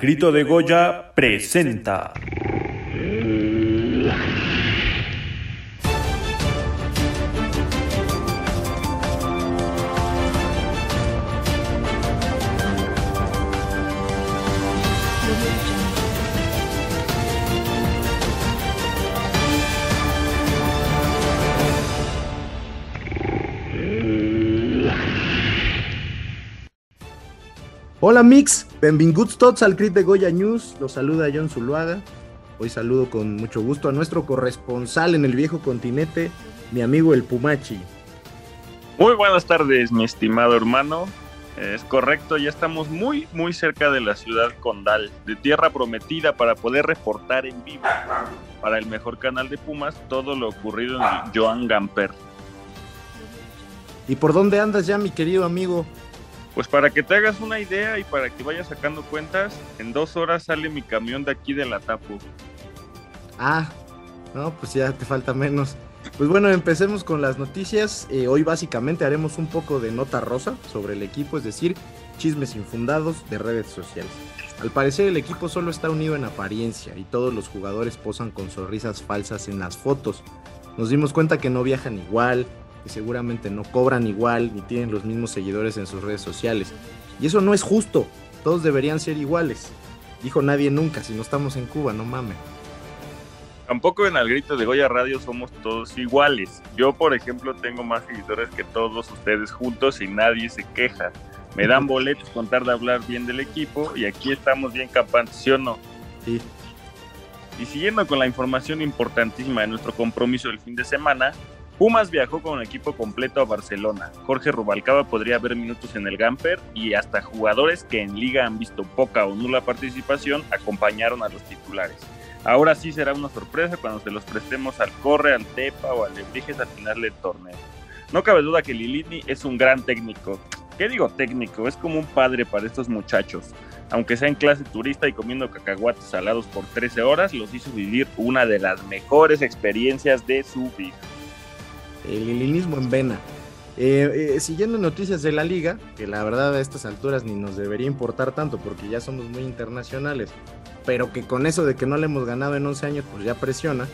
Grito de Goya presenta. Hola Mix, benvinguts tots al crit de Goya News, los saluda John Zuluaga. Hoy saludo con mucho gusto a nuestro corresponsal en el viejo continente, mi amigo el Pumachi. Muy buenas tardes, mi estimado hermano. Es correcto, ya estamos muy, muy cerca de la ciudad condal, de tierra prometida para poder reportar en vivo para el mejor canal de Pumas todo lo ocurrido en Joan Gamper. ¿Y por dónde andas ya, mi querido amigo? Pues para que te hagas una idea y para que vayas sacando cuentas, en dos horas sale mi camión de aquí de la Tapo. Ah, no, pues ya te falta menos. Pues bueno, empecemos con las noticias. Eh, hoy básicamente haremos un poco de nota rosa sobre el equipo, es decir, chismes infundados de redes sociales. Al parecer el equipo solo está unido en apariencia y todos los jugadores posan con sonrisas falsas en las fotos. Nos dimos cuenta que no viajan igual, que seguramente no cobran igual ni tienen los mismos seguidores en sus redes sociales. Y eso no es justo, todos deberían ser iguales. Dijo nadie nunca, si no estamos en Cuba, no mames. Tampoco en el grito de Goya Radio somos todos iguales. Yo, por ejemplo, tengo más seguidores que todos ustedes juntos y nadie se queja. Me dan boletos con de hablar bien del equipo y aquí estamos bien campantes, ¿sí o no? Sí. Y siguiendo con la información importantísima de nuestro compromiso del fin de semana, Pumas viajó con el equipo completo a Barcelona. Jorge Rubalcaba podría ver minutos en el Gamper y hasta jugadores que en liga han visto poca o nula participación acompañaron a los titulares. Ahora sí será una sorpresa cuando se los prestemos al Corre, al Tepa o al Lebrijes al final del torneo. No cabe duda que Lilini es un gran técnico. ¿Qué digo técnico? Es como un padre para estos muchachos. Aunque sea en clase turista y comiendo cacahuates salados por 13 horas, los hizo vivir una de las mejores experiencias de su vida el lilinismo en vena. Eh, eh, siguiendo noticias de la liga, que la verdad a estas alturas ni nos debería importar tanto porque ya somos muy internacionales, pero que con eso de que no le hemos ganado en 11 años, pues ya presiona,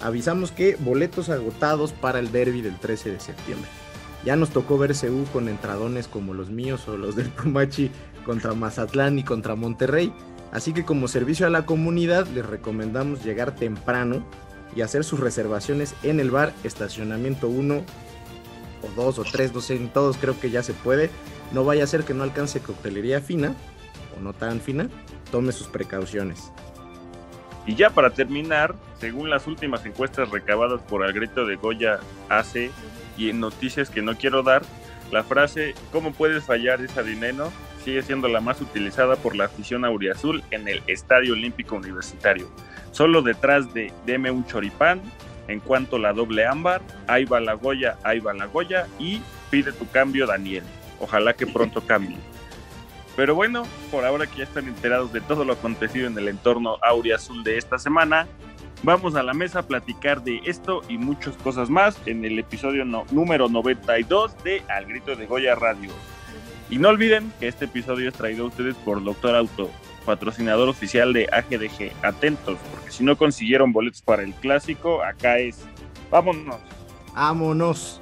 avisamos que boletos agotados para el derby del 13 de septiembre. Ya nos tocó ver CU con entradones como los míos o los del Pumachi contra Mazatlán y contra Monterrey. Así que como servicio a la comunidad les recomendamos llegar temprano y hacer sus reservaciones en el bar estacionamiento 1 o 2 o 3, no sé, en todos creo que ya se puede. No vaya a ser que no alcance coctelería fina o no tan fina, tome sus precauciones. Y ya para terminar, según las últimas encuestas recabadas por el grito de Goya AC y noticias que no quiero dar, la frase ¿Cómo puedes fallar esa dinero? Sigue siendo la más utilizada por la afición auriazul en el Estadio Olímpico Universitario. Solo detrás de Deme un choripán, en cuanto la doble ámbar, ahí va la Goya, ahí va la Goya y pide tu cambio Daniel. Ojalá que pronto cambie. Pero bueno, por ahora que ya están enterados de todo lo acontecido en el entorno auriazul de esta semana, vamos a la mesa a platicar de esto y muchas cosas más en el episodio número 92 de Al Grito de Goya Radio. Y no olviden que este episodio es traído a ustedes por Doctor Auto, patrocinador oficial de AGDG. Atentos, porque si no consiguieron boletos para el clásico, acá es. Vámonos. Vámonos.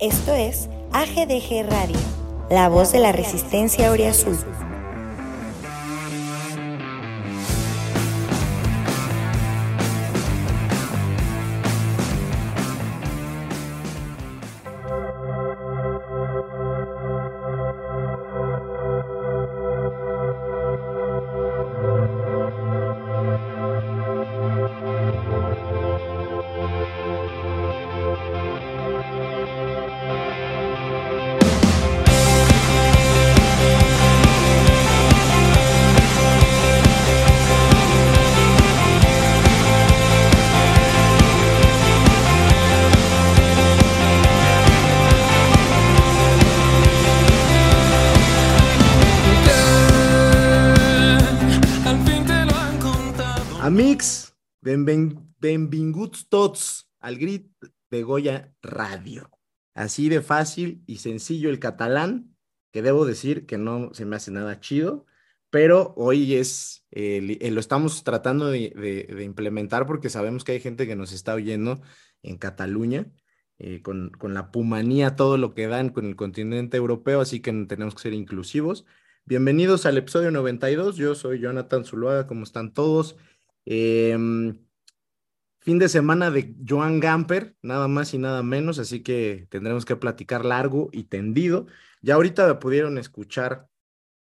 Esto es AGDG Radio, la voz de la resistencia Azul. Tots al grit de Goya Radio. Así de fácil y sencillo el catalán, que debo decir que no se me hace nada chido, pero hoy es, eh, lo estamos tratando de, implementar porque sabemos que hay gente que nos está oyendo en Cataluña, eh, con, con, la pumanía, todo lo que dan con el continente europeo, así que tenemos que ser inclusivos. Bienvenidos al episodio 92, yo soy Jonathan Zuluaga, ¿cómo están todos? Eh, Fin de semana de Joan Gamper, nada más y nada menos, así que tendremos que platicar largo y tendido. Ya ahorita pudieron escuchar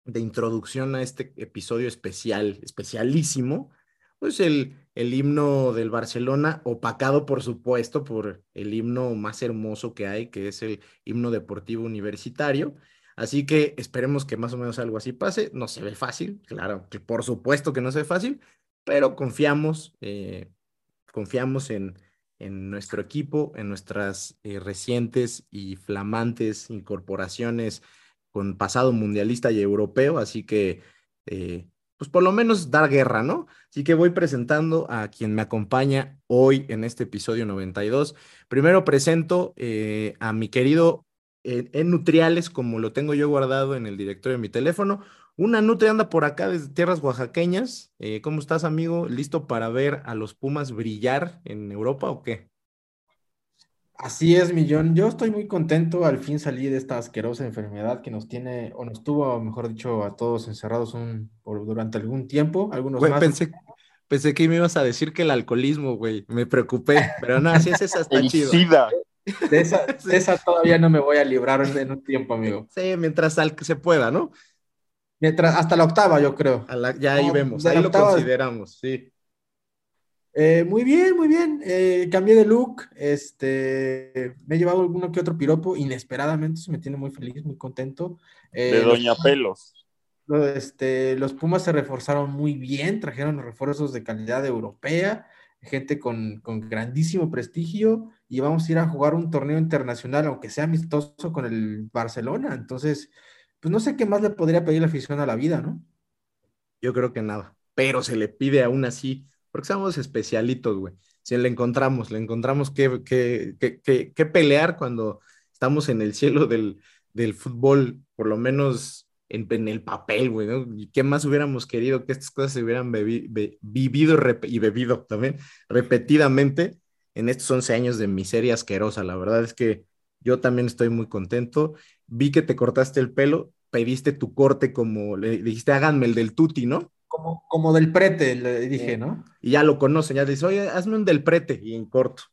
de introducción a este episodio especial, especialísimo, pues el, el himno del Barcelona, opacado por supuesto por el himno más hermoso que hay, que es el himno deportivo universitario. Así que esperemos que más o menos algo así pase. No se ve fácil, claro, que por supuesto que no se ve fácil, pero confiamos. Eh, confiamos en, en nuestro equipo, en nuestras eh, recientes y flamantes incorporaciones con pasado mundialista y europeo, así que, eh, pues por lo menos dar guerra, ¿no? Así que voy presentando a quien me acompaña hoy en este episodio 92. Primero presento eh, a mi querido en Nutriales, como lo tengo yo guardado en el directorio de mi teléfono, una nutria anda por acá desde tierras oaxaqueñas. Eh, ¿Cómo estás, amigo? ¿Listo para ver a los Pumas brillar en Europa o qué? Así es, Millón. Yo estoy muy contento. Al fin salí de esta asquerosa enfermedad que nos tiene, o nos tuvo, mejor dicho, a todos encerrados un, por, durante algún tiempo. Algunos más. Pensé, pensé que me ibas a decir que el alcoholismo, güey. Me preocupé. Pero no, así es esa está chido. De esa, de esa todavía no me voy a librar en un tiempo, amigo. Sí, mientras se pueda, ¿no? Mientras, hasta la octava, yo creo. ya ahí vemos, ahí lo consideramos, sí. Eh, muy bien, muy bien. Eh, cambié de look. Este, me he llevado alguno que otro piropo inesperadamente. Eso me tiene muy feliz, muy contento. Eh, de Doña Pelos. Este, los Pumas se reforzaron muy bien, trajeron refuerzos de calidad europea, gente con, con, grandísimo prestigio y vamos a ir a jugar un torneo internacional, aunque sea amistoso con el Barcelona. Entonces, pues no sé qué más le podría pedir la afición a la vida, ¿no? Yo creo que nada, pero se le pide aún así, porque somos especialitos, güey. Si le encontramos, le encontramos que, pelear cuando estamos en el cielo del, del fútbol, por lo menos en, en, el papel, güey, ¿no? ¿Y qué más hubiéramos querido que estas cosas se hubieran vivido y bebido también repetidamente en estos 11 años de miseria asquerosa? La verdad es que yo también estoy muy contento. Vi que te cortaste el pelo, pediste tu corte como, le dijiste, háganme el del tuti, ¿no? Como, como del prete, le dije, ¿no? Y ya lo conocen, ya dice, oye, hazme un del prete y en corto.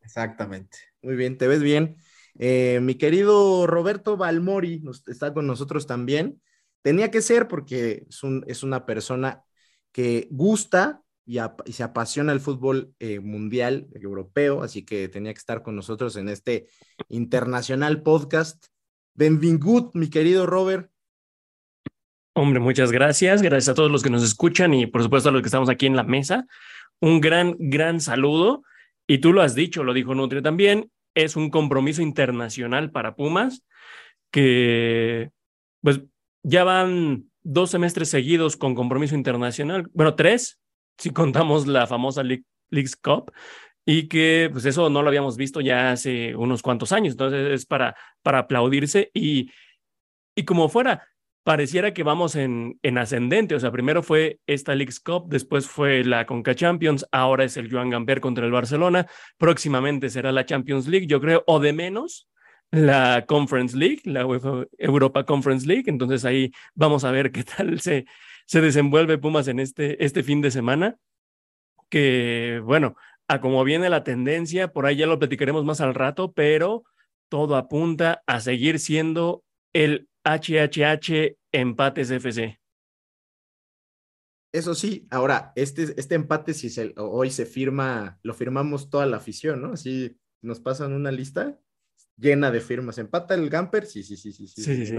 Exactamente. Muy bien, te ves bien. Eh, mi querido Roberto Balmori está con nosotros también. Tenía que ser porque es, un, es una persona que gusta y, se apasiona el fútbol eh, mundial, europeo, así que tenía que estar con nosotros en este internacional podcast. Benvingut, mi querido Robert. Hombre, muchas gracias. Gracias a todos los que nos escuchan y por supuesto a los que estamos aquí en la mesa. Un gran, gran saludo. Y tú lo has dicho, lo dijo Nutria también, es un compromiso internacional para Pumas que pues ya van dos semestres seguidos con compromiso internacional, bueno, tres, si contamos la famosa Leagues Cup, y que pues eso no lo habíamos visto ya hace unos cuantos años, entonces es para, para aplaudirse y, y como fuera, pareciera que vamos en, en ascendente, o sea, primero fue esta Leagues Cup, después fue la Conca Champions, ahora es el Joan Gamper contra el Barcelona, próximamente será la Champions League, yo creo, o de menos, la Conference League, la Europa Conference League. Entonces ahí vamos a ver qué tal se, se desenvuelve Pumas en este, este fin de semana. Que bueno, a como viene la tendencia, por ahí ya lo platicaremos más al rato, pero todo apunta a seguir siendo el HHH Empates FC. Eso sí, ahora, este, este empate, si se, hoy se firma, lo firmamos toda la afición, ¿no? Así nos pasan una lista llena de firmas. ¿Empata el Gamper? Sí, sí, sí, sí, sí. Sí, sí.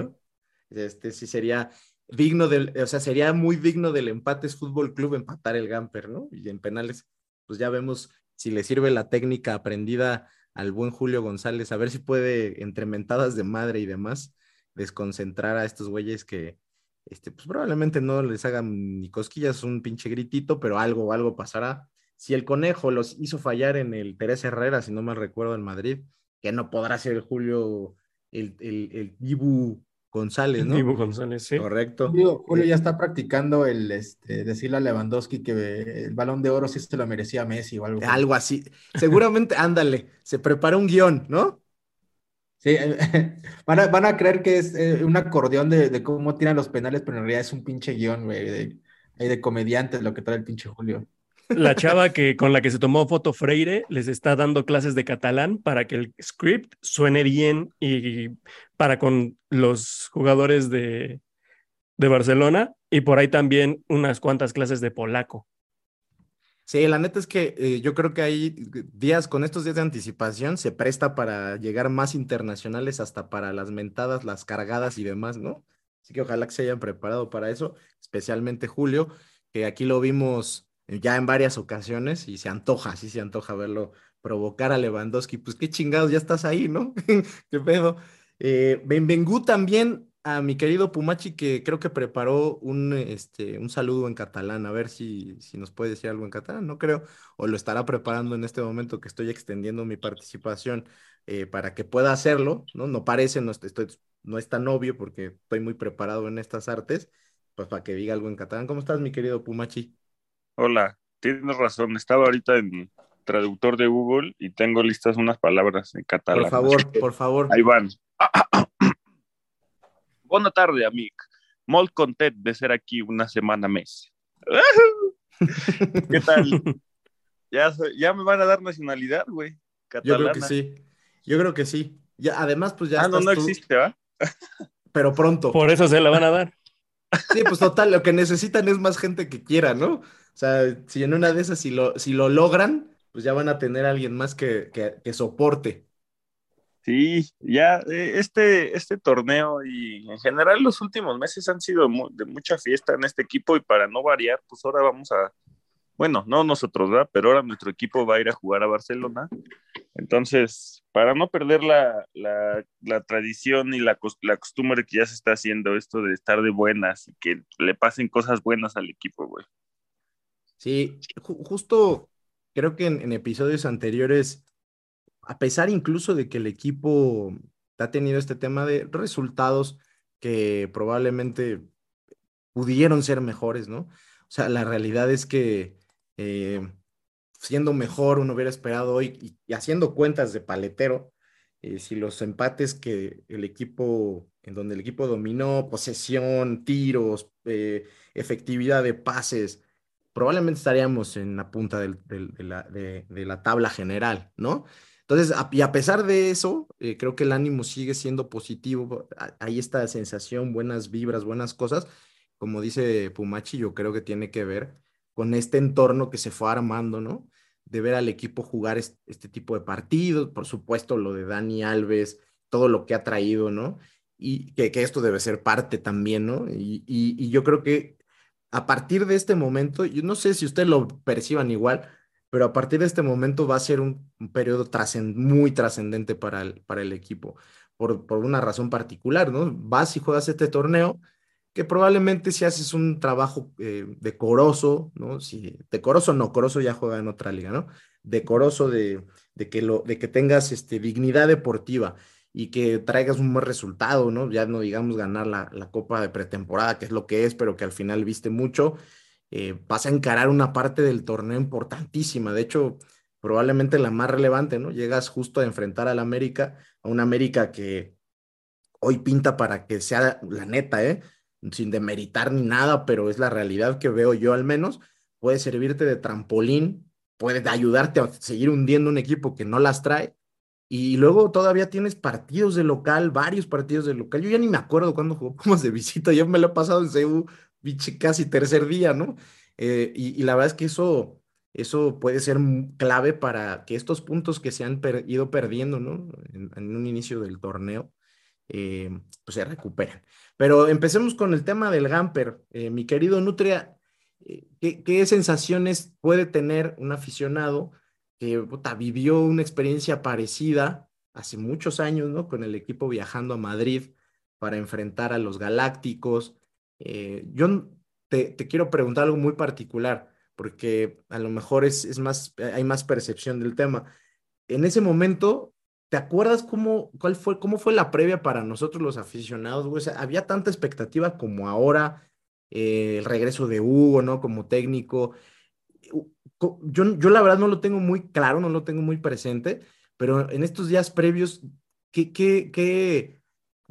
Este sí sería digno del, o sea, sería muy digno del Empates Fútbol Club empatar el Gamper, ¿no? Y en penales, pues ya vemos si le sirve la técnica aprendida al buen Julio González, a ver si puede, entre mentadas de madre y demás, desconcentrar a estos güeyes que, este, pues probablemente no les hagan ni cosquillas, un pinche gritito, pero algo, algo pasará. Si el conejo los hizo fallar en el Teresa Herrera, si no mal recuerdo, en Madrid, que no podrá ser el Julio, el, el, el Dibu González, ¿no? Dibu González, sí. Correcto. Julio, Julio, ya está practicando el este, decirle a Lewandowski que el balón de oro sí se lo merecía Messi o algo. Algo así. Seguramente, ándale, se prepara un guion, ¿no? Sí, van a, van a creer que es eh, un acordeón de, de, cómo tiran los penales, pero en realidad es un pinche guion, güey, de, de comediantes lo que trae el pinche Julio. La chava que con la que se tomó foto Freire les está dando clases de catalán para que el script suene bien y para con los jugadores de, de Barcelona y por ahí también unas cuantas clases de polaco. Sí, la neta es que eh, yo creo que hay días, con estos días de anticipación, se presta para llegar más internacionales hasta para las mentadas, las cargadas y demás, ¿no? Así que ojalá que se hayan preparado para eso, especialmente Julio, que aquí lo vimos ya en varias ocasiones y se antoja, sí se antoja verlo provocar a Lewandowski. Pues qué chingados, ya estás ahí, ¿no? qué pedo. Eh, también a mi querido Pumachi, que creo que preparó un, este, un saludo en catalán, a ver si, si nos puede decir algo en catalán, no creo, o lo estará preparando en este momento que estoy extendiendo mi participación eh, para que pueda hacerlo, ¿no? No parece, no, estoy, no es tan obvio porque estoy muy preparado en estas artes, pues para que diga algo en catalán. ¿Cómo estás, mi querido Pumachi? Hola, tienes razón, estaba ahorita en traductor de Google y tengo listas unas palabras en catalán. Por favor, por favor. Ahí van. Bona tarde, amic. Molt content de ser aquí una semana mes. ¿Qué tal? Ya, ya me van a dar nacionalidad, güey. Yo creo que sí. Yo creo que sí. Ya, además, pues ya. Ah, no, no tú... existe, ¿va? Pero pronto. Por eso se la van a dar. Sí, pues total, lo que necesitan es más gente que quiera, ¿no? O sea, si en una de esas, si lo, si lo logran, pues ya van a tener a alguien más que, que, que soporte. Sí, ya este, este torneo y en general los últimos meses han sido de mucha fiesta en este equipo y para no variar, pues ahora vamos a, bueno, no nosotros, ¿verdad? Pero ahora nuestro equipo va a ir a jugar a Barcelona. Entonces, para no perder la, la, tradición y la, la, costumbre que ya se está haciendo, esto de estar de buenas y que le pasen cosas buenas al equipo, güey. Sí, ju justo creo que en episodios anteriores a pesar incluso de que el equipo ha tenido este tema de resultados que probablemente pudieron ser mejores, ¿no? O sea, la realidad es que eh, siendo mejor uno hubiera esperado hoy y, haciendo cuentas de paletero, eh, si los empates que el equipo, en donde el equipo dominó, posesión, tiros, eh, efectividad de pases, probablemente estaríamos en la punta de, la, de la tabla general, ¿no? Entonces, a, y a pesar de eso, eh, creo que el ánimo sigue siendo positivo. Hay esta sensación, buenas vibras, buenas cosas. Como dice Pumachi, yo creo que tiene que ver con este entorno que se fue armando, ¿no? De ver al equipo jugar este, tipo de partidos, por supuesto, lo de Dani Alves, todo lo que ha traído, ¿no? Y que, esto debe ser parte también, ¿no? Y, y, y yo creo que a partir de este momento, yo no sé si ustedes lo perciban igual, pero a partir de este momento va a ser un, periodo trascend muy trascendente para el, para el equipo, por, por, una razón particular, ¿no? Vas y juegas este torneo, que probablemente si haces un trabajo eh, decoroso, ¿no? Si, decoroso no, Coroso ya juega en otra liga, ¿no? Decoroso de, de, que, lo, de que tengas este, dignidad deportiva y que traigas un buen resultado, ¿no? Ya no digamos ganar la, la Copa de pretemporada, que es lo que es, pero que al final viste mucho, eh, vas a encarar una parte del torneo importantísima. De hecho, probablemente la más relevante, ¿no? Llegas justo a enfrentar al América, a un América que hoy pinta para que sea la neta, ¿eh? Sin demeritar ni nada, pero es la realidad que veo yo al menos. Puede servirte de trampolín, puede ayudarte a seguir hundiendo un equipo que no las trae. Y luego todavía tienes partidos de local, varios partidos de local. Yo ya ni me acuerdo cuándo jugamos de visita, yo me lo he pasado en CU casi tercer día, ¿no? Eh, y, la verdad es que eso, eso puede ser clave para que estos puntos que se han ido perdiendo, ¿no? En, un inicio del torneo, eh, pues se recuperen. Pero empecemos con el tema del Gamper. Eh, mi querido Nutria, ¿qué, sensaciones puede tener un aficionado que vivió una experiencia parecida hace muchos años, ¿no? Con el equipo viajando a Madrid para enfrentar a los Galácticos. Yo te, quiero preguntar algo muy particular, porque a lo mejor es, es más, hay más percepción del tema. En ese momento, ¿te acuerdas cómo, cuál fue, cómo fue la previa para nosotros los aficionados? había tanta expectativa como ahora, eh, el regreso de Hugo, ¿no? Como técnico. Yo, yo la verdad no lo tengo muy claro, no lo tengo muy presente, pero en estos días previos, ¿qué, qué, qué,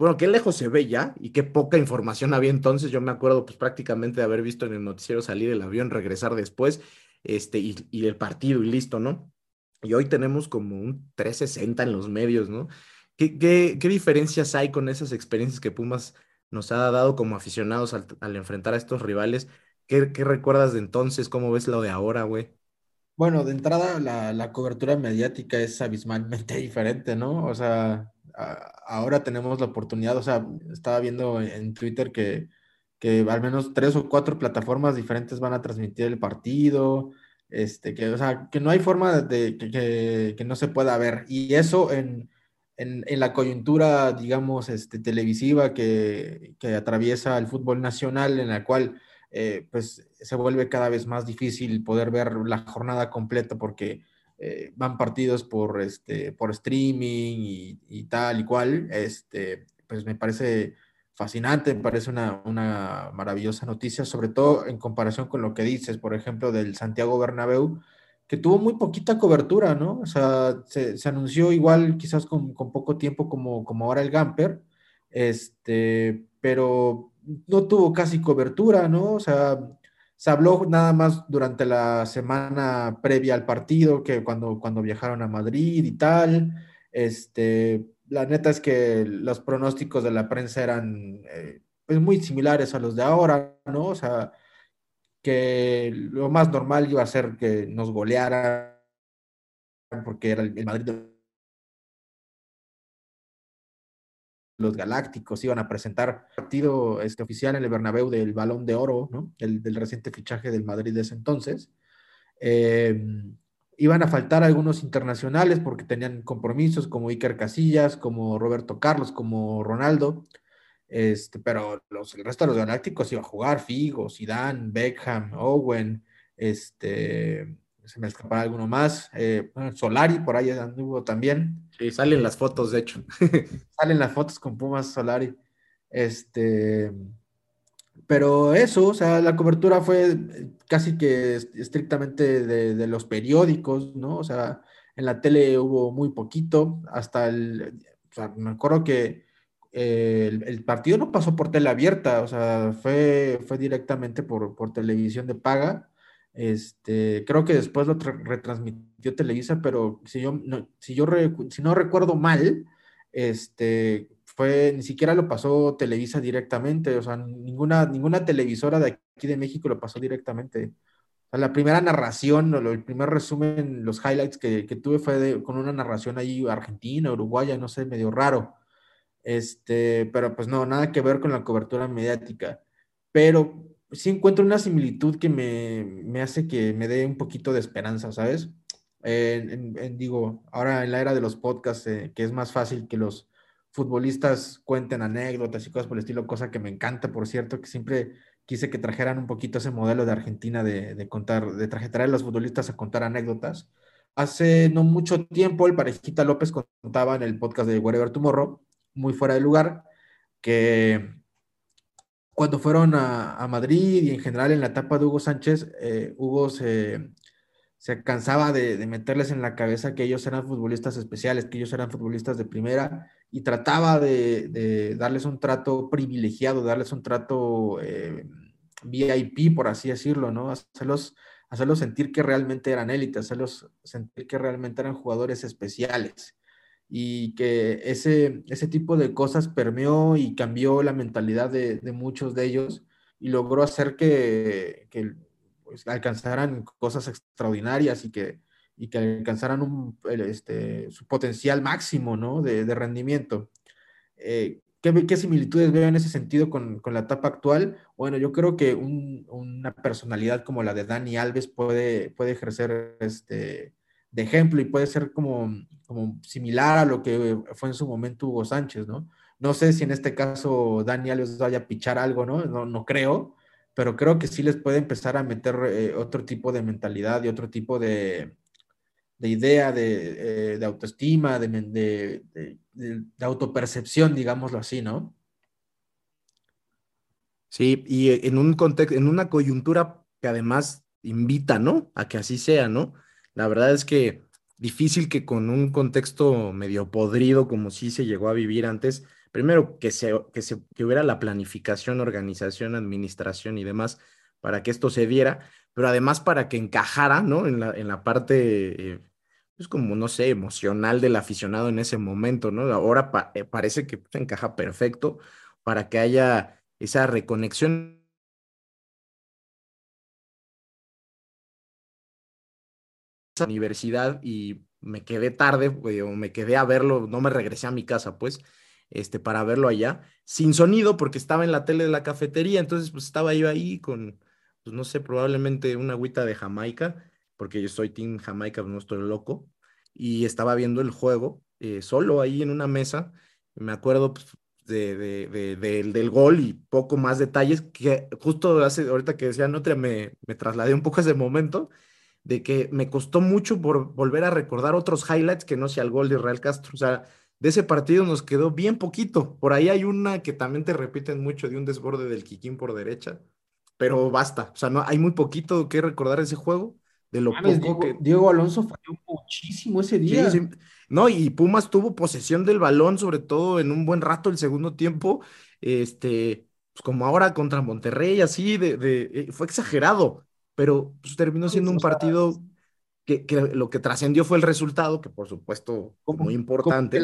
bueno, qué lejos se ve ya y qué poca información había entonces. Yo me acuerdo pues prácticamente de haber visto en el noticiero salir el avión, regresar después, este, y, el partido y listo, ¿no? Y hoy tenemos como un 360 en los medios, ¿no? ¿Qué, qué, qué diferencias hay con esas experiencias que Pumas nos ha dado como aficionados al, al enfrentar a estos rivales? ¿Qué, ¿Qué, recuerdas de entonces? ¿Cómo ves lo de ahora, güey? Bueno, de entrada la, la cobertura mediática es abismalmente diferente, ¿no? O sea, ahora tenemos la oportunidad, o sea, estaba viendo en Twitter que, que al menos tres o cuatro plataformas diferentes van a transmitir el partido, este, que, o sea, que no hay forma de que, que, no se pueda ver. Y eso en, en, en la coyuntura, digamos, este, televisiva que, que, atraviesa el fútbol nacional, en la cual eh, pues se vuelve cada vez más difícil poder ver la jornada completa porque eh, van partidos por, este, por streaming y, tal y cual, este, pues me parece fascinante, me parece una, una, maravillosa noticia, sobre todo en comparación con lo que dices, por ejemplo, del Santiago Bernabéu, que tuvo muy poquita cobertura, ¿no? O sea, se, se anunció igual quizás con, con, poco tiempo como, como ahora el Gamper, este, pero no tuvo casi cobertura, ¿no? O sea, se habló nada más durante la semana previa al partido, que cuando, cuando viajaron a Madrid y tal. Este, la neta es que los pronósticos de la prensa eran eh, pues muy similares a los de ahora, ¿no? O sea, que lo más normal iba a ser que nos golearan, porque era el, Madrid los Galácticos iban a presentar partido este, oficial en el Bernabéu del Balón de Oro, ¿no? El, del reciente fichaje del Madrid de ese entonces. Eh, iban a faltar algunos internacionales porque tenían compromisos como Iker Casillas, como Roberto Carlos, como Ronaldo. Este, pero los, el resto de los galácticos iba a jugar Figo, Zidane, Beckham, Owen, este, se me escapará alguno más. Eh, Solari, por ahí anduvo también. Sí, salen las fotos, de hecho. salen las fotos con Pumas Solari. Este, pero eso, o sea, la cobertura fue casi que estrictamente de, los periódicos, ¿no? O sea, en la tele hubo muy poquito, hasta el, o sea, me acuerdo que eh, el, partido no pasó por tele abierta, o sea, fue, fue directamente por, por televisión de paga este, creo que después lo retransmitió Televisa, pero si yo no, si yo si no recuerdo mal, este, fue, ni siquiera lo pasó Televisa directamente, o sea, ninguna, ninguna televisora de aquí de México lo pasó directamente. la primera narración, o el primer resumen, los highlights que, que tuve fue con una narración ahí argentina, uruguaya, no sé, medio raro. Este, pero pues no, nada que ver con la cobertura mediática. Pero sí encuentro una similitud que me, hace que me dé un poquito de esperanza, ¿sabes? digo, ahora en la era de los podcasts, eh, que es más fácil que los futbolistas cuenten anécdotas y cosas por el estilo, cosa que me encanta, por cierto, que siempre quise que trajeran un poquito ese modelo de Argentina de, contar, de traer a los futbolistas a contar anécdotas. Hace no mucho tiempo, el parejita López contaba en el podcast de Wherever Tomorrow, muy fuera de lugar, que cuando fueron a, Madrid y en general en la etapa de Hugo Sánchez, eh, Hugo se, cansaba de, meterles en la cabeza que ellos eran futbolistas especiales, que ellos eran futbolistas de primera, y trataba de, darles un trato privilegiado, darles un trato eh, VIP, por así decirlo, ¿no? Hacerlos, hacerlos sentir que realmente eran élites, hacerlos sentir que realmente eran jugadores especiales. Y que ese, ese tipo de cosas permeó y cambió la mentalidad de, muchos de ellos y logró hacer que, que pues, alcanzaran cosas extraordinarias y que, y que alcanzaran un, este, su potencial máximo ¿no? de, de rendimiento. Eh, ¿qué, ¿qué, similitudes veo en ese sentido con, con la etapa actual? Bueno, yo creo que un, una personalidad como la de Dani Alves puede, puede ejercer este, de ejemplo y puede ser como, como similar a lo que fue en su momento Hugo Sánchez, ¿no? No sé si en este caso Dani Alves vaya a pichar algo, ¿no? No, no creo, pero creo que sí les puede empezar a meter eh, otro tipo de mentalidad y otro tipo de, de idea, de, eh, autoestima, de, de, autopercepción, digámoslo así, ¿no? Sí, y en un contexto, en una coyuntura que además invita, ¿no? A que así sea, ¿no? La verdad es que difícil que con un contexto medio podrido como sí se llegó a vivir antes, primero que se, que se que hubiera la planificación, organización, administración y demás para que esto se diera, pero además para que encajara, ¿no? En la, en la parte, eh, pues como, no sé, emocional del aficionado en ese momento, ¿no? Ahora eh, parece que encaja perfecto para que haya esa reconexión universidad y me quedé tarde, o me quedé a verlo, no me regresé a mi casa, pues, este, para verlo allá, sin sonido, porque estaba en la tele de la cafetería, entonces, pues, estaba yo ahí con, pues, no sé, probablemente una agüita de Jamaica, porque yo soy Team Jamaica, no estoy loco, y estaba viendo el juego, eh, solo ahí en una mesa, me acuerdo, pues, de, de, del gol y poco más detalles, que justo hace, ahorita que decía Notria, me, me trasladé un poco a ese momento, de que me costó mucho por volver a recordar otros highlights que no sea el gol de Real Castro. O sea, de ese partido nos quedó bien poquito. Por ahí hay una que también te repiten mucho de un desborde del Kikín por derecha, pero basta. O sea, no hay muy poquito que recordar ese juego. De lo poco Diego, que Diego Alonso falló muchísimo ese día. No, y Pumas tuvo posesión del balón, sobre todo en un buen rato el segundo tiempo. Este, pues como ahora contra Monterrey, así de, de eh, fue exagerado pero pues, terminó siendo un partido que, lo que trascendió fue el resultado, que por supuesto como, muy importante.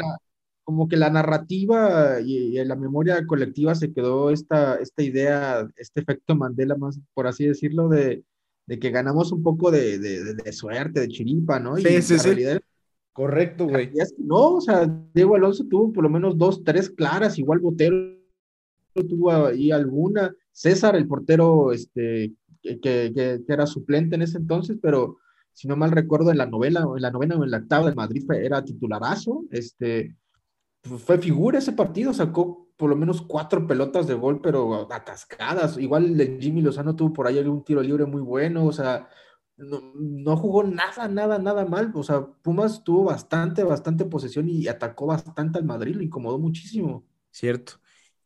Como que, la, narrativa y, en la memoria colectiva se quedó esta, esta idea, este efecto Mandela, más por así decirlo, de, de que ganamos un poco de, de, suerte, de chiripa, ¿no? Sí, sí, sí. Correcto, güey. No, o sea, Diego Alonso tuvo por lo menos dos, tres claras, igual Botero tuvo ahí alguna. César, el portero, este, que, era suplente en ese entonces, pero si no mal recuerdo, en la novela, en la novena o en la octava de Madrid era titularazo, este, fue figura ese partido, sacó por lo menos cuatro pelotas de gol, pero atascadas. Igual el Jimmy Lozano tuvo por ahí algún tiro libre muy bueno, o sea, no, no, jugó nada, nada, nada mal. O sea, Pumas tuvo bastante, bastante posesión y atacó bastante al Madrid, lo incomodó muchísimo. Cierto.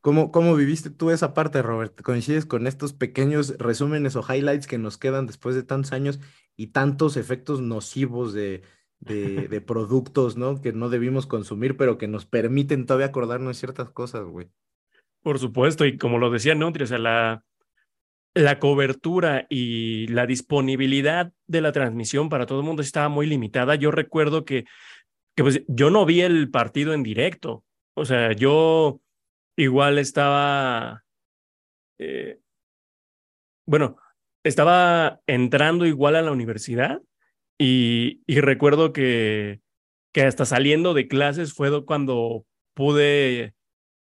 ¿Cómo, ¿Cómo viviste tú esa parte, Robert? ¿Coincides con estos pequeños resúmenes o highlights que nos quedan después de tantos años y tantos efectos nocivos de, de, productos, ¿no? Que no debimos consumir, pero que nos permiten todavía acordarnos de ciertas cosas, güey. Por supuesto, y como lo decía Nutri, o sea, la, la cobertura y la disponibilidad de la transmisión para todo el mundo estaba muy limitada. Yo recuerdo que, que pues, yo no vi el partido en directo. O sea, yo igual estaba, eh, bueno, estaba entrando igual a la universidad y, recuerdo que, que hasta saliendo de clases fue cuando pude,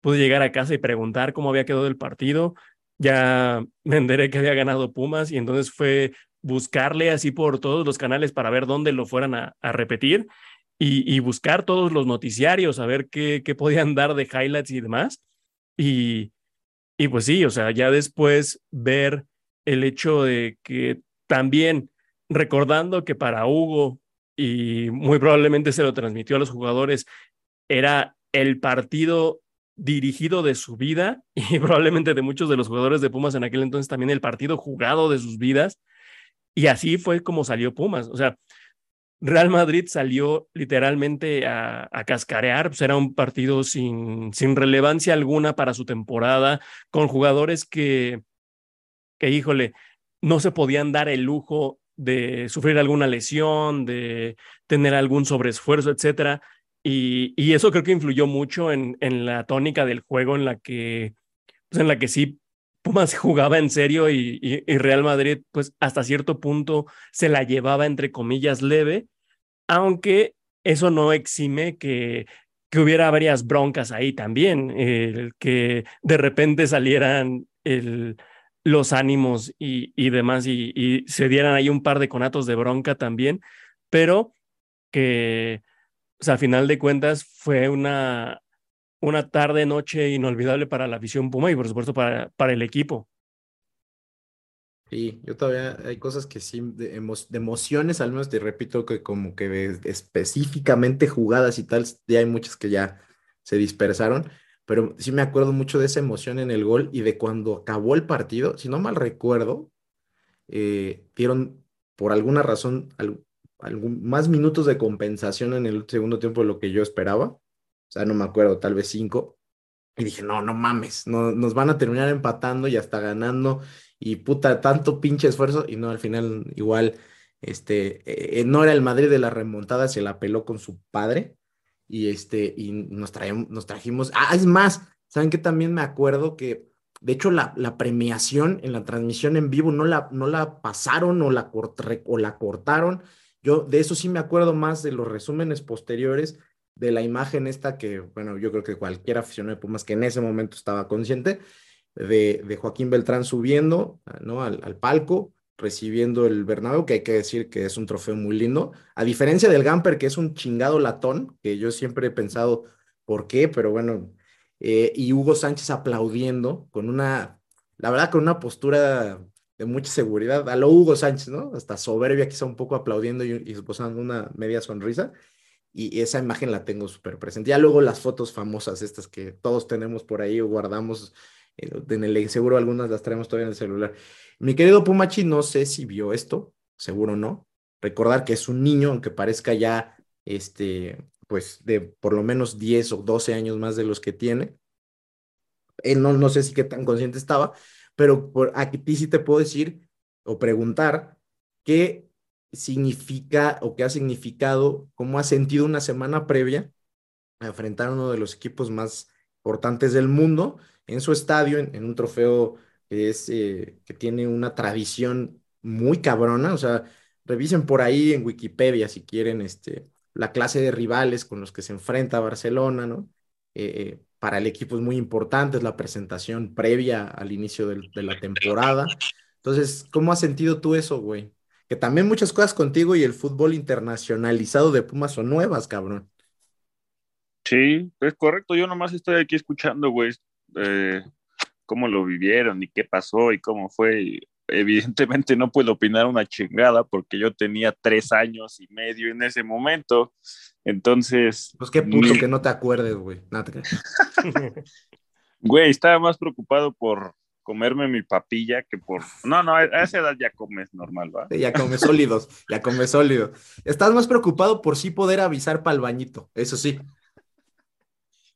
pude llegar a casa y preguntar cómo había quedado el partido. Ya me enteré que había ganado Pumas y entonces fue buscarle así por todos los canales para ver dónde lo fueran a, repetir y, buscar todos los noticiarios, a ver qué, qué podían dar de highlights y demás. Y, y pues sí, o sea, ya después ver el hecho de que también recordando que para Hugo, y muy probablemente se lo transmitió a los jugadores, era el partido dirigido de su vida y probablemente de muchos de los jugadores de Pumas en aquel entonces también el partido jugado de sus vidas. Y así fue como salió Pumas. O sea, Real Madrid salió literalmente a, cascarear, pues era un partido sin, sin relevancia alguna para su temporada, con jugadores que, que, híjole, no se podían dar el lujo de sufrir alguna lesión, de tener algún sobreesfuerzo, etcétera. Y, y eso creo que influyó mucho en, en la tónica del juego en la que, pues en la que sí Pumas jugaba en serio y, Real Madrid, pues hasta cierto punto se la llevaba entre comillas leve, aunque eso no exime que, que hubiera varias broncas ahí también, que de repente salieran los ánimos y, demás y, se dieran ahí un par de conatos de bronca también, pero que, o a final de cuentas fue una, una tarde, noche inolvidable para la afición Puma y por supuesto para, para el equipo. Sí, yo todavía hay cosas que sí, de, emociones, al menos te repito que como que específicamente jugadas y tal, ya hay muchas que ya se dispersaron, pero sí me acuerdo mucho de esa emoción en el gol y de cuando acabó el partido, si no mal recuerdo, eh, dieron por alguna razón algún, más minutos de compensación en el segundo tiempo de lo que yo esperaba o sea, no me acuerdo, tal vez cinco. Y dije, no, no mames, no, nos van a terminar empatando y hasta ganando. Y puta, tanto pinche esfuerzo. Y no, al final igual, este, eh, no era el Madrid de la remontada, se la peló con su padre. Y este, y nos, traemos, nos trajimos. Ah, es más, ¿saben qué? También me acuerdo que, de hecho, la, la premiación en la transmisión en vivo no la, no la pasaron o la, o la cortaron. Yo de eso sí me acuerdo más de los resúmenes posteriores de la imagen esta que, bueno, yo creo que cualquier aficionado de Pumas que en ese momento estaba consciente de, de Joaquín Beltrán subiendo ¿no? al, al, palco, recibiendo el Bernabéu, que hay que decir que es un trofeo muy lindo, a diferencia del Gamper, que es un chingado latón, que yo siempre he pensado por qué, pero bueno, eh, y Hugo Sánchez aplaudiendo con una, la verdad, con una postura de mucha seguridad, a lo Hugo Sánchez, ¿no? Hasta soberbia, quizá un poco aplaudiendo y, y esbozando una media sonrisa y esa imagen la tengo súper presente. Ya luego las fotos famosas, estas que todos tenemos por ahí o guardamos eh, en el seguro, algunas las traemos todavía en el celular. Mi querido Pumachi, no sé si vio esto, seguro no. Recordar que es un niño, aunque parezca ya, este, pues, de por lo menos 10 o 12 años más de los que tiene. Él no, no sé si qué tan consciente estaba, pero por aquí sí te puedo decir o preguntar que significa o qué ha significado, cómo ha sentido una semana previa a enfrentar a uno de los equipos más importantes del mundo en su estadio, en, un trofeo que, es, eh, que tiene una tradición muy cabrona. O sea, revisen por ahí en Wikipedia si quieren este, la clase de rivales con los que se enfrenta Barcelona, ¿no? Eh, eh, para el equipo es muy importante, es la presentación previa al inicio de la temporada. Entonces, ¿cómo has sentido tú eso, güey? Que también muchas cosas contigo y el fútbol internacionalizado de Pumas son nuevas, cabrón. Sí, es correcto. Yo nomás estoy aquí escuchando, güey, eh, cómo lo vivieron y qué pasó y cómo fue. evidentemente no puedo opinar una chingada porque yo tenía tres años y medio en ese momento. Entonces. Pues qué puto que no te acuerdes, güey. Nada Güey, estaba más preocupado por comerme mi papilla que por... No, no, a esa edad ya comes normal, ¿va? ya comes sólidos, ya comes sólido. Estás más preocupado por sí poder avisar para el bañito, eso sí.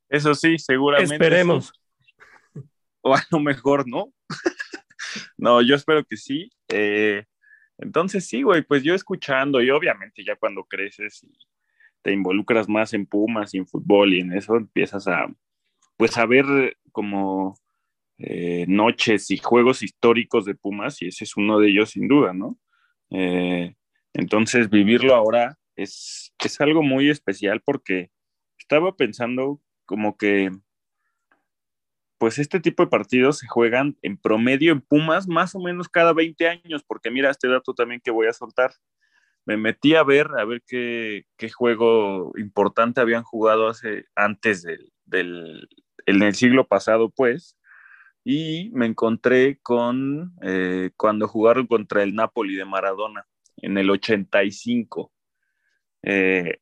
Eso sí, seguramente. Esperemos. O a lo mejor no. no, yo espero que sí. Eh, entonces sí, güey, pues yo escuchando y obviamente ya cuando creces y te involucras más en Pumas y en fútbol y en eso empiezas a, pues a ver como eh, noches y juegos históricos de Pumas y ese es uno de ellos sin duda, ¿no? Eh, entonces vivirlo ahora es, es algo muy especial porque estaba pensando como que pues este tipo de partidos se juegan en promedio en Pumas más o menos cada 20 años, porque mira este dato también que voy a soltar. Me metí a ver, a ver qué, qué juego importante habían jugado hace, antes del, del, en el siglo pasado, pues, y me encontré con eh, cuando jugaron contra el Napoli de Maradona en el 85. Eh,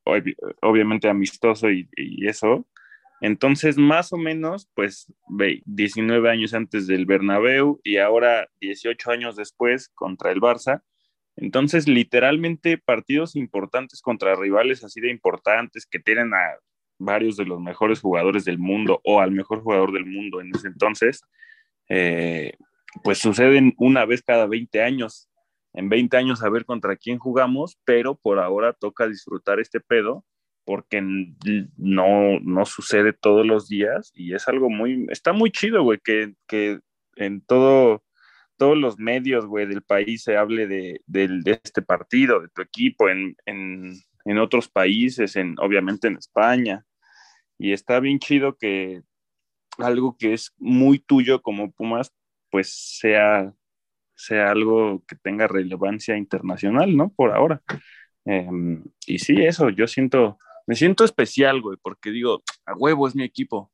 obviamente amistoso y, eso. Entonces, más o menos, pues 19 años antes del Bernabéu y ahora 18 años después contra el Barça, Entonces, literalmente, partidos importantes contra rivales así de importantes que tienen a varios de los mejores jugadores del mundo o al mejor jugador del mundo en ese entonces, eh, pues suceden una vez cada 20 años. En 20 años a ver contra quién jugamos, pero por ahora toca disfrutar este pedo porque no, no sucede todos los días y es algo muy, está muy chido, güey, que, que en todo, todos los medios, güey, del país se hable de, de, este partido, de tu equipo, en, en, en, otros países, en, obviamente en España. Y está bien chido que algo que es muy tuyo como Pumas, pues sea, sea algo que tenga relevancia internacional, ¿no? Por ahora. Em, y sí, eso, yo siento, me siento especial, güey, porque digo, a huevo es mi equipo.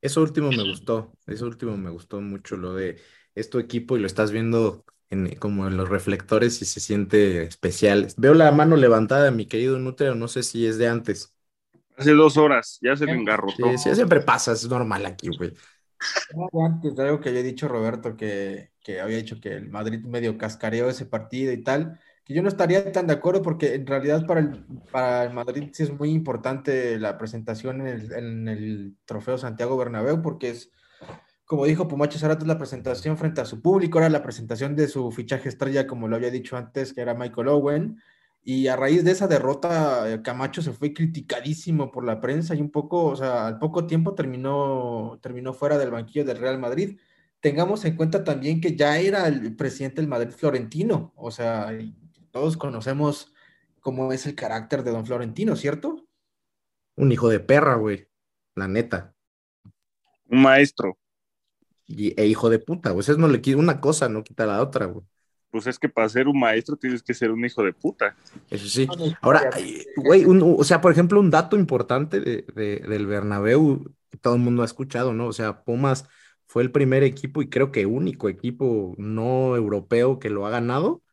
Eso último me gustó, eso último me gustó mucho, lo de esto equipo y lo estás viendo en, como en los reflectores y se siente especial. Veo la mano levantada de mi querido Nutria, no sé si es de antes. Hace dos horas, ya se me engarrotó. Sí, sí, siempre pasa, es normal aquí, güey. Antes, algo que había dicho Roberto, que, que había dicho que el Madrid medio cascareó ese partido y tal que yo no estaría tan de acuerdo porque en realidad para el, para el Madrid sí es muy importante la presentación en el, en el trofeo Santiago Bernabéu porque es, como dijo Pumacho Zarato, es la presentación frente a su público, era la presentación de su fichaje estrella, como lo había dicho antes, que era Michael Owen, y a raíz de esa derrota, eh, Camacho se fue criticadísimo por la prensa y un poco, o sea, al poco tiempo terminó, terminó fuera del banquillo del Real Madrid. Tengamos en cuenta también que ya era el presidente del Madrid Florentino, o sea, todos conocemos cómo es el carácter de don Florentino, ¿cierto? Un hijo de perra, güey, la neta. Un maestro. Y, e hijo de puta, güey. Eso no le quita una cosa, no quita la otra, güey. Pues es que para ser un maestro tienes que ser un hijo de puta. Eso sí. Ahora, güey, o sea, por ejemplo, un dato importante de, del Bernabéu que todo el mundo ha escuchado, ¿no? O sea, Pumas fue el primer equipo y creo que único equipo no europeo que lo ha ganado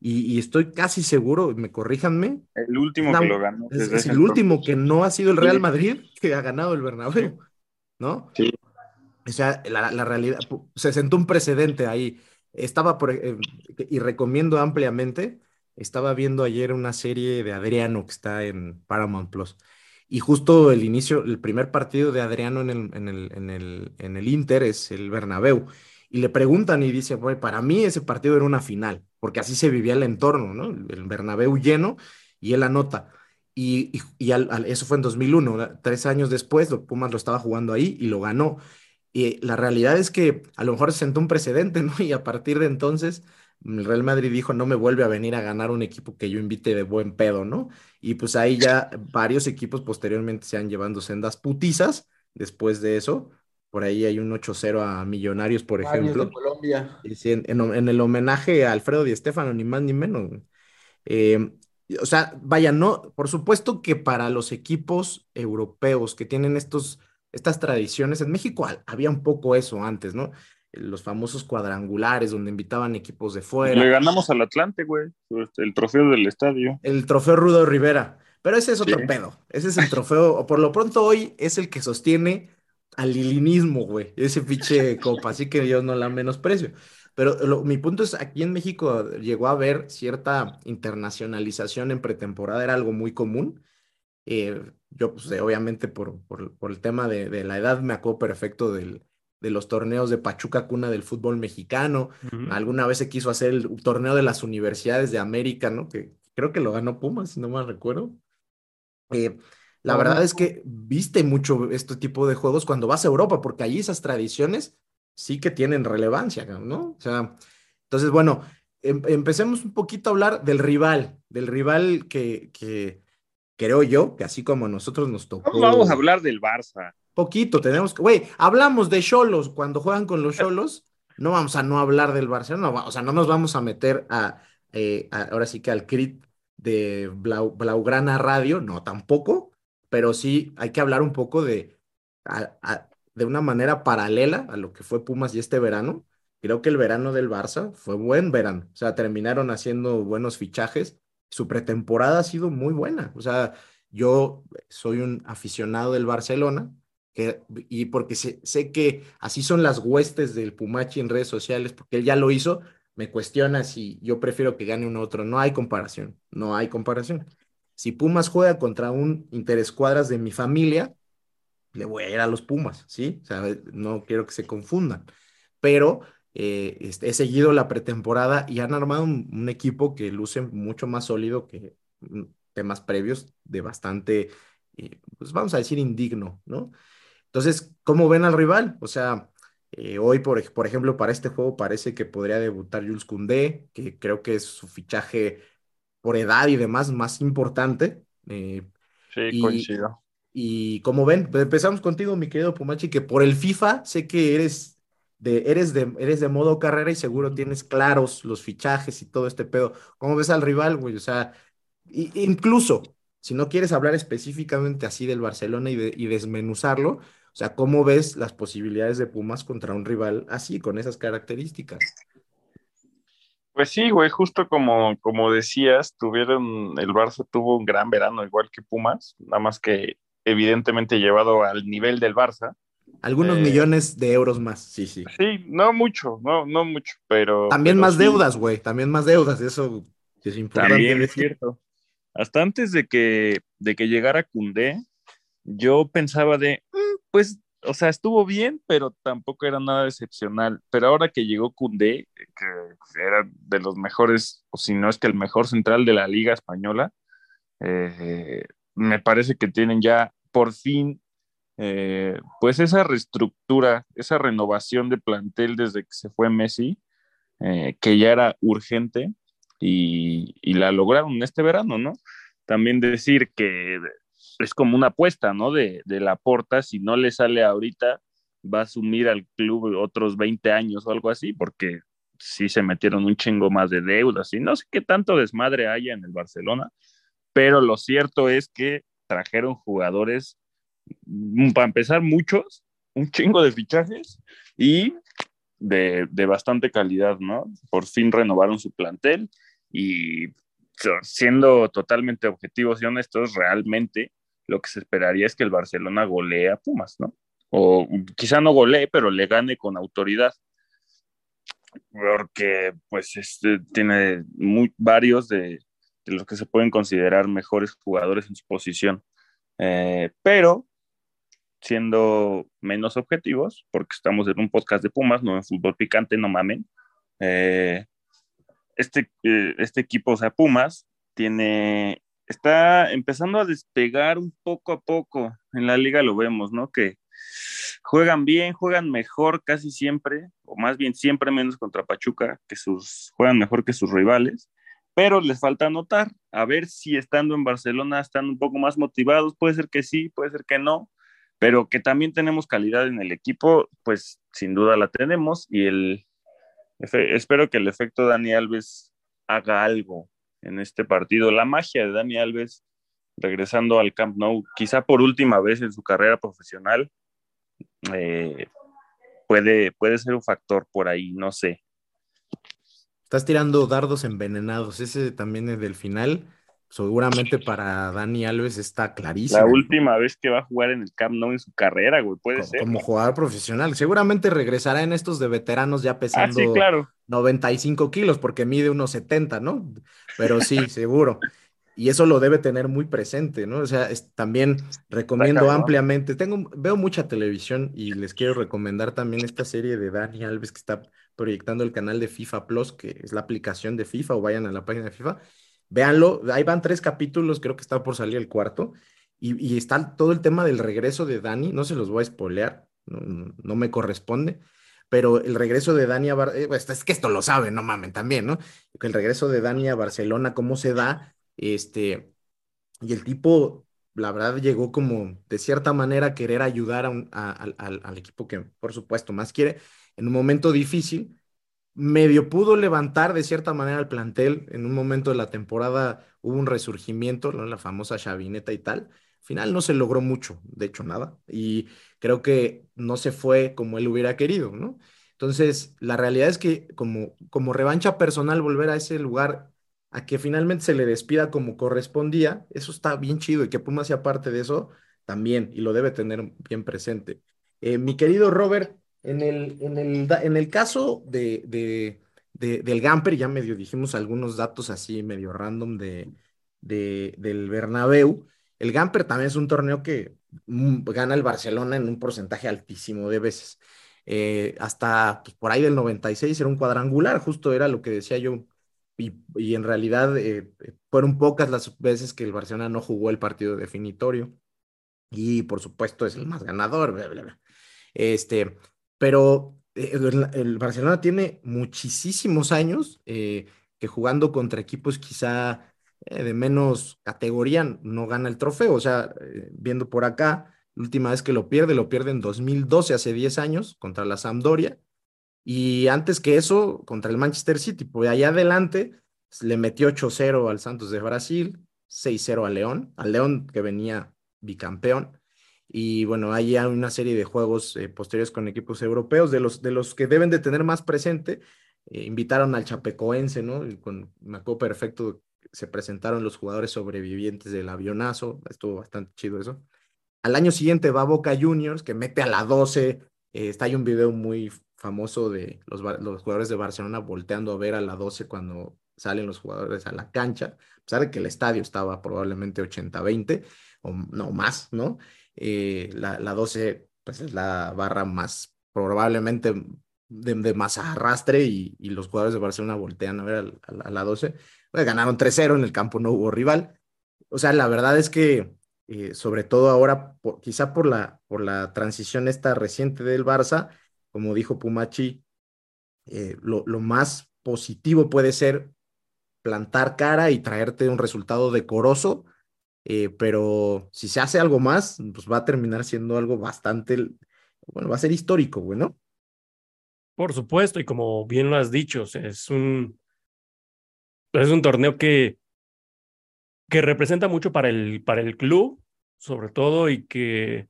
y, estoy casi seguro, me corríjanme. El último que lo ganó. Es, el último que no ha sido el Real Madrid que ha ganado el Bernabéu, ¿no? Sí. O sea, la, la realidad, se sentó un precedente ahí. Estaba por, eh, y recomiendo ampliamente, estaba viendo ayer una serie de Adriano que está en Paramount Plus. Y justo el inicio, el primer partido de Adriano en el, en el, en el, en el Inter es el Bernabéu y le preguntan y dice, güey, para mí ese partido era una final, porque así se vivía el entorno, ¿no? El Bernabéu lleno y él anota. Y, y, eso fue en 2001, tres años después, Pumas lo estaba jugando ahí y lo ganó. Y la realidad es que a lo mejor se sentó un precedente, ¿no? Y a partir de entonces, el Real Madrid dijo, no me vuelve a venir a ganar un equipo que yo invite de buen pedo, ¿no? Y pues ahí ya varios equipos posteriormente se han llevando sendas putizas después de eso, por ahí hay un 8-0 a Millonarios, por ejemplo. De Colombia. En, el homenaje a Alfredo Di Stéfano, ni más ni menos. Eh, o sea, vaya, no, por supuesto que para los equipos europeos que tienen estos, estas tradiciones, en México había un poco eso antes, ¿no? Los famosos cuadrangulares donde invitaban equipos de fuera. Le ganamos al Atlante, güey, el trofeo del estadio. El trofeo Rudo Rivera. Pero ese es otro pedo. Ese es el trofeo, o por lo pronto hoy es el que sostiene al lilinismo, güey, ese pinche copa, así que yo no la menosprecio. Pero mi punto es, aquí en México llegó a haber cierta internacionalización en pretemporada, era algo muy común. Eh, yo, pues, obviamente, por, por, el tema de, la edad, me acuerdo perfecto del, de los torneos de Pachuca Cuna del fútbol mexicano. Alguna vez se quiso hacer el torneo de las universidades de América, ¿no? Que creo que lo ganó Pumas, si no mal recuerdo. Eh, la verdad es que viste mucho este tipo de juegos cuando vas a Europa, porque allí esas tradiciones sí que tienen relevancia, ¿no? O sea, entonces, bueno, em, empecemos un poquito a hablar del rival, del rival que, que creo yo, que así como nosotros nos tocó. vamos a hablar del Barça. Poquito, tenemos que, güey, hablamos de Cholos cuando juegan con los Cholos, no vamos a no hablar del Barcelona, o sea, no nos vamos a meter a, eh, ahora sí que al crit de Blaugrana Radio, no, tampoco, pero sí hay que hablar un poco de, de una manera paralela a lo que fue Pumas y este verano. Creo que el verano del Barça fue buen verano, o sea, terminaron haciendo buenos fichajes. Su pretemporada ha sido muy buena, o sea, yo soy un aficionado del Barcelona, y porque sé, que así son las huestes del Pumachi en redes sociales, porque él ya lo hizo, me cuestiona si yo prefiero que gane uno otro. No hay comparación, no hay comparación. Si Pumas juega contra un interescuadras de mi familia, le voy a ir a los Pumas, ¿sí? O sea, no quiero que se confundan. Pero eh, he seguido la pretemporada y han armado un, equipo que luce mucho más sólido que mm, temas previos de bastante, eh, pues vamos a decir, indigno, ¿no? Entonces, ¿cómo ven al rival? O sea, eh, hoy, por, por ejemplo, para este juego parece que podría debutar Jules Koundé, que creo que es su fichaje por edad y demás más importante. sí, coincido. Y como ven, pues, empezamos contigo, mi querido Pumachi, que por el FIFA sé que eres de, eres de, eres de modo carrera y seguro tienes claros los fichajes y todo este pedo. ¿Cómo ves al rival, güey? O sea, incluso si no quieres hablar específicamente así del Barcelona y, y desmenuzarlo, o sea, ¿cómo ves las posibilidades de Pumas contra un rival así, con esas características? Pues sí, güey, justo como, como decías, tuvieron, el Barça tuvo un gran verano, igual que Pumas, nada más que evidentemente llevado al nivel del Barça. Algunos eh, millones de euros más, sí, sí. Sí, no mucho, no, no mucho, pero. También más deudas, güey, también más deudas, eso es importante. También es cierto. Hasta antes de que, de que llegara Cundé, yo pensaba de, mm, pues, o sea, estuvo bien, pero tampoco era nada excepcional. Pero ahora que llegó Cundé, que era de los mejores, o si no es que el mejor central de la Liga Española, eh, me parece que tienen ya por fin, eh, pues esa reestructura, esa renovación de plantel desde que se fue Messi, eh, que ya era urgente y, la lograron este verano, ¿no? También decir que es como una apuesta, ¿no? De, de la porta, si no le sale ahorita, va a asumir al club otros 20 años o algo así, porque sí se metieron un chingo más de deudas y no sé qué tanto desmadre haya en el Barcelona, pero lo cierto es que trajeron jugadores, para empezar, muchos, un chingo de fichajes y de, bastante calidad, ¿no? Por fin renovaron su plantel y siendo totalmente objetivos y honestos, realmente lo que se esperaría es que el Barcelona golee a Pumas, ¿no? O quizá no golee, pero le gane con autoridad. Porque, pues, este, tiene muy, varios de, de los que se pueden considerar mejores jugadores en su posición. Eh, pero siendo menos objetivos, porque estamos en un podcast de Pumas, no en fútbol picante, no mamen. Eh, este, eh, este equipo, o sea, Pumas, tiene, está empezando a despegar un poco a poco. En la liga lo vemos, ¿no? Que juegan bien, juegan mejor casi siempre, o más bien siempre menos contra Pachuca, que sus, juegan mejor que sus rivales pero les falta anotar. A ver si estando en Barcelona están un poco más motivados. Puede ser que sí, puede ser que no, pero que también tenemos calidad en el equipo, pues sin duda la tenemos. Y el, espero que el efecto Dani Alves haga algo en este partido. La magia de Dani Alves regresando al Camp Nou, quizá por última vez en su carrera profesional, eh, puede, puede ser un factor por ahí, no sé. Estás tirando dardos envenenados. Ese también es del final. Seguramente para Dani Alves está clarísimo. La última vez que va a jugar en el Camp Nou en su carrera, güey, puede ser. Como jugador profesional. Seguramente regresará en estos de veteranos ya pesando ah, claro. 95 kilos, porque mide unos 70, ¿no? Pero sí, seguro. Y eso lo debe tener muy presente, ¿no? O sea, también recomiendo ampliamente. Tengo, veo mucha televisión y les quiero recomendar también esta serie de Dani Alves que está proyectando el canal de FIFA Plus, que es la aplicación de FIFA, o vayan a la página de FIFA, véanlo, ahí van tres capítulos, creo que está por salir el cuarto, y, está todo el tema del regreso de Dani, no se los voy a spoilear, no, me corresponde, pero el regreso de Dani a Barcelona, eh, pues, es que esto lo saben, no mamen también, ¿no? El regreso de Dani a Barcelona, cómo se da, este, y el tipo, la verdad, llegó como de cierta manera a querer ayudar al equipo que, por supuesto, más quiere, en un momento difícil, medio pudo levantar de cierta manera el plantel. En un momento de la temporada hubo un resurgimiento, ¿no? la famosa chavineta y tal. Al final no se logró mucho, de hecho nada, y creo que no se fue como él hubiera querido, ¿no? Entonces, la realidad es que como, como revancha personal volver a ese lugar a que finalmente se le despida como correspondía, eso está bien chido y que Puma sea parte de eso también y lo debe tener bien presente. Eh, mi querido Robert, en el, en el, en el caso de, de, del Gamper, ya medio dijimos algunos datos así medio random de, de, del Bernabéu. El Gamper también es un torneo que mm, gana el Barcelona en un porcentaje altísimo de veces. Eh, hasta pues, por ahí del 96 era un cuadrangular, justo era lo que decía yo. Y, en realidad eh, fueron pocas las veces que el Barcelona no jugó el partido definitorio. Y por supuesto es el más ganador, bla, bla, bla. Este, pero eh, el, el Barcelona tiene muchísimos años que jugando contra equipos quizá eh, de menos categoría no gana el trofeo. O sea, eh, viendo por acá, la última vez que lo pierde, lo pierde en 2012, hace 10 años, contra la Sampdoria. Y antes que eso, contra el Manchester City. Pues allá adelante le metió 8-0 al Santos de Brasil, 6-0 al León, al León que venía bicampeón. Y bueno, hay ya una serie de juegos eh, posteriores con equipos europeos, de los, de los que deben de tener más presente. invitaron al Chapecoense, ¿no? con, me perfecto se presentaron los jugadores sobrevivientes del avionazo, estuvo bastante chido eso. Al año siguiente va Boca Juniors, que mete a la 12, eh, está ahí un video muy famoso de los, los, jugadores de Barcelona volteando a ver a la 12 cuando salen los jugadores a la cancha, a pesar de que el estadio estaba probablemente 80-20 o no más, ¿no? Eh, la, la 12 pues es la barra más probablemente de, de más arrastre y, y, los jugadores de Barcelona voltean a ver a, a, a la 12 pues, ganaron 3-0, en el campo no hubo rival. O sea, la verdad es que, eh, sobre todo ahora, por, quizá por la, por la transición esta reciente del Barça, como dijo Pumachi, eh, lo, lo, más positivo puede ser plantar cara y traerte un resultado decoroso, eh, pero si se hace algo más, pues va a terminar siendo algo bastante, bueno, va a ser histórico, bueno. Por supuesto, y como bien lo has dicho, es un, es un torneo que, que representa mucho para el, para el club, sobre todo, y que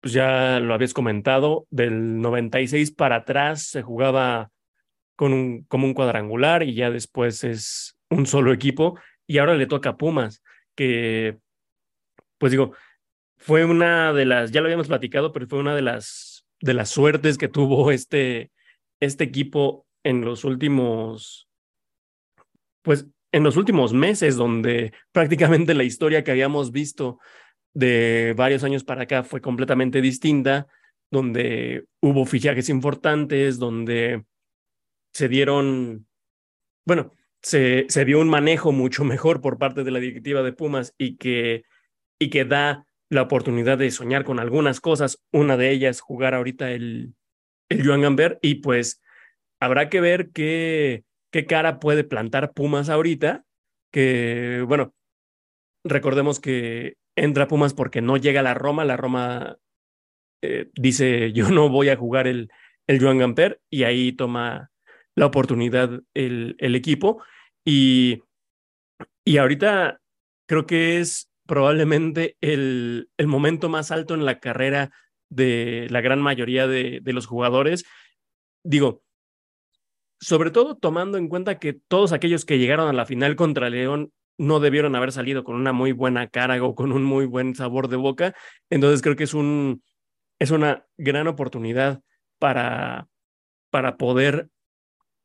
pues ya lo habías comentado, del 96 para atrás se jugaba con un, como un cuadrangular y ya después es un solo equipo y ahora le toca a Pumas, que pues digo, fue una de las, ya lo habíamos platicado, pero fue una de las, de las suertes que tuvo este, este equipo en los últimos, pues en los últimos meses, donde prácticamente la historia que habíamos visto de varios años para acá fue completamente distinta, donde hubo fichajes importantes, donde se dieron, bueno, se, se dio un manejo mucho mejor por parte de la directiva de Pumas y que, y que da la oportunidad de soñar con algunas cosas, una de ellas jugar ahorita el, el Joan Gamber y pues habrá que ver qué, qué cara puede plantar Pumas ahorita, que bueno, recordemos que entra Pumas porque no llega la Roma, la Roma eh, dice yo no voy a jugar el, el Joan Gamper y ahí toma la oportunidad el, el equipo. Y, y ahorita creo que es probablemente el, el momento más alto en la carrera de la gran mayoría de, de los jugadores. Digo, sobre todo tomando en cuenta que todos aquellos que llegaron a la final contra León no debieron haber salido con una muy buena cara o con un muy buen sabor de boca. Entonces creo que es, un, es una gran oportunidad para, para poder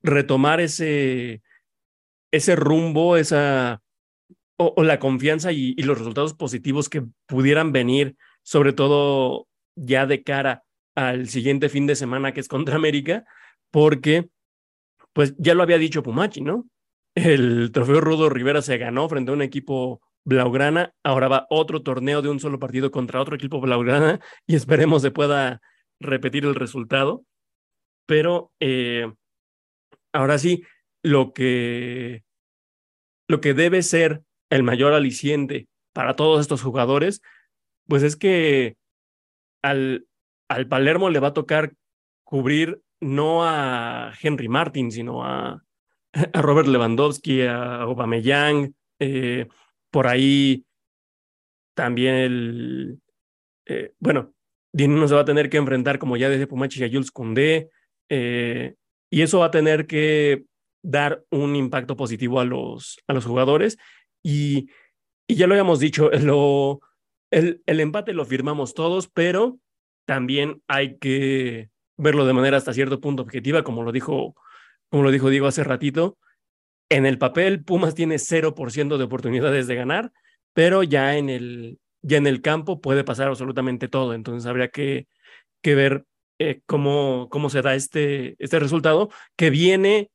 retomar ese, ese rumbo, esa, o, la confianza y, y, los resultados positivos que pudieran venir, sobre todo ya de cara al siguiente fin de semana que es contra América, porque pues ya lo había dicho Pumachi, ¿no? El trofeo Rudo Rivera se ganó frente a un equipo Blaugrana, ahora va otro torneo de un solo partido contra otro equipo Blaugrana y esperemos se pueda repetir el resultado. Pero eh, ahora sí, lo que, lo que debe ser el mayor aliciente para todos estos jugadores, pues es que al, al Palermo le va a tocar cubrir no a Henry Martin, sino a, a Robert Lewandowski, a Aubameyang, eh, por ahí también el, eh, bueno, Dinino se va a tener que enfrentar, como ya desde Pumachi, a Jules Koundé, eh, y eso va a tener que dar un impacto positivo a los, a los jugadores, y, y ya lo habíamos dicho, lo, el, el empate lo firmamos todos, pero también hay que verlo de manera hasta cierto punto objetiva, como lo dijo como lo dijo Diego hace ratito, en el papel Pumas tiene 0% de oportunidades de ganar, pero ya en el, ya en el campo puede pasar absolutamente todo. Entonces habría que, que ver eh, cómo, cómo se da este, este resultado que viene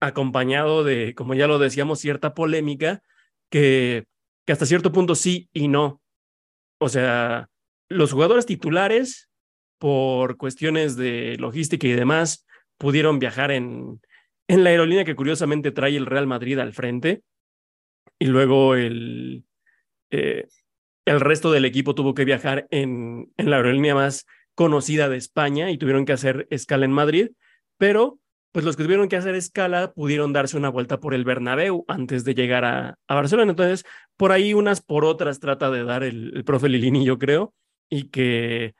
acompañado de, como ya lo decíamos, cierta polémica que, que hasta cierto punto sí y no. O sea, los jugadores titulares, por cuestiones de logística y demás, pudieron viajar en, en la aerolínea que curiosamente trae el Real Madrid al frente. Y luego el, eh, el resto del equipo tuvo que viajar en, en la aerolínea más conocida de España y tuvieron que hacer escala en Madrid, pero pues los que tuvieron que hacer escala pudieron darse una vuelta por el Bernabéu antes de llegar a, a Barcelona. Entonces, por ahí unas por otras trata de dar el, profe Lilini, yo creo, y que,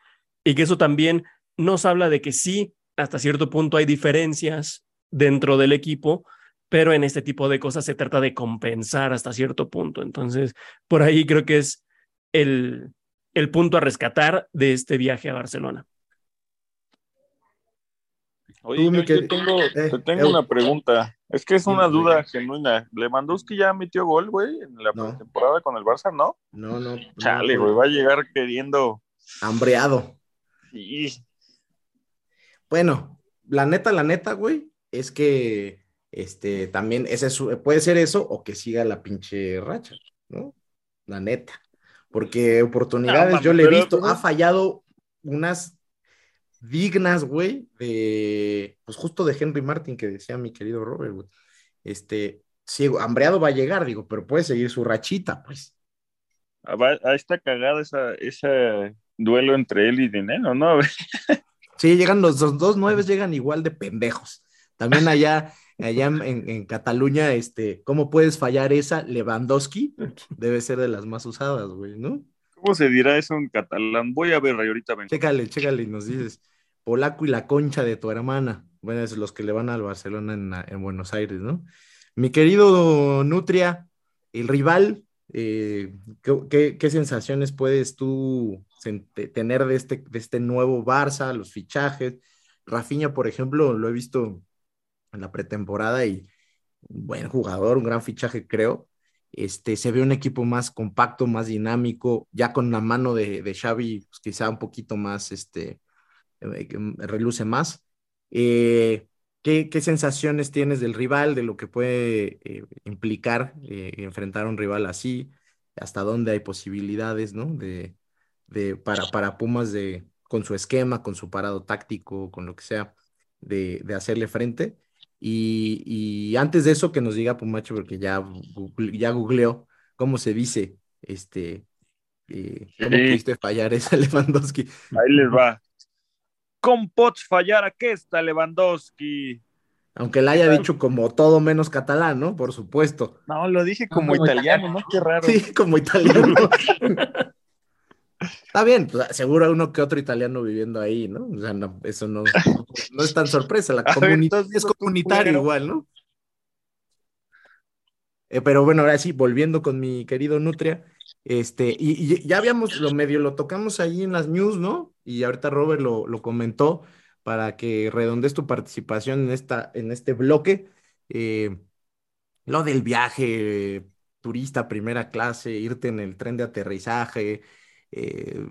y que eso también nos habla de que sí, hasta cierto punto hay diferencias dentro del equipo, pero en este tipo de cosas se trata de compensar hasta cierto punto. Entonces, por ahí creo que es el, el punto a rescatar de este viaje a Barcelona. Oye, yo, yo tengo, eh, te tengo eh, una pregunta. Es que es una duda genuina. ¿Lewandowski ya metió gol, güey, en la no. temporada con el Barça, no? No, no. Chale, güey, no, va a llegar queriendo. Hambreado. Sí. Bueno, la neta, la neta, güey, es que este también ese puede ser eso o que siga la pinche racha, ¿no? La neta. Porque oportunidades, no, yo le he visto, ha fallado unas dignas, güey, de, pues justo de Henry Martin, que decía mi querido Robert, güey. Este, ciego, hambreado va a llegar, digo, pero puede seguir su rachita, pues. Ahí está cagada esa, ese duelo entre él y Dinero, ¿no? sí, llegan los, los dos nueves, llegan igual de pendejos. También allá, allá en, en, Cataluña, este, ¿cómo puedes fallar esa? Lewandowski debe ser de las más usadas, güey, ¿no? ¿Cómo se dirá eso en catalán? Voy a ver, ahorita vengo. Chécale, chécale y nos dices polaco y la concha de tu hermana. Bueno, es los que le van al Barcelona en, en Buenos Aires, ¿no? Mi querido Nutria, el rival, eh, ¿qué, ¿qué, qué, sensaciones puedes tú tener de este, de este nuevo Barça, los fichajes? Rafinha, por ejemplo, lo he visto en la pretemporada y buen jugador, un gran fichaje, creo. Este, se ve un equipo más compacto, más dinámico, ya con la mano de, de Xavi, pues quizá un poquito más, este, reluce más. Eh, ¿qué, ¿qué, sensaciones tienes del rival, de lo que puede eh, implicar eh, enfrentar a un rival así? ¿Hasta dónde hay posibilidades, ¿no? De, de, para, para Pumas de, con su esquema, con su parado táctico, con lo que sea, de, de hacerle frente. Y, y, antes de eso, que nos diga Pumacho, porque ya, ya googleó cómo se dice, este, eh, ¿cómo sí. pudiste fallar esa Lewandowski? Ahí les va. ¿Cómo pots fallar aquesta Lewandowski? Aunque la haya dicho como todo menos catalán, ¿no? Por supuesto. No, lo dije como, como italiano, italiano, ¿no? Qué raro. Sí, como italiano. Está bien, pues, seguro uno que otro italiano viviendo ahí, ¿no? O sea, no, eso no, no es tan sorpresa, la comunidad es comunitario igual, ¿no? Eh, pero bueno, ahora sí, volviendo con mi querido Nutria, este, y, ya habíamos, lo medio lo tocamos ahí en las news, ¿no? Y ahorita Robert lo, lo comentó para que redondees tu participación en, esta, en este bloque. Eh, lo del viaje, turista primera clase, irte en el tren de aterrizaje, eh,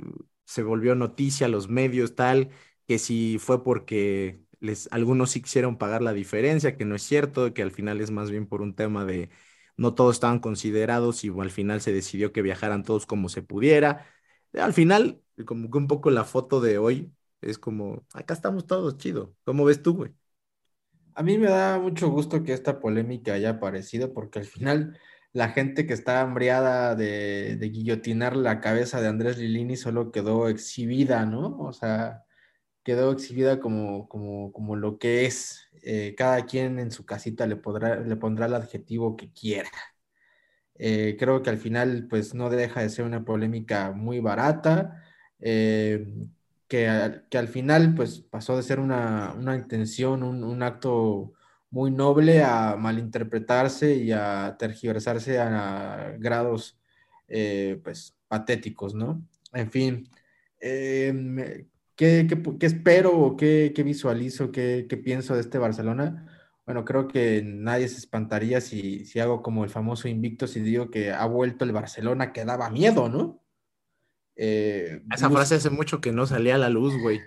se volvió noticia los medios, tal, que si fue porque les, algunos sí quisieron pagar la diferencia, que no es cierto, que al final es más bien por un tema de no todos estaban considerados y al final se decidió que viajaran todos como se pudiera. Al final, como que un poco la foto de hoy es como, acá estamos todos, chido. ¿Cómo ves tú, güey? A mí me da mucho gusto que esta polémica haya aparecido porque al final la gente que está hambriada de, de, guillotinar la cabeza de Andrés Lilini solo quedó exhibida, ¿no? O sea, quedó exhibida como, como, como lo que es. Eh, cada quien en su casita le, podrá, le pondrá el adjetivo que quiera. Eh, creo que al final, pues no deja de ser una polémica muy barata, eh, que, que, al final, pues pasó de ser una, una intención, un, un acto muy noble a malinterpretarse y a tergiversarse a grados pues patéticos, ¿no? En fin, eh, ¿qué, qué, qué, espero o qué, qué visualizo, qué, qué, pienso de este Barcelona? bueno, creo que nadie se espantaría si, si hago como el famoso invicto, si digo que ha vuelto el Barcelona que daba miedo, ¿no? Eh, Esa frase hace mucho que no salía a la luz, güey.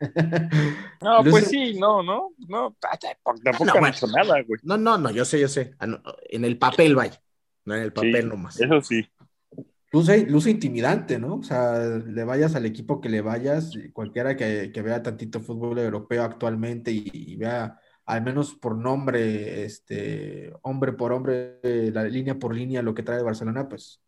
no, pues sí, no, no, no, tampoco no, hecho nada, güey. No, no, no, yo sé, yo sé. Ah, en el papel, vaya. No en el papel nomás. Eso sí. Luce, luce, intimidante, ¿no? O sea, le vayas al equipo que le vayas, cualquiera que, que vea tantito fútbol europeo actualmente y, vea al menos por nombre, este, hombre por hombre, la línea por línea, lo que trae Barcelona, pues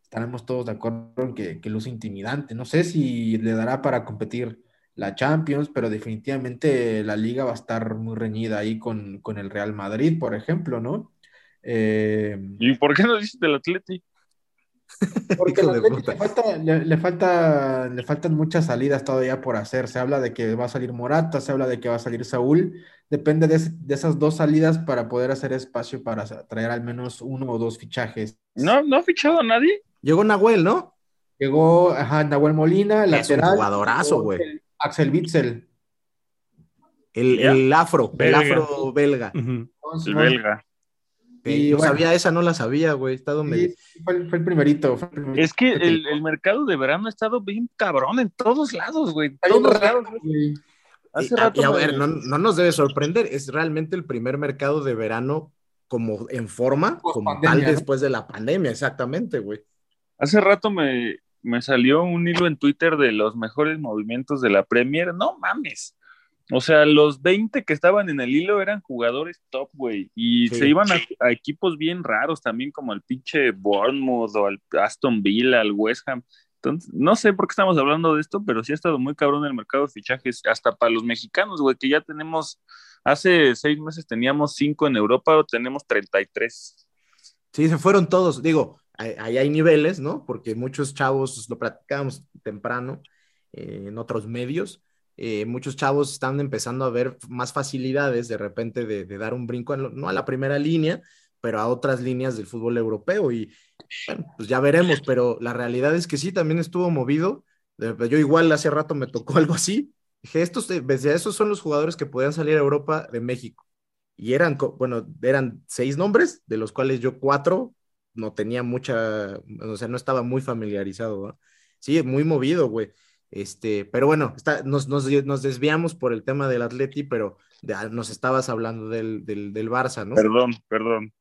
estaremos todos de acuerdo en que, que luce intimidante. No sé si le dará para competir la Champions, pero definitivamente la liga va a estar muy reñida ahí con, con el Real Madrid, por ejemplo, ¿no? Eh, ¿Y por qué no dices del Atleti? Porque le, falta, le, falta, le faltan muchas salidas todavía por hacer. Se habla de que va a salir Morata, se habla de que va a salir Saúl. Depende de, de, esas dos salidas para poder hacer espacio para traer al menos uno o dos fichajes. ¿No, no ha fichado a nadie? Llegó Nahuel, ¿no? Llegó ajá, Nahuel Molina, es lateral. un jugadorazo, güey. Axel Witzel. El, el, afro, el afro belga. El belga. Y, yo sabía esa, no la sabía, güey. Estado sí, fue, el, primerito, Es que el, el, mercado de verano ha estado bien cabrón en todos lados, güey. Todos lados, güey. Hace rato. Y a ver, no, no, nos debe sorprender. Es realmente el primer mercado de verano como en forma, como tal después de la pandemia, exactamente, güey. Hace rato me, salió un hilo en Twitter de los mejores movimientos de la Premier. No mames. O sea, los 20 que estaban en el hilo eran jugadores top, güey. Y se iban a, equipos bien raros también, como el pinche Bournemouth o al Aston Villa, al West Ham. Entonces, no sé por qué estamos hablando de esto, pero sí ha estado muy cabrón el mercado de fichajes, hasta para los mexicanos, güey, que ya tenemos, hace seis meses teníamos cinco en Europa, o tenemos 33. Sí, se fueron todos. Digo, ahí hay niveles, ¿no? Porque muchos chavos, lo platicábamos temprano eh, en otros medios, eh, muchos chavos están empezando a ver más facilidades de repente de, dar un brinco, no a la primera línea, pero a otras líneas del fútbol europeo. Y bueno, pues ya veremos, pero la realidad es que sí, también estuvo movido. Yo igual hace rato me tocó algo así. Dije, estos, esos son los jugadores que podían salir a Europa de México. Y eran, bueno, eran seis nombres, de los cuales yo cuatro no tenía mucha, o sea, no estaba muy familiarizado, Sí, muy movido, güey. Este, pero bueno, está, nos, nos, nos, desviamos por el tema del Atleti, pero nos estabas hablando del, del, del, Barça, ¿no? Perdón, perdón.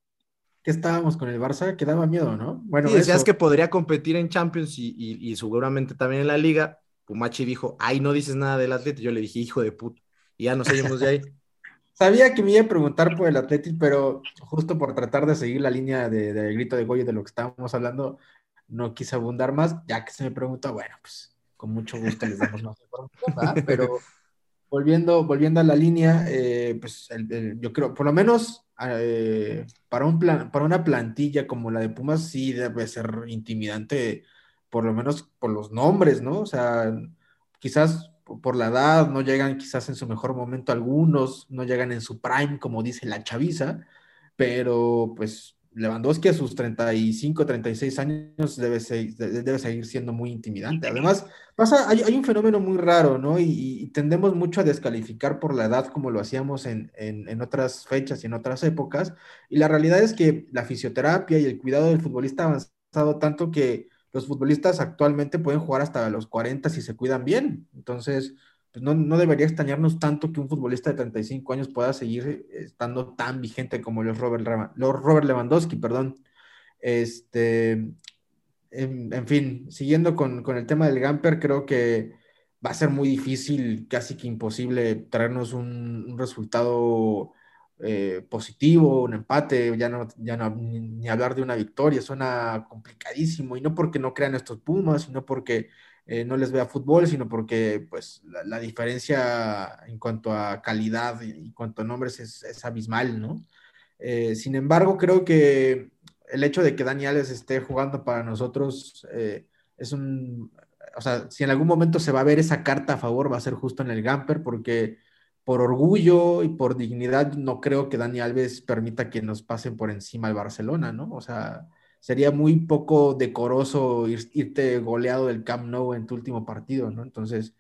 Que estábamos con el Barça, que daba miedo, ¿no? Bueno, sí, decías que podría competir en Champions y, y, y, seguramente también en la Liga. Pumachi dijo, ay, no dices nada del Atleti. Yo le dije, hijo de puta. Y ya nos seguimos de ahí. Sabía que me iba a preguntar por el Atlético, pero justo por tratar de seguir la línea de, grito de Goyo de lo que estábamos hablando, no quise abundar más, ya que se me preguntó, bueno, pues con mucho gusto les damos más información, Pero volviendo, volviendo a la línea, eh, pues yo creo, por lo menos eh, para, un plan, para una plantilla como la de Pumas, sí debe ser intimidante, por lo menos por los nombres, ¿no? O sea, quizás por la edad, no llegan quizás en su mejor momento algunos, no llegan en su prime, como dice la chaviza, pero pues Lewandowski a sus 35, 36 años debe, debe seguir siendo muy intimidante. Además, pasa, hay, un fenómeno muy raro, ¿no? Y, tendemos mucho a descalificar por la edad como lo hacíamos en, en, otras fechas y en otras épocas. Y la realidad es que la fisioterapia y el cuidado del futbolista ha avanzado tanto que los futbolistas actualmente pueden jugar hasta los 40 si se cuidan bien. Entonces, pues no, no, debería extrañarnos tanto que un futbolista de 35 años pueda seguir estando tan vigente como los Robert, Robert Lewandowski, perdón. Este, en, fin, siguiendo con, con, el tema del Gamper, creo que va a ser muy difícil, casi que imposible, traernos un, un resultado eh, positivo, un empate, ya no, ya no ni, hablar de una victoria, suena complicadísimo, y no porque no crean estos Pumas, sino porque eh, no les vea fútbol, sino porque pues la, diferencia en cuanto a calidad y en cuanto a nombres es, abismal, ¿no? Eh, sin embargo, creo que el hecho de que Dani Alves esté jugando para nosotros es un, o sea, si en algún momento se va a ver esa carta a favor, va a ser justo en el Gamper, porque por orgullo y por dignidad, no creo que Dani Alves permita que nos pasen por encima al Barcelona, ¿no? O sea, sería muy poco decoroso irte goleado del Camp Nou en tu último partido, ¿no? Entonces,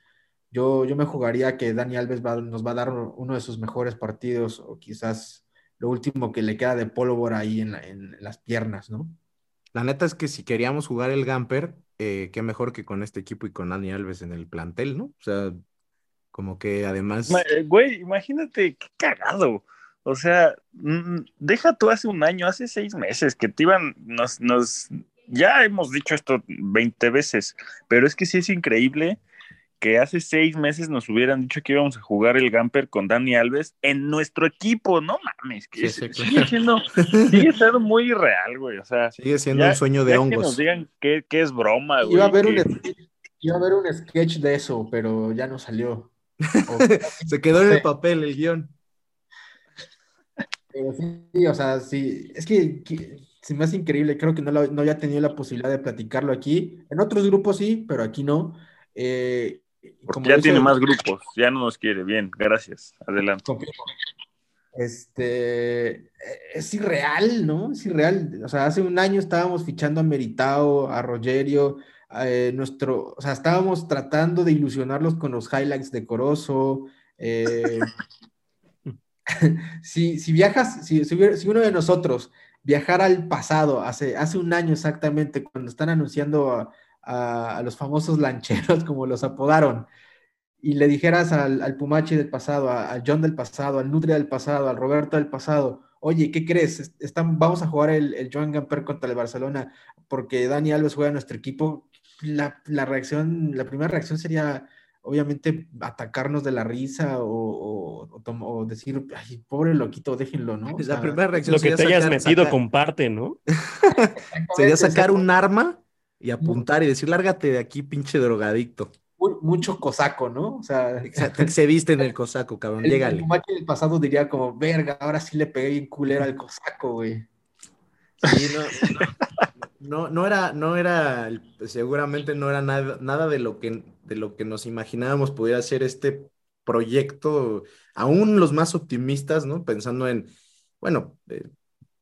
yo, yo me jugaría que Dani Alves nos va a dar uno de sus mejores partidos o quizás lo último que le queda de pólvora ahí en, la- en las piernas, ¿no? La neta es que si queríamos jugar el Gamper, eh, qué mejor que con este equipo y con Dani Alves en el plantel, ¿no? O sea, como que además... Ma- eh, Güey, imagínate qué cagado. O sea, mm, deja tú hace un año, hace seis meses que te iban, nos, nos, ya hemos dicho esto 20 veces, pero es que sí es increíble que hace seis meses nos hubieran dicho que íbamos a jugar el Gamper con Dani Alves en nuestro equipo, no mames, que Sí, es- sí, sigue siendo, sigue siendo muy irreal, güey, o sea, Sigue siendo ya- un sueño de ya que nos hongos. digan que, que es broma, güey. Iba a haber un que- sketch, iba a haber un sketch de eso, pero ya no salió. Se quedó en el papel el guion. Pero sí, o sea, sí, es que, que se me hace increíble, creo que no, lo- no había tenido la posibilidad de platicarlo aquí. En otros grupos sí, pero aquí no. Eh, como ya dice- tiene más grupos, ya no nos quiere, bien, gracias, adelante. Confirmo. Este, es irreal, ¿no? Es irreal. O sea, hace un año estábamos fichando a Meritao, a Rogerio, eh, nuestro, o sea, estábamos tratando de ilusionarlos con los highlights de Corozo. eh, si, si viajas, si, si uno de nosotros viajara al pasado, hace, hace un año exactamente, cuando están anunciando a, a- a los famosos lancheros, como los apodaron, y le dijeras al, al Pumachi del pasado, a- al John del pasado, al Nutria del pasado, al Roberto del pasado, oye, ¿qué crees? Es- Están, vamos a jugar el, el Joan Gamper contra el Barcelona porque Dani Alves juega en nuestro equipo. La, la reacción, la primera reacción sería obviamente atacarnos de la risa o, o- o tom- o decir, ay, pobre loquito, déjenlo, ¿no? O La sea, primera reacción Lo que te hayas sacar- metido, sacar- comparte, ¿no? sería sacar un arma y apuntar y decir, lárgate de aquí, pinche drogadicto. mu- mucho cosaco, ¿no? O sea, Exacto, Se viste en el cosaco, cabrón, el, el del pasado diría como, verga, ahora sí le pegué bien culero al cosaco, güey. Sí, no, no, no era, no era, seguramente no era nada, nada de lo que, de lo que nos imaginábamos pudiera ser este proyecto, aún los más optimistas, ¿no? Pensando en, bueno, eh,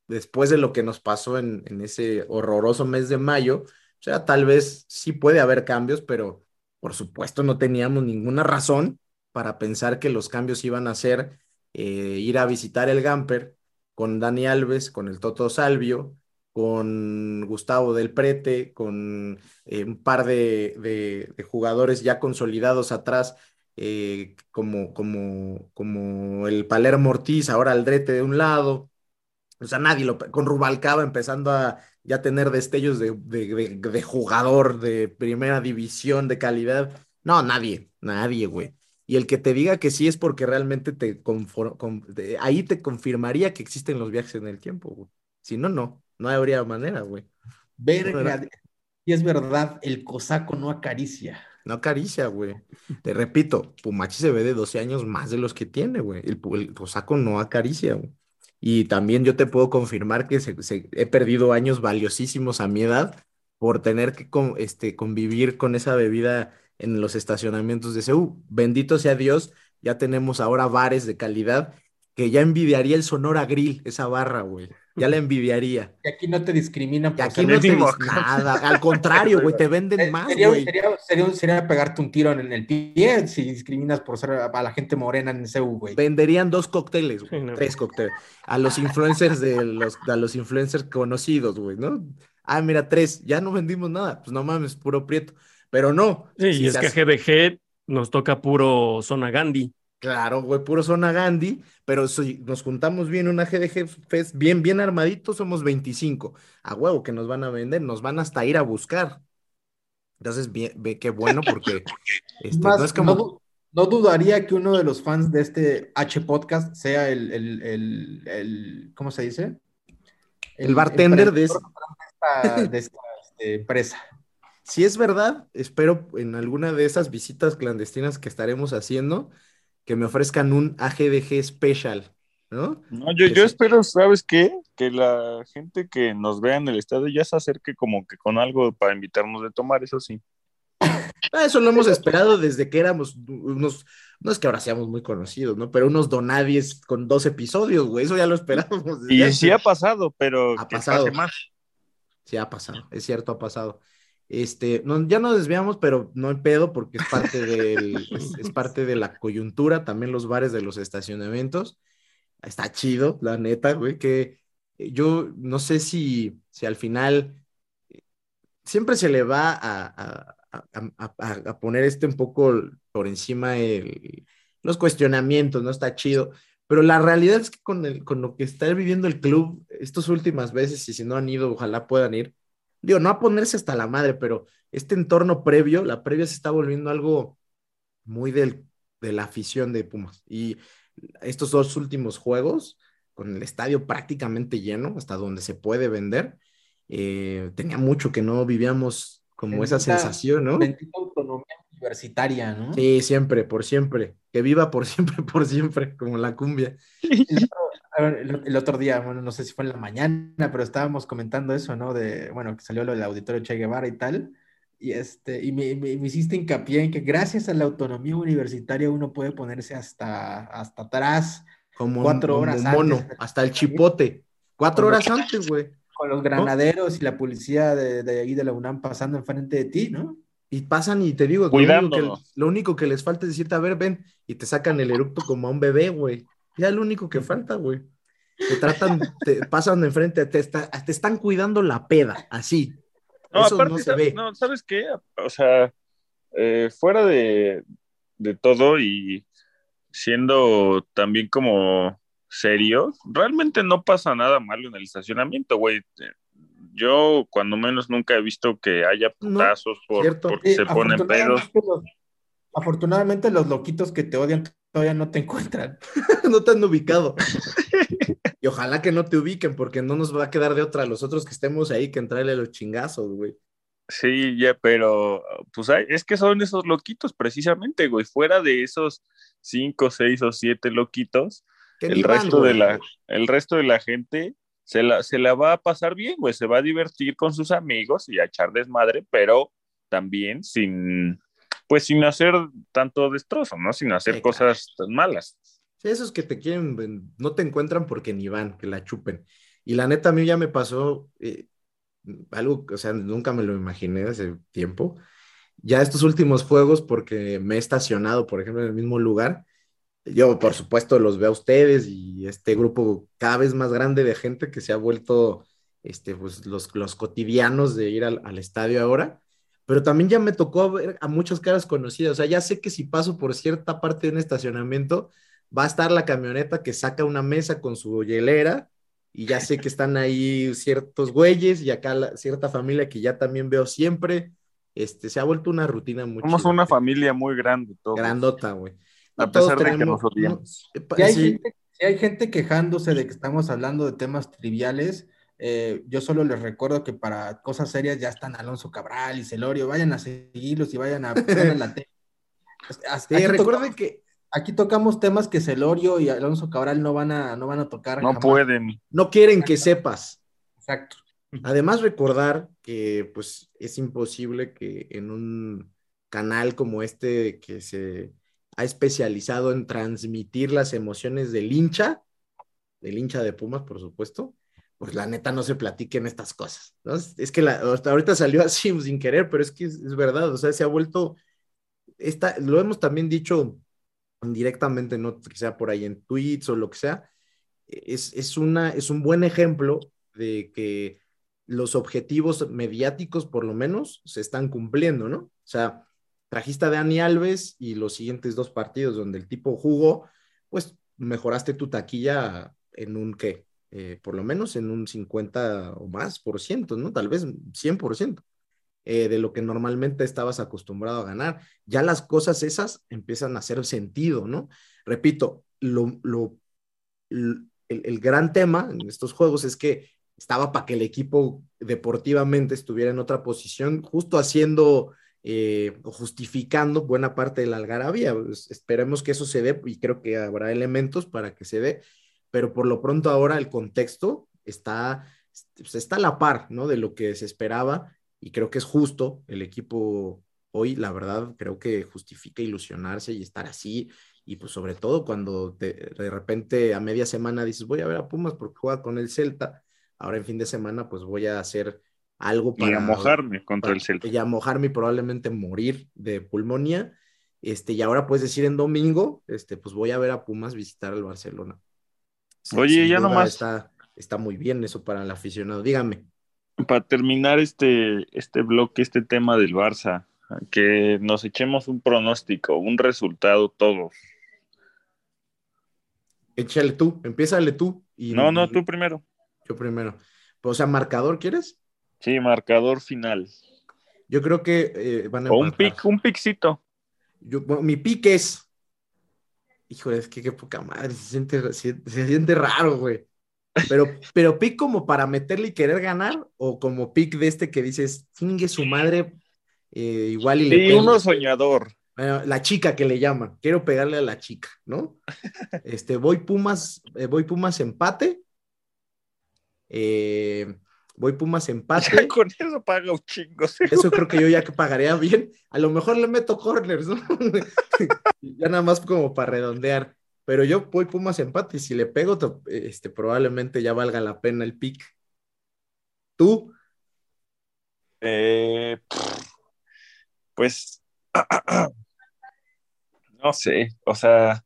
después de lo que nos pasó en, en ese horroroso mes de mayo, o sea, tal vez sí puede haber cambios, pero por supuesto no teníamos ninguna razón para pensar que los cambios iban a ser eh, ir a visitar el Gamper con Dani Alves, con el Toto Salvio, con Gustavo del Prete, con eh, un par de, de- jugadores ya consolidados atrás, eh, como, como, como el Palermo Ortiz, ahora Aldrete de un lado. O sea, nadie lo, con Rubalcaba empezando a ya tener destellos de, de, jugador de primera división de calidad. No, nadie, nadie, güey. Y el que te diga que sí es porque realmente te ahí te confirmaría que existen los viajes en el tiempo, güey. Si no, no, no habría manera, güey. Verga, y es verdad, el cosaco no acaricia. No acaricia, güey. Te repito, Pumachi se ve de 12 años más de los que tiene, güey. El, cosaco no acaricia, güey. Y también yo te puedo confirmar que se- se- he perdido años valiosísimos a mi edad por tener que con- este, convivir con esa bebida en los estacionamientos de CEU. Bendito sea Dios, ya tenemos ahora bares de calidad que ya envidiaría el Sonora Grill, esa barra, güey. Ya la envidiaría. Y aquí no te discriminan Y por aquí ser no te nada. Al contrario, güey, te venden Eh, más, sería, güey. sería, sería- sería pegarte un tiro en el pie si discriminas por ser a, la gente morena en CEU, güey. Venderían dos cócteles, güey, Sí, no. tres cócteles. A los influencers de los, a los influencers conocidos, güey, ¿no? Ah, mira, tres, ya no vendimos nada. Pues no mames, puro prieto. Pero no. Sí, si y es que hace- GDG nos toca puro zona Gandhi. Claro, güey, puro zona Gandhi, pero si nos juntamos bien una GDG Fest, bien, bien armaditos, somos 25. A huevo que nos van a vender, nos van hasta ir a buscar. Entonces, bien, ve qué bueno porque este, Más, no es como... no, du- no dudaría que uno de los fans de este H podcast sea el, el, el, el- ¿cómo se dice? El bartender de esta, de esta, este, empresa. Si es verdad, espero en alguna de esas visitas clandestinas que estaremos haciendo que me ofrezcan un AGDG special, ¿no? No, yo, espero, ¿sabes qué? Que la gente que nos vea en el estadio ya se acerque como que con algo para invitarnos de tomar, eso sí. Ah, Eso lo hemos esperado desde que éramos unos, no es que ahora seamos muy conocidos, ¿no? Pero unos donadies con dos episodios, güey, eso ya lo esperábamos. Y sí ha pasado, pero Ha que pasado. pase más. Sí, ha pasado, es cierto, ha pasado. Este, no, ya nos desviamos, pero no hay pedo porque es parte del, es, es parte de la coyuntura, también los bares de los estacionamientos. está chido, la neta, güey, que yo no sé si, si al final siempre se le va a, a, poner este un poco por encima el, los cuestionamientos, ¿no? Está chido. Pero la realidad es que con, el, con lo que está viviendo el club estas últimas veces, y si no han ido, ojalá puedan ir, digo, no a ponerse hasta la madre, pero este entorno previo, la previa se está volviendo algo muy del, de la afición de Pumas. Y estos dos últimos juegos, con el estadio prácticamente lleno, hasta donde se puede vender, eh, tenía mucho que no vivíamos como esa sensación, ¿no? Bendita autonomía universitaria, ¿no? Sí, siempre, por siempre. Que viva por siempre, por siempre, como la cumbia. El otro, día, bueno, no sé si fue en la mañana, pero estábamos comentando eso, ¿no? De, bueno, que salió lo del auditorio Che Guevara y tal. Y, este, y me, me, hiciste hincapié en que gracias a la autonomía universitaria uno puede ponerse hasta, hasta atrás, como cuatro horas mono, hasta el chipote. Cuatro horas antes, güey. Con los granaderos y la policía de, de ahí de la UNAM pasando enfrente de ti, ¿no? Y pasan y te digo, lo único, que, lo único, que, les falta es decirte, a ver, ven, y te sacan el eructo como a un bebé, güey. Ya lo único que falta, güey. Te tratan, te pasan de enfrente, te, te están cuidando la peda, así. No, Eso aparte, no se ve. No, ¿sabes qué? O sea, eh, fuera de, de todo y siendo también como serio, realmente no pasa nada malo en el estacionamiento, güey yo cuando menos nunca he visto que haya putazos por, porque se ponen pedos. afortunadamente los loquitos que te odian todavía no te encuentran. no te han ubicado. y ojalá que no te ubiquen porque no nos va a quedar de otra a los otros que estemos ahí que entrarle los chingazos, güey. Sí, ya, pero pues es que son esos loquitos precisamente, güey. Fuera de esos cinco, seis o siete loquitos, el resto, de la, el resto de la gente se la, se la va a pasar bien, güey, se va a divertir con sus amigos y a echar desmadre, pero también sin, pues sin hacer tanto destrozo, ¿no? Sin hacer cosas tan malas. Sí, esos que te quieren, no te encuentran porque ni van, que la chupen. Y la neta, a mí ya me pasó eh, algo, o sea, nunca me lo imaginé hace tiempo. Ya estos últimos juegos, porque me he estacionado, por ejemplo, en el mismo lugar, yo, por supuesto, los veo a ustedes y este grupo cada vez más grande de gente que se ha vuelto este, pues, los, los cotidianos de ir al, estadio ahora, pero también ya me tocó ver a muchas caras conocidas, o sea, ya sé que si paso por cierta parte de un estacionamiento, va a estar la camioneta que saca una mesa con su hielera y ya sé que están ahí ciertos güeyes y acá cierta familia que ya también veo siempre. Este, se ha vuelto una rutina muy Somos una familia muy grande, todo. Grandota, güey. A pesar de que nos odiamos. Si hay, gente, hay, gente, quejándose de que estamos hablando de temas triviales, eh, yo solo les recuerdo que para cosas serias ya están Alonso Cabral y Celorio, vayan a seguirlos y vayan a poner la tele. Sí, recuerden que aquí tocamos temas que Celorio y Alonso Cabral no van a, no van a tocar. No pueden. No quieren que sepas. Exacto. Además, recordar que pues es imposible que en un canal como este que se ha especializado en transmitir las emociones del hincha, del hincha de Pumas, por supuesto, pues la neta no se platiquen estas cosas. ¿no? Es que la, ahorita salió así sin querer, pero es que es, verdad, o sea, se ha vuelto, esta, lo hemos también dicho indirectamente, no que por ahí en tweets o lo que sea, es, es, una, es un buen ejemplo de que los objetivos mediáticos, por lo menos, se están cumpliendo, ¿no? O sea, trajiste a Dani Alves y los siguientes dos partidos donde el tipo jugó, pues mejoraste tu taquilla en un qué, eh, por lo menos en un 50 o más por ciento, ¿no? Tal vez 100 por ciento eh, de lo que normalmente estabas acostumbrado a ganar. Ya las cosas esas empiezan a hacer sentido, ¿no? Repito, lo, lo, el, el gran tema en estos juegos es que estaba para que el equipo deportivamente estuviera en otra posición, justo haciendo eh, justificando buena parte de la algarabía. Pues, esperemos que eso se dé y creo que habrá elementos para que se dé, pero por lo pronto ahora el contexto está, pues, está a la par ¿no? de lo que se esperaba y creo que es justo el equipo hoy, la verdad, creo que justifica ilusionarse y estar así. Y pues sobre todo cuando de, de repente a media semana dices, voy a ver a Pumas porque juega con el Celta, ahora en fin de semana pues voy a hacer algo para... Y a mojarme contra el Celta. Y a mojarme y probablemente morir de pulmonía. Este, y ahora puedes decir en domingo, este, pues voy a ver a Pumas visitar al Barcelona. Oye, ya nomás. Está, está muy bien eso para el aficionado. Dígame. Para terminar este, este bloque, este tema del Barça, que nos echemos un pronóstico, un resultado todos. Échale tú, empiézale tú. Y, No, no, tú primero. Yo primero. O sea, marcador, ¿quieres? Sí, marcador final. Yo creo que eh, van a O un empatar. pic, un piccito. Yo- bueno, mi pick es. Híjole, es que qué poca madre, se siente, se, se siente raro, güey. Pero, pero pick como para meterle y querer ganar, o como pick de este que dices, fingue su madre, eh, igual y le Y pego". uno soñador. Bueno, la chica que le llaman, quiero pegarle a la chica, ¿no? Este, voy Pumas, eh, voy Pumas empate. Eh, voy Pumas Ya empate. con eso paga un chingo. Eso creo que yo ya que pagaría bien. A lo mejor le meto corners, ¿no? ya nada más como para redondear. Pero yo voy Pumas empate y si le pego, este, probablemente ya valga la pena el pick. ¿Tú? Eh, pues no sé, o sea,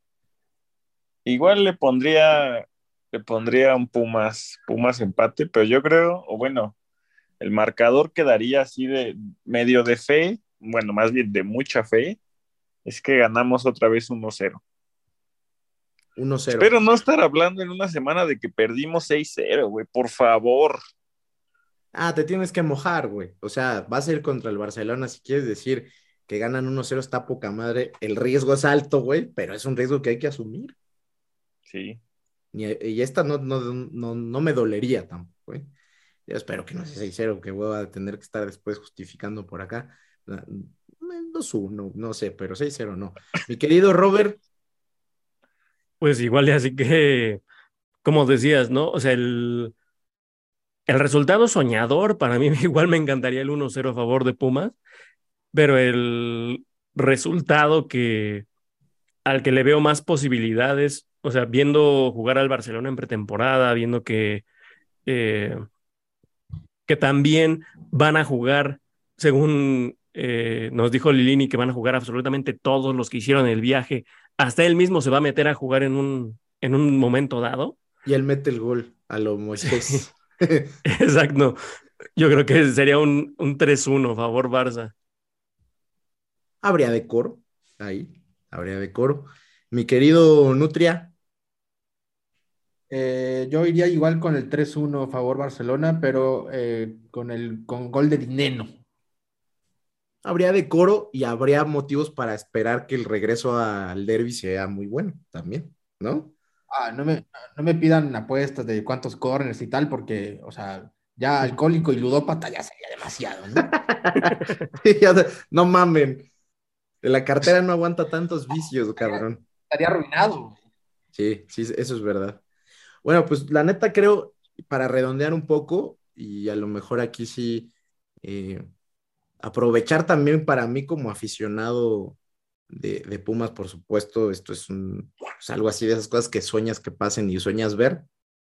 igual le pondría le pondría un Pumas, Pumas empate, pero yo creo, o bueno, el marcador quedaría así de medio de fe, bueno, más bien de mucha fe, es que ganamos otra vez 1-0. 1-0. Espero no estar hablando en una semana de que perdimos 6-0, güey, por favor. Ah, te tienes que mojar, güey. O sea, vas a ir contra el Barcelona. Si quieres decir que ganan 1-0, está poca madre. El riesgo es alto, güey, pero es un riesgo que hay que asumir. Sí. Y, y esta no, no, no, no me dolería tampoco, güey. Yo espero que no sea 6-0, que voy a tener que estar después justificando por acá. 2-1, no sé, pero 6-0 no. Mi querido Robert, Pues igual así que, como decías, ¿no? O sea, el, el resultado soñador, para mí igual me encantaría el 1-0 a favor de Pumas, pero el resultado que al que le veo más posibilidades, o sea, viendo jugar al Barcelona en pretemporada, viendo que, eh, que también van a jugar, según eh, nos dijo Lilini, que van a jugar absolutamente todos los que hicieron el viaje hasta él mismo se va a meter a jugar en un, en un momento dado. y él mete el gol a lo Moisés. Exacto. Yo creo que sería un, un 3-1 favor Barça. habría decoro, ahí, habría decoro. Mi querido Nutria, Eh, yo iría igual con el 3-1 favor Barcelona, pero eh, con el con gol de Dineno. habría decoro y habría motivos para esperar que el regreso al derby sea muy bueno también, ¿no? Ah, no me, no me pidan apuestas de cuántos corners y tal, porque, o sea, ya alcohólico y ludópata ya sería demasiado, ¿no? No mamen. La cartera no aguanta tantos vicios, cabrón. Estaría arruinado. Sí, sí, eso es verdad. Bueno, pues la neta creo, para redondear un poco, y a lo mejor aquí sí, eh, aprovechar también para mí como aficionado de, de Pumas, por supuesto, esto es, un, es algo así de esas cosas que sueñas que pasen y sueñas ver.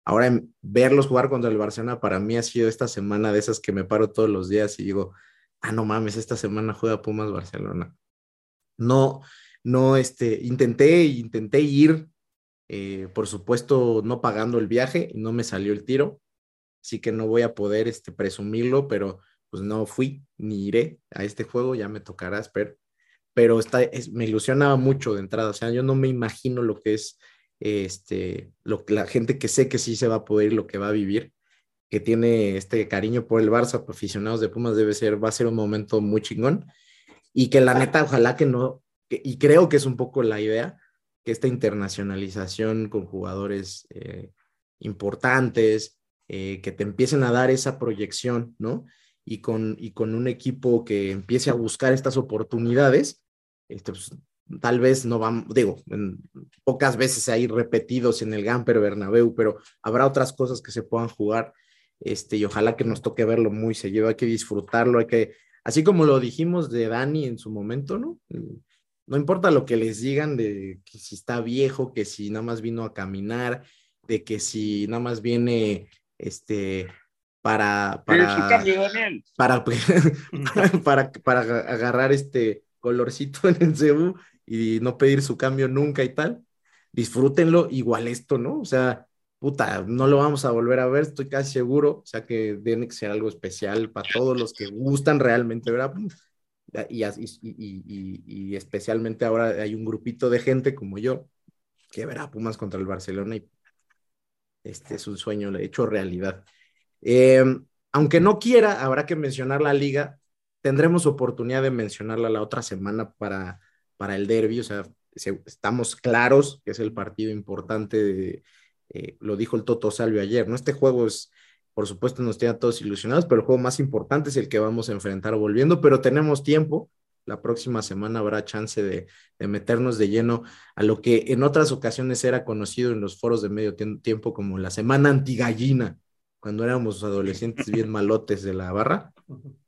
Ahora, verlos jugar contra el Barcelona para mí ha sido esta semana de esas que me paro todos los días y digo, ah, no mames, esta semana juega Pumas Barcelona. No, no, este, intenté, intenté ir, eh, por supuesto, no pagando el viaje y no me salió el tiro, así que no voy a poder, este, presumirlo, pero pues no fui ni iré a este juego, ya me tocará, espero. Pero está, es- me ilusionaba mucho de entrada, o sea, yo no me imagino lo que es este, lo, la gente que sé que sí se va a poder, lo que va a vivir, que tiene este cariño por el Barça, aficionados de Pumas, debe ser, va a ser un momento muy chingón. Y que la neta, ojalá que no, y creo que es un poco la idea, que esta internacionalización con jugadores eh, importantes, eh, que te empiecen a dar esa proyección, ¿no? Y con, y con un equipo que empiece a buscar estas oportunidades, este, pues, tal vez no vamos, digo, en- pocas veces hay repetidos en el Gamper Bernabéu, pero habrá otras cosas que se puedan jugar, este, y ojalá que nos toque verlo muy seguido, hay que disfrutarlo, hay que, así como lo dijimos de Dani en su momento, ¿no? No importa lo que les digan de que si está viejo, que si nada más vino a caminar, de que si nada más viene, este, para, para, cambio, para, para, para agarrar este colorcito en el CEU y no pedir su cambio nunca y tal. Disfrútenlo igual esto, ¿no? O sea, puta, no lo vamos a volver a ver, estoy casi seguro, o sea que tiene que ser algo especial para todos los que gustan realmente ver a Pumas. Y, y, especialmente ahora hay un grupito de gente como yo que verá Pumas contra el Barcelona y este es un sueño hecho realidad. Eh, aunque no quiera, habrá que mencionar la liga. Tendremos oportunidad de mencionarla la otra semana para, para el derby. O sea, estamos claros que es el partido importante. De, eh, lo dijo el Toto Salvio ayer, ¿no? Este juego es, por supuesto, nos tiene a todos ilusionados, pero el juego más importante es el que vamos a enfrentar volviendo, pero tenemos tiempo. La próxima semana habrá chance de, de meternos de lleno a lo que en otras ocasiones era conocido en los foros de medio tiempo como la semana antigallina cuando éramos adolescentes bien malotes de la barra.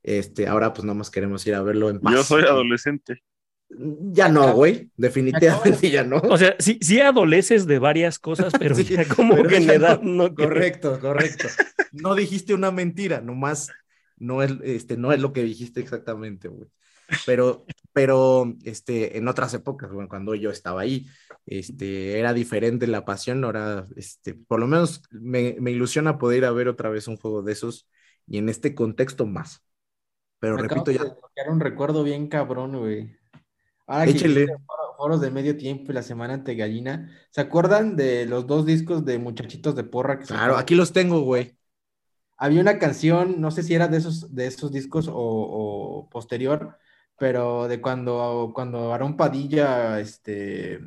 Este, ahora pues nada más queremos ir a verlo en paz. Yo soy adolescente. Ya no, güey, definitivamente ya no. O sea, sí, sí adoleces de varias cosas, pero sí, ya como pero que en edad no. Correcto, correcto. No dijiste una mentira, nomás no es, este, no es lo que dijiste exactamente, güey. Pero, pero este, en otras épocas, bueno, cuando yo estaba ahí, este, era diferente la pasión, ahora, este, por lo menos me, me ilusiona poder ir a ver otra vez un juego de esos y en este contexto más. Pero Me repito ya. Era un recuerdo bien cabrón, güey. Ahora que foros de medio tiempo y la semana ante gallina, ¿se acuerdan de los dos discos de Muchachitos de Porra? Que Claro, aquí los tengo, güey. Había una canción, no sé si era de esos, de esos discos o, o posterior, pero de cuando, cuando Aarón Padilla este,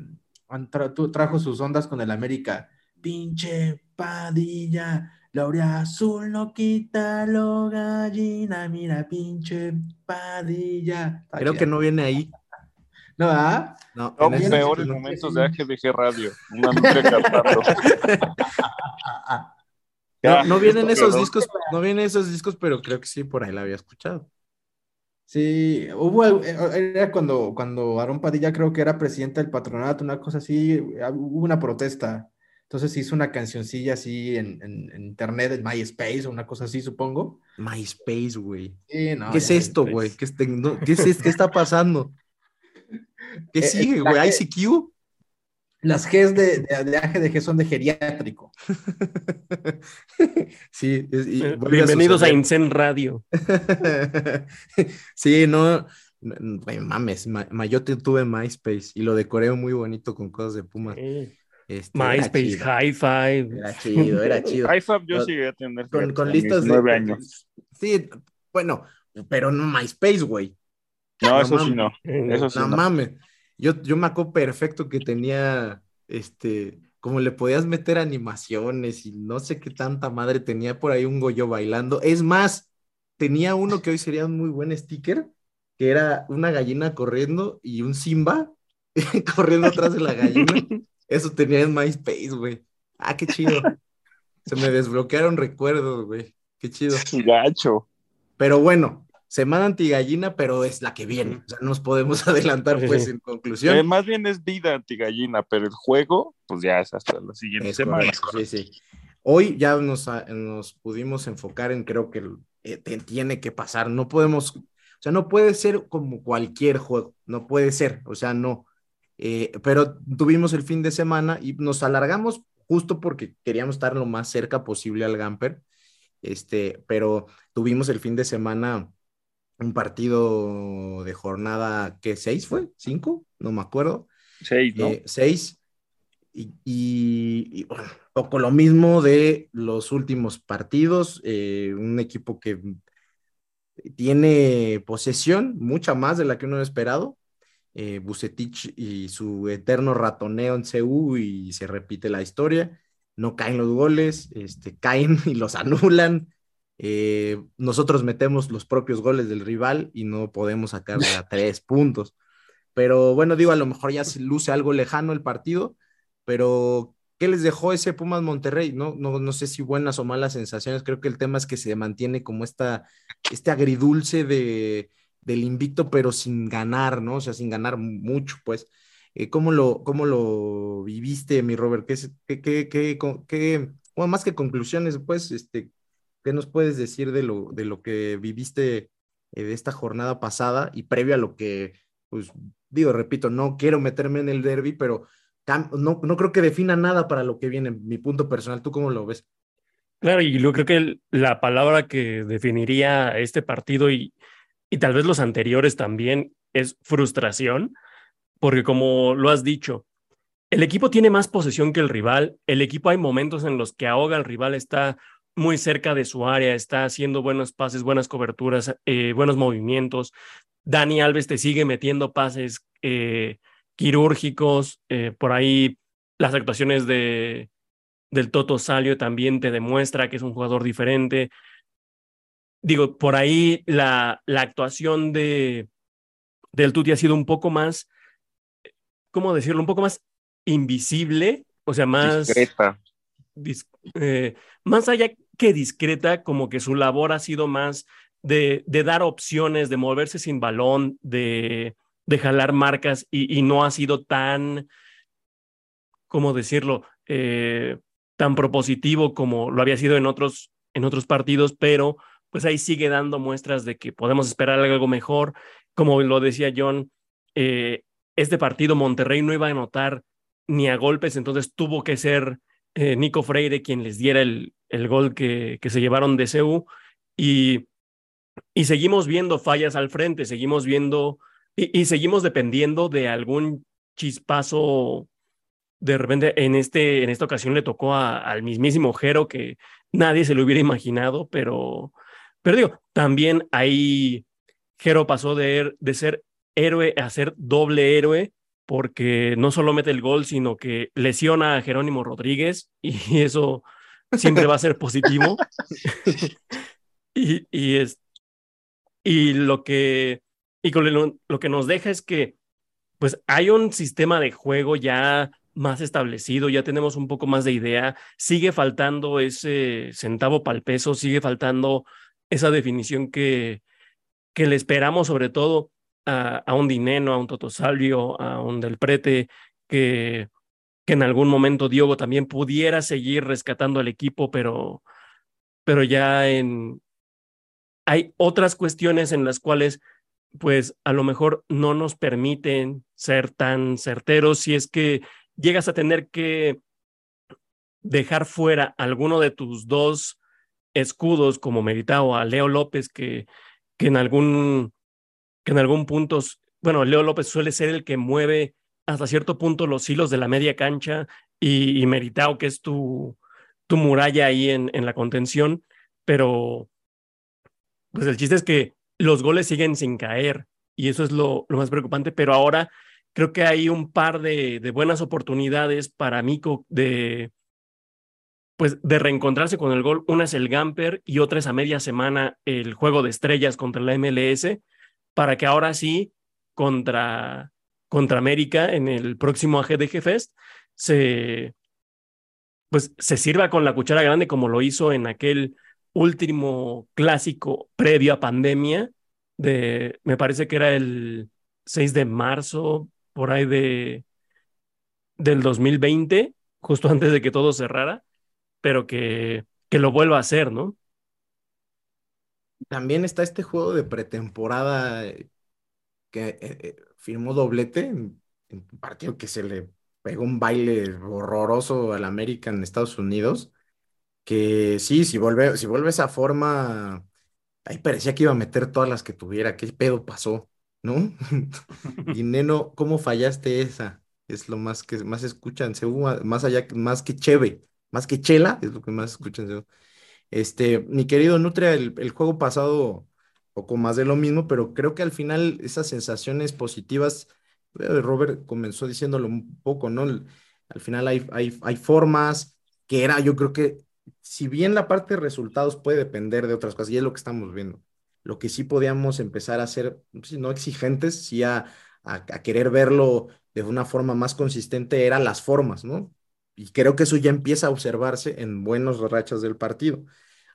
tra- tu- trajo sus ondas con el América. Pinche Padilla, Laurea Azul no quita lo gallina, mira, pinche Padilla. Creo que no viene ahí. ¿No, ah? No, No, en peores momentos de AGDG Radio. Una nutria cantando. No, Ya, no vienen esos discos, no vienen esos discos, pero creo que sí, por ahí la había escuchado. Sí, hubo, era cuando, cuando Aarón Padilla creo que era presidente del patronato, una cosa así, eh, hubo una protesta. Entonces hizo una cancioncilla así en, en- en internet, en MySpace o una cosa así, supongo. MySpace, güey. Sí, no, ¿Qué es esto, güey? ¿Qué, es tecno- ¿Qué, es esto? ¿Qué está pasando? ¿Qué Eh, sigue, eh, güey? la- ¿ICQ? Las Gs de, de, de AGDG son de geriátrico. sí, es- y vuelve a Bienvenidos a suceder. Incen Radio. sí, no, güey, mames, ma- ma- yo te- tuve MySpace y lo decoré muy bonito con cosas de Pumas. Eh, Este, MySpace, High Five. Era chido, era chido. IFAB yo Con- llegué a tener Con, con a listas de... nueve años. Sí, bueno, pero no MySpace, güey. No, No eso sí no. Eso sí No no. mames. Yo, yo me acuerdo perfecto que tenía, este, como le podías meter animaciones y no sé qué tanta madre tenía por ahí un Goyo bailando. Es más, tenía uno que hoy sería un muy buen sticker, que era una gallina corriendo y un Simba corriendo atrás de la gallina. Eso tenía en MySpace, güey. Ah, qué chido. Se me desbloquearon recuerdos, güey. Qué chido. Gacho. Pero bueno, semana antigallina, pero es la que viene. O sea, no nos podemos adelantar, pues, en conclusión. Eh, más bien es vida antigallina, pero el juego, pues ya es hasta la siguiente Es semana. correcto, sí, sí. Hoy ya nos, a- nos pudimos enfocar en, creo que eh, te- tiene que pasar. No podemos, o sea, no puede ser como cualquier juego, no puede ser, o sea, no. Eh, pero tuvimos el fin de semana y nos alargamos justo porque queríamos estar lo más cerca posible al Gamper. Este, pero tuvimos el fin de semana un partido de jornada, ¿qué? ¿Seis fue? ¿Cinco? No me acuerdo. Seis, ¿no? Eh, seis. Y, y- y, bueno, poco lo mismo de los últimos partidos. eh, un equipo que tiene posesión, mucha más de la que uno ha esperado. Eh, Bucetich y su eterno ratoneo en CU y se repite la historia. No caen los goles, este, caen y los anulan. Eh, nosotros metemos los propios goles del rival y no podemos sacarle a tres puntos. Pero bueno, digo, a lo mejor ya se luce algo lejano el partido, pero ¿qué les dejó ese Pumas Monterrey? No, no, no sé si buenas o malas sensaciones, creo que el tema es que se mantiene como esta, este agridulce de, del invicto, pero sin ganar, ¿no? O sea, sin ganar mucho, pues. Eh, ¿cómo, lo, ¿Cómo lo viviste, mi Robert? ¿Qué, qué, qué, qué, qué- bueno, más que conclusiones, pues, este, ¿qué nos puedes decir de lo, de lo que viviste eh, de esta jornada pasada y previo a lo que, pues, digo, repito, no quiero meterme en el derby, pero no, no creo que defina nada para lo que viene, mi punto personal. ¿Tú cómo lo ves? Claro, y yo creo que la palabra que definiría este partido y, y tal vez los anteriores también es frustración, porque como lo has dicho, el equipo tiene más posesión que el rival, el equipo hay momentos en los que ahoga al rival, está muy cerca de su área, está haciendo buenos pases, buenas coberturas, eh, buenos movimientos. Dani Alves te sigue metiendo pases eh, quirúrgicos, eh, por ahí las actuaciones de, del Toto Salio también te demuestra que es un jugador diferente. Digo, por ahí la, la actuación de, del Tuti ha sido un poco más, ¿cómo decirlo? Un poco más invisible, o sea, más... Discreta. Eh, más allá que discreta, como que su labor ha sido más de, de dar opciones, de moverse sin balón, de, de jalar marcas y, no ha sido tan, ¿cómo decirlo? Eh, tan propositivo como lo había sido en otros, en otros partidos, pero pues ahí sigue dando muestras de que podemos esperar algo mejor. Como lo decía John, eh, este partido Monterrey no iba a anotar ni a golpes, entonces tuvo que ser eh, Nico Freire quien les diera el, el gol que, que, se llevaron de CEU y, y seguimos viendo fallas al frente, seguimos viendo y, y, seguimos dependiendo de algún chispazo. De repente, en, este, en esta ocasión le tocó al mismísimo Jero que nadie se lo hubiera imaginado, pero, pero digo, también ahí Jero pasó de, de ser héroe a ser doble héroe porque no solo mete el gol, sino que lesiona a Jerónimo Rodríguez y eso siempre va a ser positivo. y, y, es, y lo que y con lo, lo, que nos deja es que pues hay un sistema de juego ya más establecido, ya tenemos un poco más de idea, sigue faltando ese centavo para el peso, sigue faltando esa definición que, que le esperamos sobre todo a, un Dineno, a un Totosalvio, a un Del Prete, que, que en algún momento Diogo también pudiera seguir rescatando al equipo, pero, pero ya en... Hay otras cuestiones en las cuales pues a lo mejor no nos permiten ser tan certeros si es que llegas a tener que dejar fuera alguno de tus dos escudos como Meritao a Leo López que, que en algún que en algún punto, bueno, Leo López suele ser el que mueve hasta cierto punto los hilos de la media cancha y, y Meritao, que es tu, tu muralla ahí en, en la contención, pero pues el chiste es que los goles siguen sin caer y eso es lo, lo más preocupante, pero ahora creo que hay un par de, de buenas oportunidades para Mico de, pues de reencontrarse con el gol. Una es el Gamper y otra es a media semana el juego de estrellas contra la MLS para que ahora sí, contra, contra América en el próximo AGDG Fest, se, pues, se sirva con la cuchara grande como lo hizo en aquel último clásico previo a pandemia, de, me parece que era el 6 de marzo, por ahí de, del 2020, justo antes de que todo cerrara, pero que, que lo vuelva a hacer, ¿no? También está este juego de pretemporada que eh, eh, firmó doblete en, en, un partido que se le pegó un baile horroroso al América en Estados Unidos. Que sí, si vuelve, si vuelve esa forma, ahí parecía que iba a meter todas las que tuviera. ¿Qué pedo pasó? ¿No? y Neno, ¿cómo fallaste esa? Es lo más que más escuchan, más allá, más que Cheve, más que Chela, es lo que más escuchan. Este, mi querido Nutria, el, juego pasado, poco más de lo mismo, pero creo que al final esas sensaciones positivas, eh, Robert comenzó diciéndolo un poco, ¿no? Al final hay, hay, hay formas que era, yo creo que, si bien la parte de resultados puede depender de otras cosas, y es lo que estamos viendo, lo que sí podíamos empezar a ser, si no exigentes, sí a, a querer verlo de una forma más consistente, eran las formas, ¿no? Y creo que eso ya empieza a observarse en buenos rachas del partido.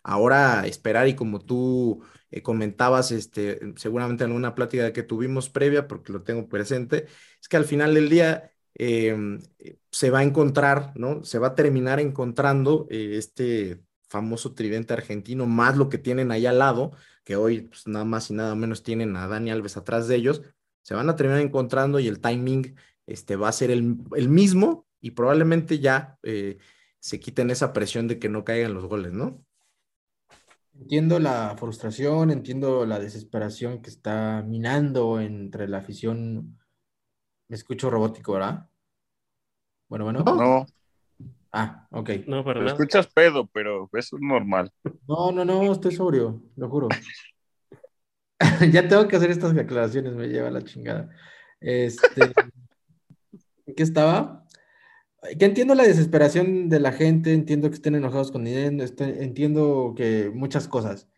Ahora esperar y como tú eh, comentabas, este, seguramente en una plática que tuvimos previa, porque lo tengo presente, es que al final del día eh, se va a encontrar, ¿no? Se va a terminar encontrando eh, este famoso tridente argentino, más lo que tienen ahí al lado, que hoy pues, nada más y nada menos tienen a Dani Alves atrás de ellos, se van a terminar encontrando y el timing este, va a ser el, el mismo y probablemente ya eh, se quiten esa presión de que no caigan los goles, ¿no? Entiendo la frustración, entiendo la desesperación que está minando entre la afición. Me escucho robótico, ¿verdad? Bueno, bueno. No, Ah, ok. No, para te escuchas pedo, pero eso es normal. No, no, no, estoy sobrio, lo juro. Ya tengo que hacer estas aclaraciones, me lleva la chingada. Este, ¿en qué estaba? Que entiendo la desesperación de la gente, entiendo que estén enojados con dinero, este- entiendo que muchas cosas.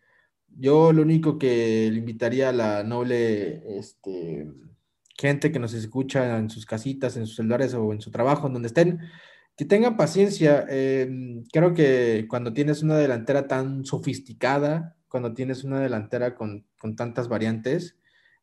Yo lo único que le invitaría a la noble este, gente que nos escucha en sus casitas, en sus celulares o en su trabajo, en donde estén, que tengan paciencia. Eh, creo que cuando tienes una delantera tan sofisticada, cuando tienes una delantera con, con tantas variantes,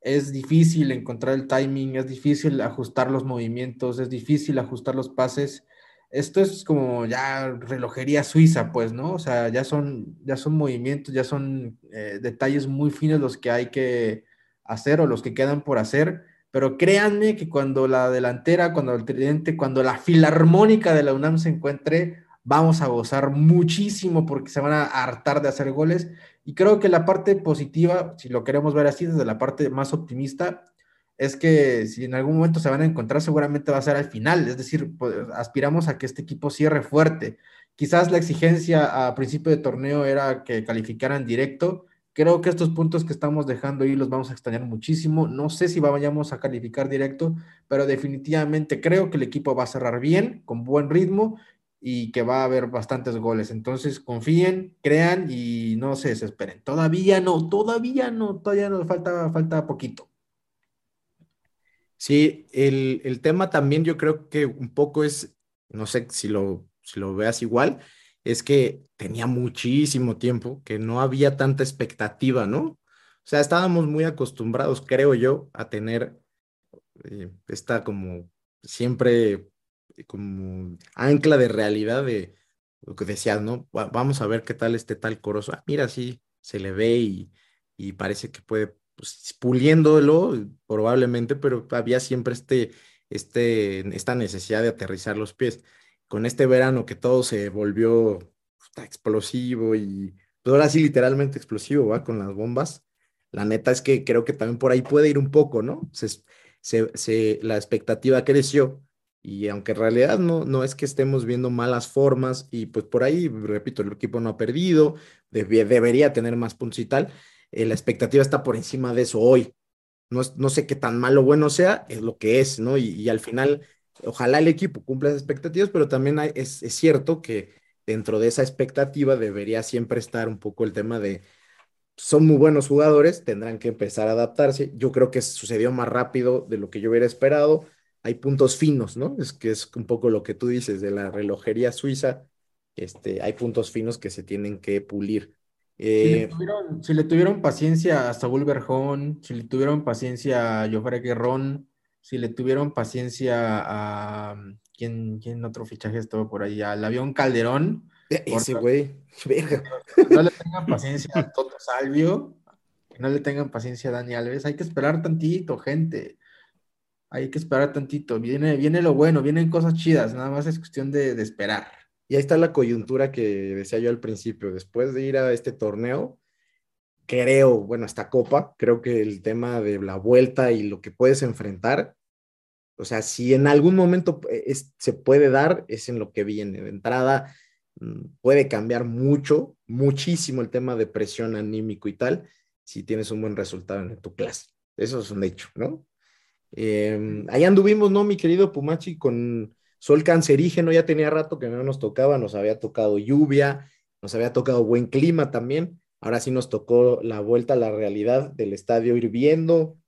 es difícil encontrar el timing, es difícil ajustar los movimientos, es difícil ajustar los pases. Esto es como ya relojería suiza, pues, ¿no? O sea, ya son, ya son movimientos, ya son eh, detalles muy finos los que hay que hacer o los que quedan por hacer. Pero créanme que cuando la delantera, cuando el tridente, cuando la filarmónica de la UNAM se encuentre, vamos a gozar muchísimo porque se van a hartar de hacer goles. Y creo que la parte positiva, si lo queremos ver así, desde la parte más optimista, es que si en algún momento se van a encontrar, seguramente va a ser al final. Es decir, pues, aspiramos a que este equipo cierre fuerte. Quizás la exigencia a principio de torneo era que calificaran directo. Creo que estos puntos que estamos dejando ahí los vamos a extrañar muchísimo. No sé si vayamos a calificar directo, pero definitivamente creo que el equipo va a cerrar bien, con buen ritmo y que va a haber bastantes goles. Entonces confíen, crean y no se desesperen. Todavía no, todavía no, todavía nos falta, falta poquito. Sí, el, el tema también yo creo que un poco es, no sé si lo, si lo veas igual, es que tenía muchísimo tiempo que no había tanta expectativa, ¿no? O sea, estábamos muy acostumbrados, creo yo, a tener eh, esta como siempre como ancla de realidad de lo que decías, ¿no? Va- vamos a ver qué tal este tal Corozo. Ah, mira, sí, se le ve y, y parece que puede, pues, puliéndolo probablemente, pero había siempre este, este, esta necesidad de aterrizar los pies. Con este verano que todo se volvió puta, explosivo y, pues ahora sí, literalmente explosivo, ¿va? Con las bombas. La neta es que creo que también por ahí puede ir un poco, ¿no? Se, se- la expectativa creció y aunque en realidad no, no es que estemos viendo malas formas y pues por ahí, repito, el equipo no ha perdido, debería tener más puntos y tal, eh, la expectativa está por encima de eso hoy. No, es- no sé qué tan malo o bueno sea, es lo que es, ¿no? Y, al final, ojalá el equipo cumpla esas expectativas, pero también es, es cierto que dentro de esa expectativa debería siempre estar un poco el tema de son muy buenos jugadores, tendrán que empezar a adaptarse. Yo creo que sucedió más rápido de lo que yo hubiera esperado. Hay puntos finos, ¿no? Es que es un poco lo que tú dices de la relojería suiza. Este, hay puntos finos que se tienen que pulir. Si le Eh, tuvieron, si le tuvieron paciencia a Saúl Berjón, si le tuvieron paciencia a Jofre Guerrón, si le tuvieron paciencia a ¿quién, quién otro fichaje estuvo por ahí? Al avión Calderón, ese güey, no le tengan paciencia a Toto Salvio, no le tengan paciencia a Dani Alves, hay que esperar tantito, gente. Hay que esperar tantito. Viene, viene lo bueno, vienen cosas chidas, nada más es cuestión de, esperar. Y ahí está la coyuntura que decía yo al principio. Después de ir a este torneo, creo, bueno, esta copa, creo que el tema de la vuelta y lo que puedes enfrentar, o sea, si en algún momento eh, se puede dar, es en lo que viene. De entrada, mm, puede cambiar mucho, muchísimo el tema de presión anímico y tal, si tienes un buen resultado en tu clase. Eso es un hecho, ¿no? Eh, ahí anduvimos, ¿no, mi querido Pumachi, con sol cancerígeno, ya tenía rato que no nos tocaba, nos había tocado lluvia, nos había tocado buen clima también, ahora sí nos tocó la vuelta a la realidad del estadio hirviendo,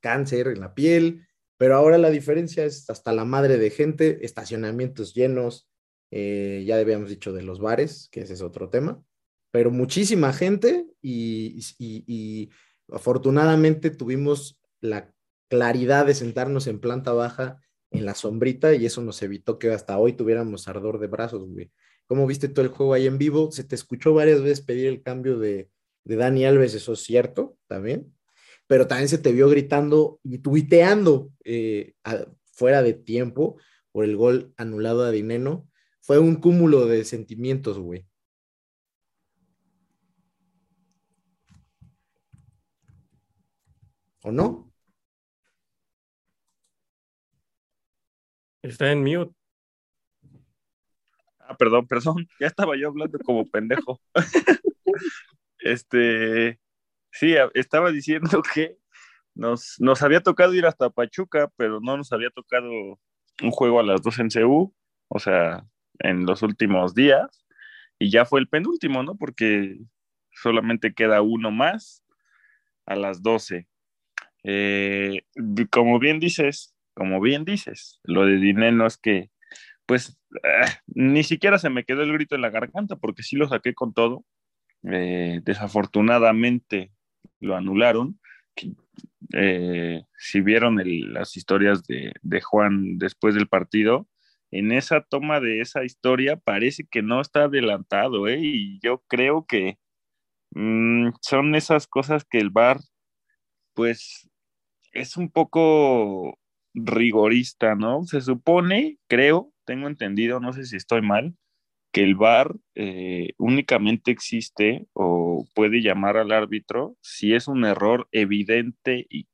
cáncer en la piel, pero ahora la diferencia es hasta la madre de gente, estacionamientos llenos, eh, ya habíamos dicho de los bares, que ese es otro tema, pero muchísima gente y, afortunadamente tuvimos la claridad de sentarnos en planta baja en la sombrita y eso nos evitó que hasta hoy tuviéramos ardor de brazos, güey. ¿Cómo viste todo el juego ahí en vivo? Se te escuchó varias veces pedir el cambio de, de Dani Alves, eso es cierto, también, pero también se te vio gritando y tuiteando eh, fuera de tiempo por el gol anulado a Dineno. Fue un cúmulo de sentimientos, güey. ¿O no? Está en mute. Ah, perdón, perdón, ya estaba yo hablando como pendejo. este, sí, estaba diciendo que nos, nos había tocado ir hasta Pachuca, pero no nos había tocado un juego a las dos en CU, o sea, en los últimos días, y ya fue el penúltimo, ¿no? Porque solamente queda uno más a las 12. Eh, como bien dices, como bien dices, lo de Dineno es que, pues, ah, ni siquiera se me quedó el grito en la garganta porque sí lo saqué con todo. Eh, desafortunadamente lo anularon. Eh, si vieron las historias de, Juan después del partido, en esa toma de esa historia parece que no está adelantado, ¿eh? y yo creo que mm, son esas cosas que el VAR, pues, es un poco rigorista, ¿no? Se supone, creo, tengo entendido, no sé si estoy mal, que el VAR eh, únicamente existe o puede llamar al árbitro si es un error evidente y,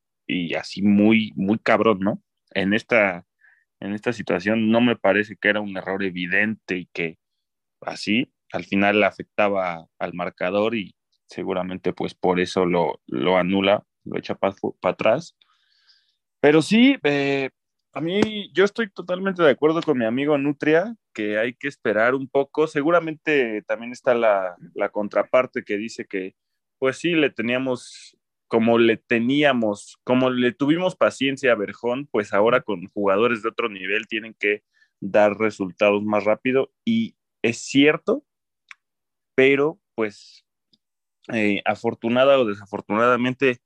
así muy, muy cabrón, ¿no? En esta, en esta situación no me parece que era un error evidente y que así al final afectaba al marcador y seguramente pues por eso lo, lo anula, lo echa para atrás. Pero sí, eh, a mí yo estoy totalmente de acuerdo con mi amigo Nutria, que hay que esperar un poco. Seguramente también está la, la contraparte que dice que, pues sí, le teníamos, como le teníamos, como le tuvimos paciencia a Berjón, pues ahora con jugadores de otro nivel tienen que dar resultados más rápido. Y es cierto, pero pues eh, afortunada o desafortunadamente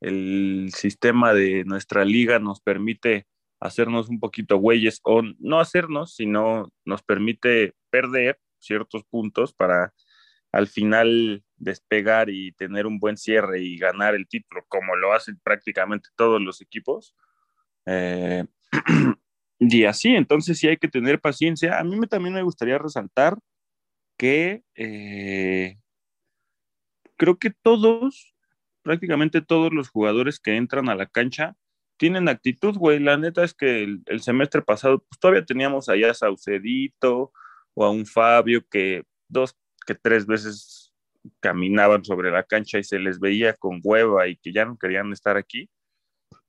el sistema de nuestra liga nos permite hacernos un poquito güeyes o no hacernos, sino nos permite perder ciertos puntos para al final despegar y tener un buen cierre y ganar el título, como lo hacen prácticamente todos los equipos. Eh, y así, entonces sí hay que tener paciencia. A mí me, también me gustaría resaltar que eh, creo que todos prácticamente todos los jugadores que entran a la cancha tienen actitud, güey. La neta es que el, semestre pasado, pues todavía teníamos allá a Saucedito o a un Fabio que dos, que tres veces caminaban sobre la cancha y se les veía con hueva y que ya no querían estar aquí.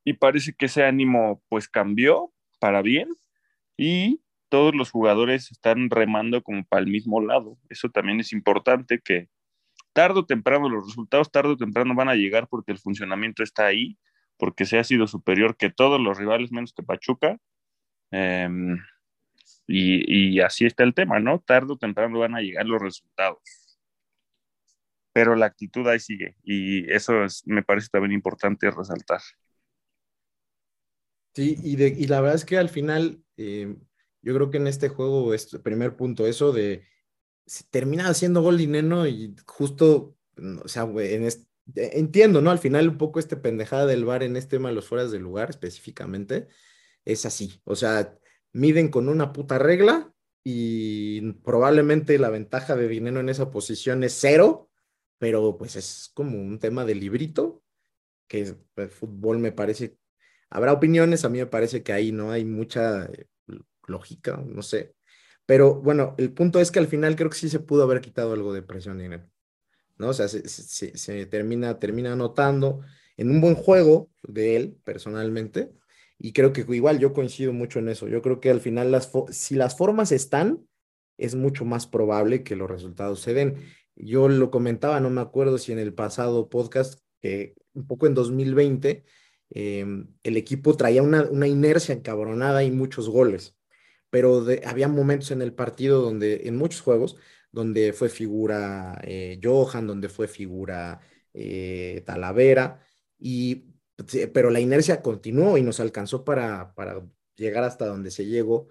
Y parece que ese ánimo pues cambió para bien y todos los jugadores están remando como para el mismo lado. Eso también es importante que tarde o temprano, los resultados tarde o temprano van a llegar porque el funcionamiento está ahí, porque se ha sido superior que todos los rivales menos que Pachuca. Em, y, así está el tema, ¿no? Tarde o temprano van a llegar los resultados. Pero la actitud ahí sigue y eso me parece también importante resaltar. Sí, y, la verdad es que al final, eh, yo creo que en este juego, este primer punto, eso de termina haciendo gol Dineno y justo, o sea, en entiendo, ¿no? Al final un poco este pendejada del bar en este tema de los fueras de lugar específicamente es así, o sea, miden con una puta regla y probablemente la ventaja de Dineno en esa posición es cero, pero pues es como un tema de librito, que el pues, fútbol me parece, habrá opiniones, a mí me parece que ahí no hay mucha eh, lógica, no sé, pero bueno, el punto es que al final creo que sí se pudo haber quitado algo de presión dinero. ¿no? O sea, se, termina, termina anotando en un buen juego de él, personalmente. Y creo que igual yo coincido mucho en eso. Yo creo que al final, las si las formas están, es mucho más probable que los resultados se den. Yo lo comentaba, no me acuerdo si en el pasado podcast, que un poco en 2020, em, el equipo traía una, una inercia encabronada y muchos goles pero había momentos en el partido donde, en muchos juegos, donde fue figura eh, Johan, donde fue figura eh, Talavera, y, pero la inercia continuó y nos alcanzó para, para llegar hasta donde se llegó.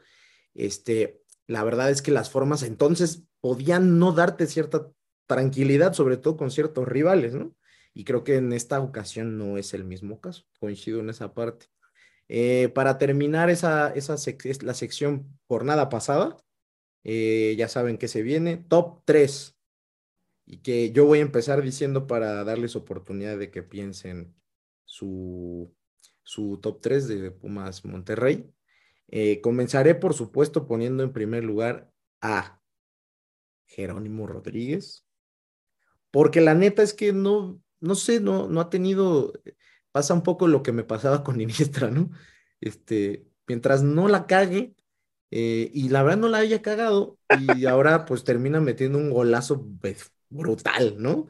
Este, la verdad es que las formas entonces podían no darte cierta tranquilidad, sobre todo con ciertos rivales, ¿no? Y creo que en esta ocasión no es el mismo caso, coincido en esa parte. Eh, para terminar esa, esa la sección jornada pasada, eh, ya saben que se viene, top 3. Y que yo voy a empezar diciendo para darles oportunidad de que piensen su, su top 3 de Pumas Monterrey. Eh, comenzaré, por supuesto, poniendo en primer lugar a Jerónimo Rodríguez, porque la neta es que no, no sé, no, no ha tenido, pasa un poco lo que me pasaba con Iniestra, ¿no? Este, mientras no la cague, eh, y la verdad no la haya cagado, y ahora pues termina metiendo un golazo pues, brutal, ¿no?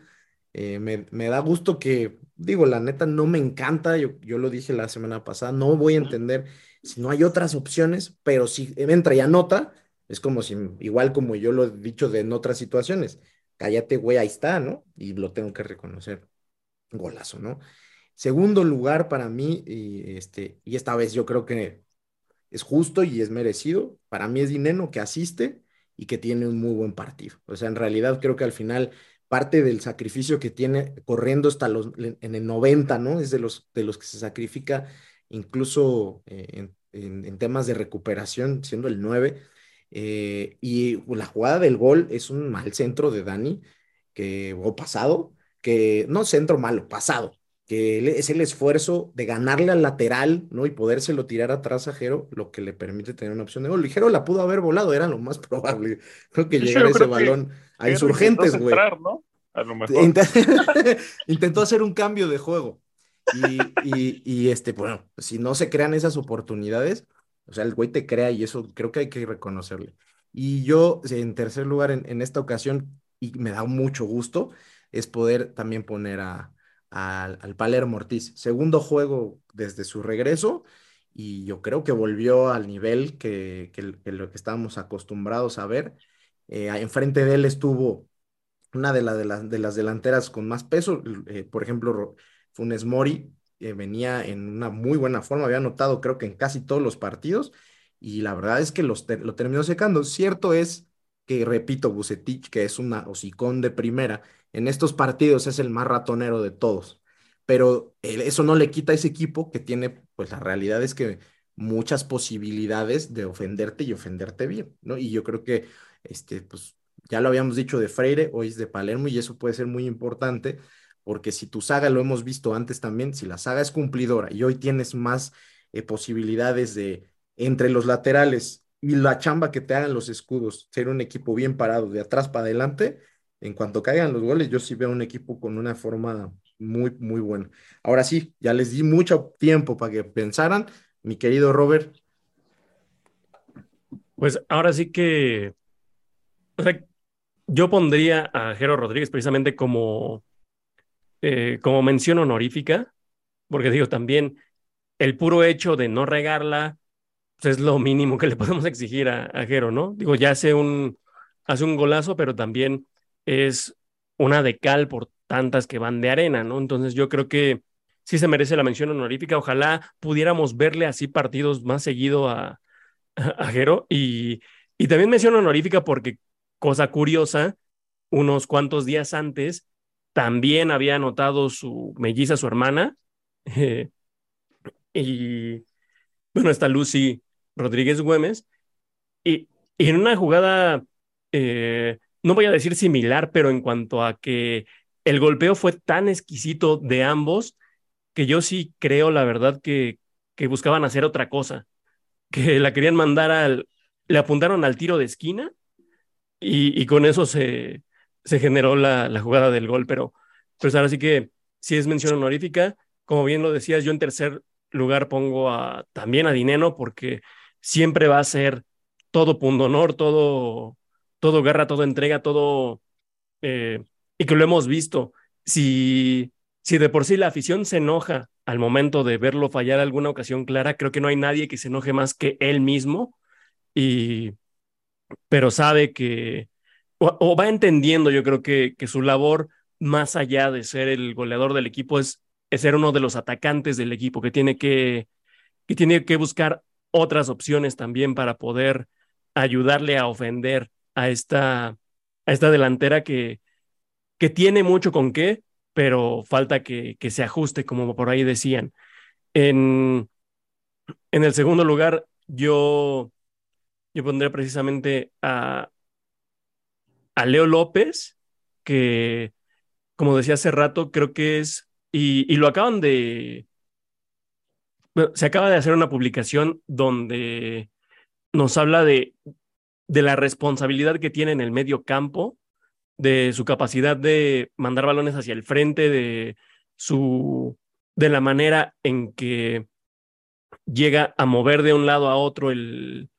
Eh, me, me, da gusto que, digo, la neta no me encanta, yo, yo lo dije la semana pasada, no voy a entender si no hay otras opciones, pero si entra y anota, es como si, igual como yo lo he dicho de en otras situaciones, cállate, güey, ahí está, ¿no? Y lo tengo que reconocer. Golazo, ¿no? Segundo lugar para mí, y, este, y esta vez yo creo que es justo y es merecido, para mí es Dineno que asiste y que tiene un muy buen partido. O sea, en realidad creo que al final parte del sacrificio que tiene corriendo hasta los en el 90, ¿no? Es de los, de los que se sacrifica incluso eh, en, temas de recuperación, siendo el 9. Eh, y la jugada del gol es un mal centro de Dani, que, o pasado, que no centro malo, pasado, que es el esfuerzo de ganarle al lateral, ¿no? Y podérselo tirar atrás a Jero, lo que le permite tener una opción de gol. Ligero la pudo haber volado, era lo más probable. Creo que llegara ese balón a insurgentes, güey. ¿no? A lo mejor. Intentó hacer un cambio de juego. Y, y, este, bueno, si no se crean esas oportunidades, o sea, el güey te crea y eso creo que hay que reconocerle. Y yo, en tercer lugar, en, esta ocasión, y me da mucho gusto, es poder también poner a, al Palermo Ortiz. Segundo juego desde su regreso y yo creo que volvió al nivel que, que, lo que estábamos acostumbrados a ver. Eh, enfrente de él estuvo una de, de, de, las delanteras con más peso, eh, por ejemplo, Funes Mori eh, venía en una muy buena forma, había anotado creo que en casi todos los partidos y la verdad es que los lo terminó secando. Cierto es que, repito, Bucetich, que es una hocicón de primera, en estos partidos es el más ratonero de todos, pero eso no le quita a ese equipo que tiene, pues la realidad es que muchas posibilidades de ofenderte y ofenderte bien, ¿no? Y yo creo que, este, pues ya lo habíamos dicho de Freire, hoy es de Palermo y eso puede ser muy importante porque si tu saga, lo hemos visto antes también, si la saga es cumplidora y hoy tienes más eh, posibilidades de entre los laterales y la chamba que te hagan los escudos, ser un equipo bien parado de atrás para adelante, en cuanto caigan los goles, yo sí veo un equipo con una forma muy, muy buena. Ahora sí, ya les di mucho tiempo para que pensaran, mi querido Robert. Pues ahora sí que, yo pondría a Jero Rodríguez precisamente como eh, como mención honorífica, porque digo, también el puro hecho de no regarla pues, es lo mínimo que le podemos exigir a, a Jero, ¿no? Digo, ya hace un, hace un golazo, pero también es una de cal por tantas que van de arena, ¿no? Entonces yo creo que sí se merece la mención honorífica. Ojalá pudiéramos verle así partidos más seguido a, a Jero. Y, y también mención honorífica porque, cosa curiosa, unos cuantos días antes también había anotado su melliza, su hermana. Y bueno, está Lucy Rodríguez Güemes. Y, en una jugada, eh, no voy a decir similar, pero en cuanto a que el golpeo fue tan exquisito de ambos, que yo sí creo, la verdad, que, que buscaban hacer otra cosa, que la querían mandar al, le apuntaron al tiro de esquina y, y con eso se, se generó la, la jugada del gol, pero pues ahora sí que si es mención honorífica. Como bien lo decías, yo en tercer lugar pongo a, también a Dineno porque siempre va a ser todo punto honor, todo, todo guerra, todo entrega, todo... Eh, y que lo hemos visto. Si, si de por sí la afición se enoja al momento de verlo fallar alguna ocasión clara, creo que no hay nadie que se enoje más que él mismo. Y, pero sabe que, o, va entendiendo, yo creo que, que su labor, más allá de ser el goleador del equipo, es, ser uno de los atacantes del equipo, que tiene que, que tiene que buscar otras opciones también para poder ayudarle a ofender a esta, a esta delantera que, que tiene mucho con qué, pero falta que, que se ajuste, como por ahí decían. En, en el segundo lugar, yo, yo pondría precisamente a, a Leo López, que, como decía hace rato, creo que es, y, y lo acaban de, se acaba de hacer una publicación donde nos habla de, de la responsabilidad que tiene en el medio campo, de su capacidad de mandar balones hacia el frente, de su de la manera en que llega a mover de un lado a otro el,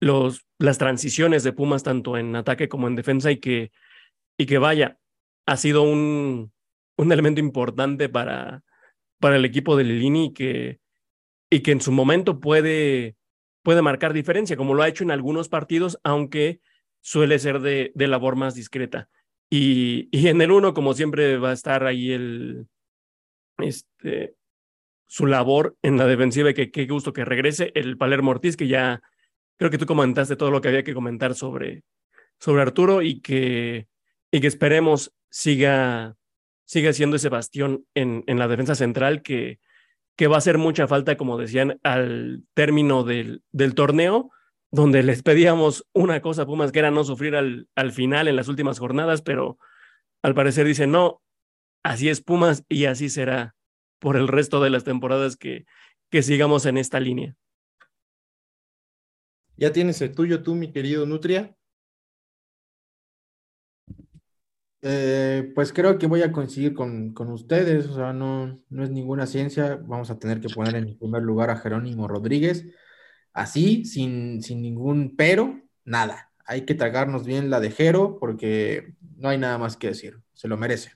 los, las transiciones de Pumas, tanto en ataque como en defensa, y que, y que vaya, ha sido un, un elemento importante para, para el equipo de Lilini y que, y que en su momento puede, puede marcar diferencia, como lo ha hecho en algunos partidos, aunque suele ser de, labor más discreta. Y, y, en el uno, como siempre, va a estar ahí el, este, su labor en la defensiva y que qué gusto que regrese el Palermo Ortiz, que ya creo que tú comentaste todo lo que había que comentar sobre, sobre Arturo y que, y que esperemos siga, siga siendo ese bastión en, en la defensa central que, que va a hacer mucha falta, como decían, al término del, del torneo, donde les pedíamos una cosa a Pumas, que era no sufrir al, al final en las últimas jornadas, pero al parecer dicen, no, así es Pumas y así será por el resto de las temporadas que, que sigamos en esta línea. ¿Ya tienes el tuyo tú, mi querido Nutria? Eh, pues creo que voy a coincidir con, con ustedes, o sea, no, no es ninguna ciencia, vamos a tener que poner en primer lugar a Jerónimo Rodríguez, así, sin, sin ningún pero, nada, hay que tragarnos bien la de Jero porque no hay nada más que decir, se lo merece.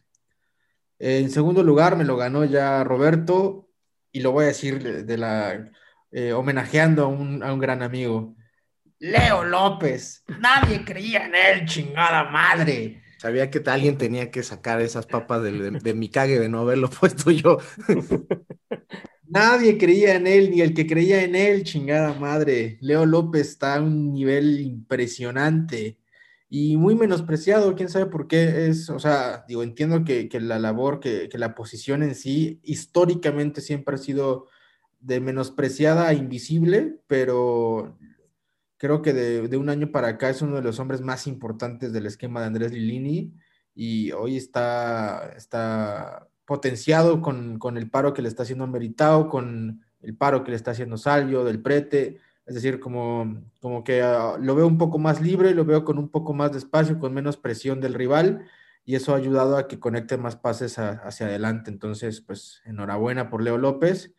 En segundo lugar me lo ganó ya Roberto y lo voy a decir de la eh, homenajeando a un, a un gran amigo. Leo López, nadie creía en él, chingada madre. Sabía que alguien tenía que sacar esas papas de, mi cague de no haberlo puesto yo. Nadie creía en él, ni el que creía en él, chingada madre. Leo López está a un nivel impresionante y muy menospreciado, quién sabe por qué es, o sea, digo, entiendo que, la labor, que, que, la posición en sí, históricamente siempre ha sido de menospreciada a invisible, pero creo que de, de, un año para acá es uno de los hombres más importantes del esquema de Andrés Lilini y hoy está, está potenciado con, con el paro que le está haciendo Meritao, con el paro que le está haciendo Salvio, del Prete, es decir, como, como que uh, lo veo un poco más libre, lo veo con un poco más de espacio, con menos presión del rival, y eso ha ayudado a que conecte más pases a, hacia adelante. Entonces, pues enhorabuena por Leo López.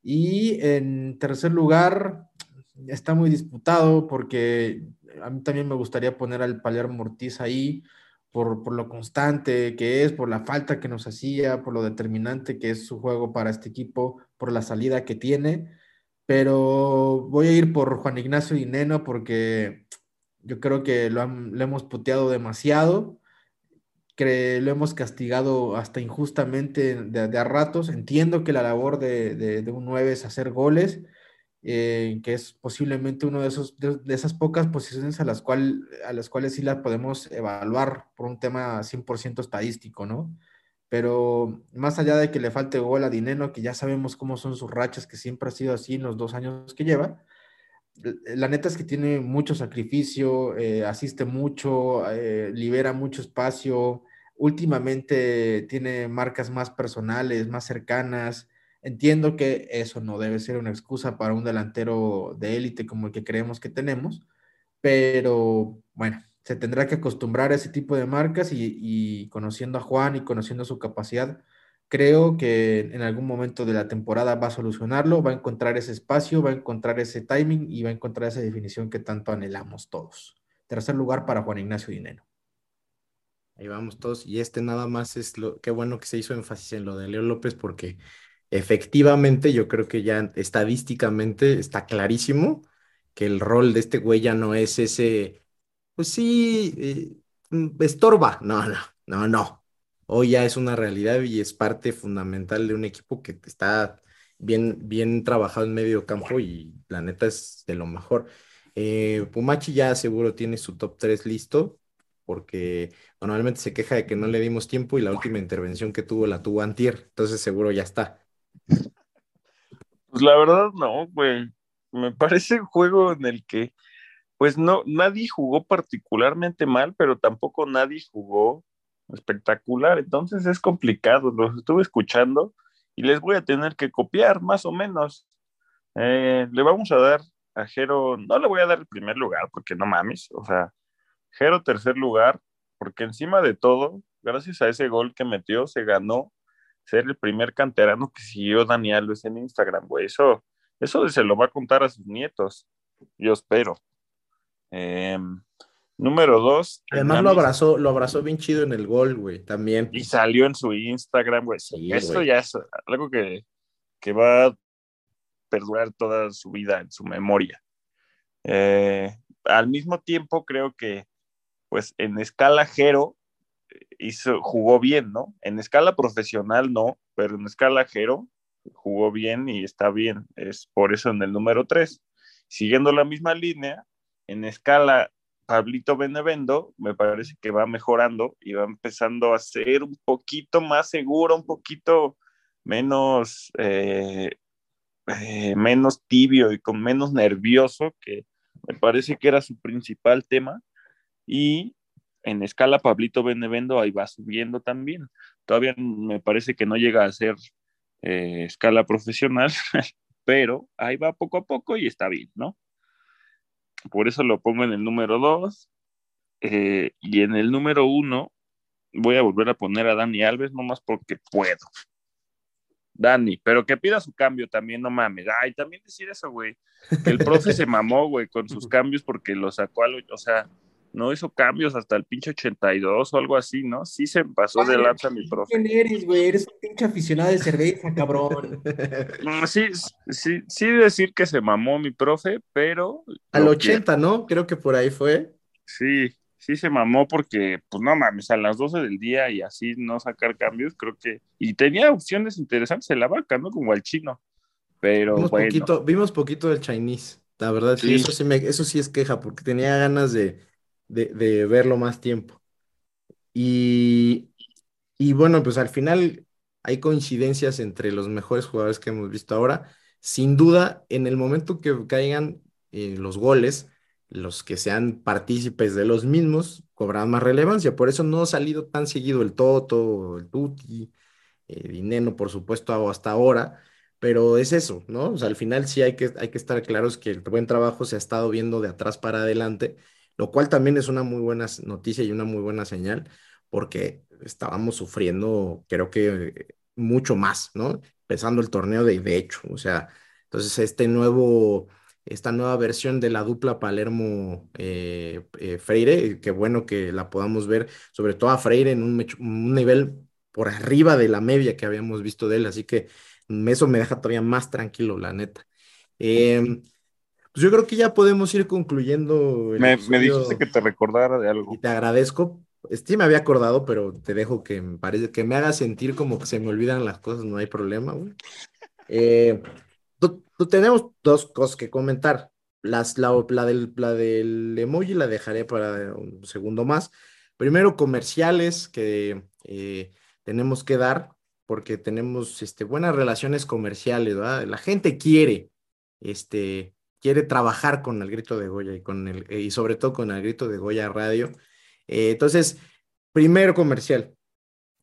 Y en tercer lugar, está muy disputado porque a mí también me gustaría poner al Palermo Ortiz ahí por, por lo constante que es, por la falta que nos hacía, por lo determinante que es su juego para este equipo, por la salida que tiene pero voy a ir por Juan Ignacio Dineno porque yo creo que lo, lo hemos puteado demasiado, que lo hemos castigado hasta injustamente de, de a ratos. Entiendo que la labor de, de, de un 9 es hacer goles, eh, que es posiblemente esos, de, de, esas pocas posiciones a las, cual, a las cuales sí las podemos evaluar por un tema 100% estadístico, ¿no? pero más allá de que le falte gol a Dineno, que ya sabemos cómo son sus rachas, que siempre ha sido así en los dos años que lleva, la neta es que tiene mucho sacrificio, eh, asiste mucho, eh, libera mucho espacio, últimamente tiene marcas más personales, más cercanas. Entiendo que eso no debe ser una excusa para un delantero de élite como el que creemos que tenemos, pero bueno, se tendrá que acostumbrar a ese tipo de marcas y, y, conociendo a Juan y conociendo su capacidad, creo que en algún momento de la temporada va a solucionarlo, va a encontrar ese espacio, va a encontrar ese timing y va a encontrar esa definición que tanto anhelamos todos. Tercer lugar para Juan Ignacio Dinero. Ahí vamos todos. Y este nada más es lo, qué bueno que se hizo énfasis en lo de Leo López porque efectivamente yo creo que ya estadísticamente está clarísimo que el rol de este güey ya no es ese pues sí, eh, estorba. No, no, no, no. Hoy ya es una realidad y es parte fundamental de un equipo que está bien, bien trabajado en medio campo y la neta es de lo mejor. Eh, Pumachi ya seguro tiene su top 3 listo porque normalmente se queja de que no le dimos tiempo y la última intervención que tuvo la tuvo Antier, entonces seguro ya está. Pues la verdad no, güey. Me parece un juego en el que, pues no, nadie jugó particularmente mal, pero tampoco nadie jugó espectacular. Entonces es complicado. Los estuve escuchando y les voy a tener que copiar, más o menos. Eh, le vamos a dar a Jero, no le voy a dar el primer lugar, porque no mames, o sea, Jero tercer lugar, porque encima de todo, gracias a ese gol que metió, se ganó ser el primer canterano que siguió Dani Alves en Instagram, güey. Eso, eso se lo va a contar a sus nietos, yo espero. Em, número dos. Además lo abrazó, lo abrazó bien chido en el gol, güey, también. Y salió en su Instagram, güey. Eso ya es algo que, que va a perdurar toda su vida en su memoria. Eh, al mismo tiempo, creo que, pues, en escala Jero, hizo, jugó bien, ¿no? En escala profesional no, pero en escala Jero jugó bien y está bien. Es por eso en el número 3. Siguiendo la misma línea, en escala Pablito Benevendo, me parece que va mejorando y va empezando a ser un poquito más seguro, un poquito menos eh, eh, menos tibio y con menos nervioso, que me parece que era su principal tema. Y en escala Pablito Benevendo ahí va subiendo también. Todavía me parece que no llega a ser eh, escala profesional, pero ahí va poco a poco y está bien, ¿no? Por eso lo pongo en el número 2. Eh, y en el número 1 voy a volver a poner a Dani Alves, nomás porque puedo. Dani, pero que pida su cambio también, no mames. Ay, también decir eso, güey. Que el profe se mamó, güey, con sus cambios porque lo sacó a lo, o sea, no hizo cambios hasta el pinche 82 o algo así, ¿no? Sí se pasó de lanza mi profe. ¿Quién eres, güey? Eres un pinche aficionado de cerveza, cabrón. Sí, sí, sí decir que se mamó mi profe, pero... Al 80, ¿no? Creo que por ahí fue. Sí, sí se mamó porque, pues no mames, a las 12 del día y así no sacar cambios, creo que. Y tenía opciones interesantes en la vaca, ¿no? Como el chino. Pero vimos bueno. Poquito, vimos poquito del Chinese, la verdad, sí. Eso, sí me, eso sí es queja, porque tenía ganas de, de, verlo más tiempo. Y, y bueno, pues al final hay coincidencias entre los mejores jugadores que hemos visto ahora. Sin duda, en el momento que caigan eh, los goles, los que sean partícipes de los mismos cobran más relevancia. Por eso no ha salido tan seguido el Toto, el Tuti, eh, Dineno, por supuesto, hasta ahora. Pero es eso, ¿no? O sea, al final sí hay que, hay que estar claros que el buen trabajo se ha estado viendo de atrás para adelante, lo cual también es una muy buena noticia y una muy buena señal, porque estábamos sufriendo, creo que mucho más, ¿no? Empezando el torneo de, de hecho, o sea, entonces este nuevo esta nueva versión de la dupla Palermo eh, eh, Freire, qué bueno que la podamos ver, sobre todo a Freire en un, un, nivel por arriba de la media que habíamos visto de él, así que eso me deja todavía más tranquilo, la neta. Eh, pues yo creo que ya podemos ir concluyendo. Me, me, dijiste que te recordara de algo. Y te agradezco. Sí me había acordado, pero te dejo que me parece que me haga sentir como que se me olvidan las cosas, no hay problema, güey. Eh, tenemos dos cosas que comentar. Las, la, la, del, la del emoji la dejaré para un segundo más. Primero, comerciales que eh, tenemos que dar porque tenemos este, buenas relaciones comerciales, ¿verdad? La gente quiere, este, quiere trabajar con el grito de Goya y, con el, y sobre todo con el grito de Goya Radio. Eh, entonces, primero comercial.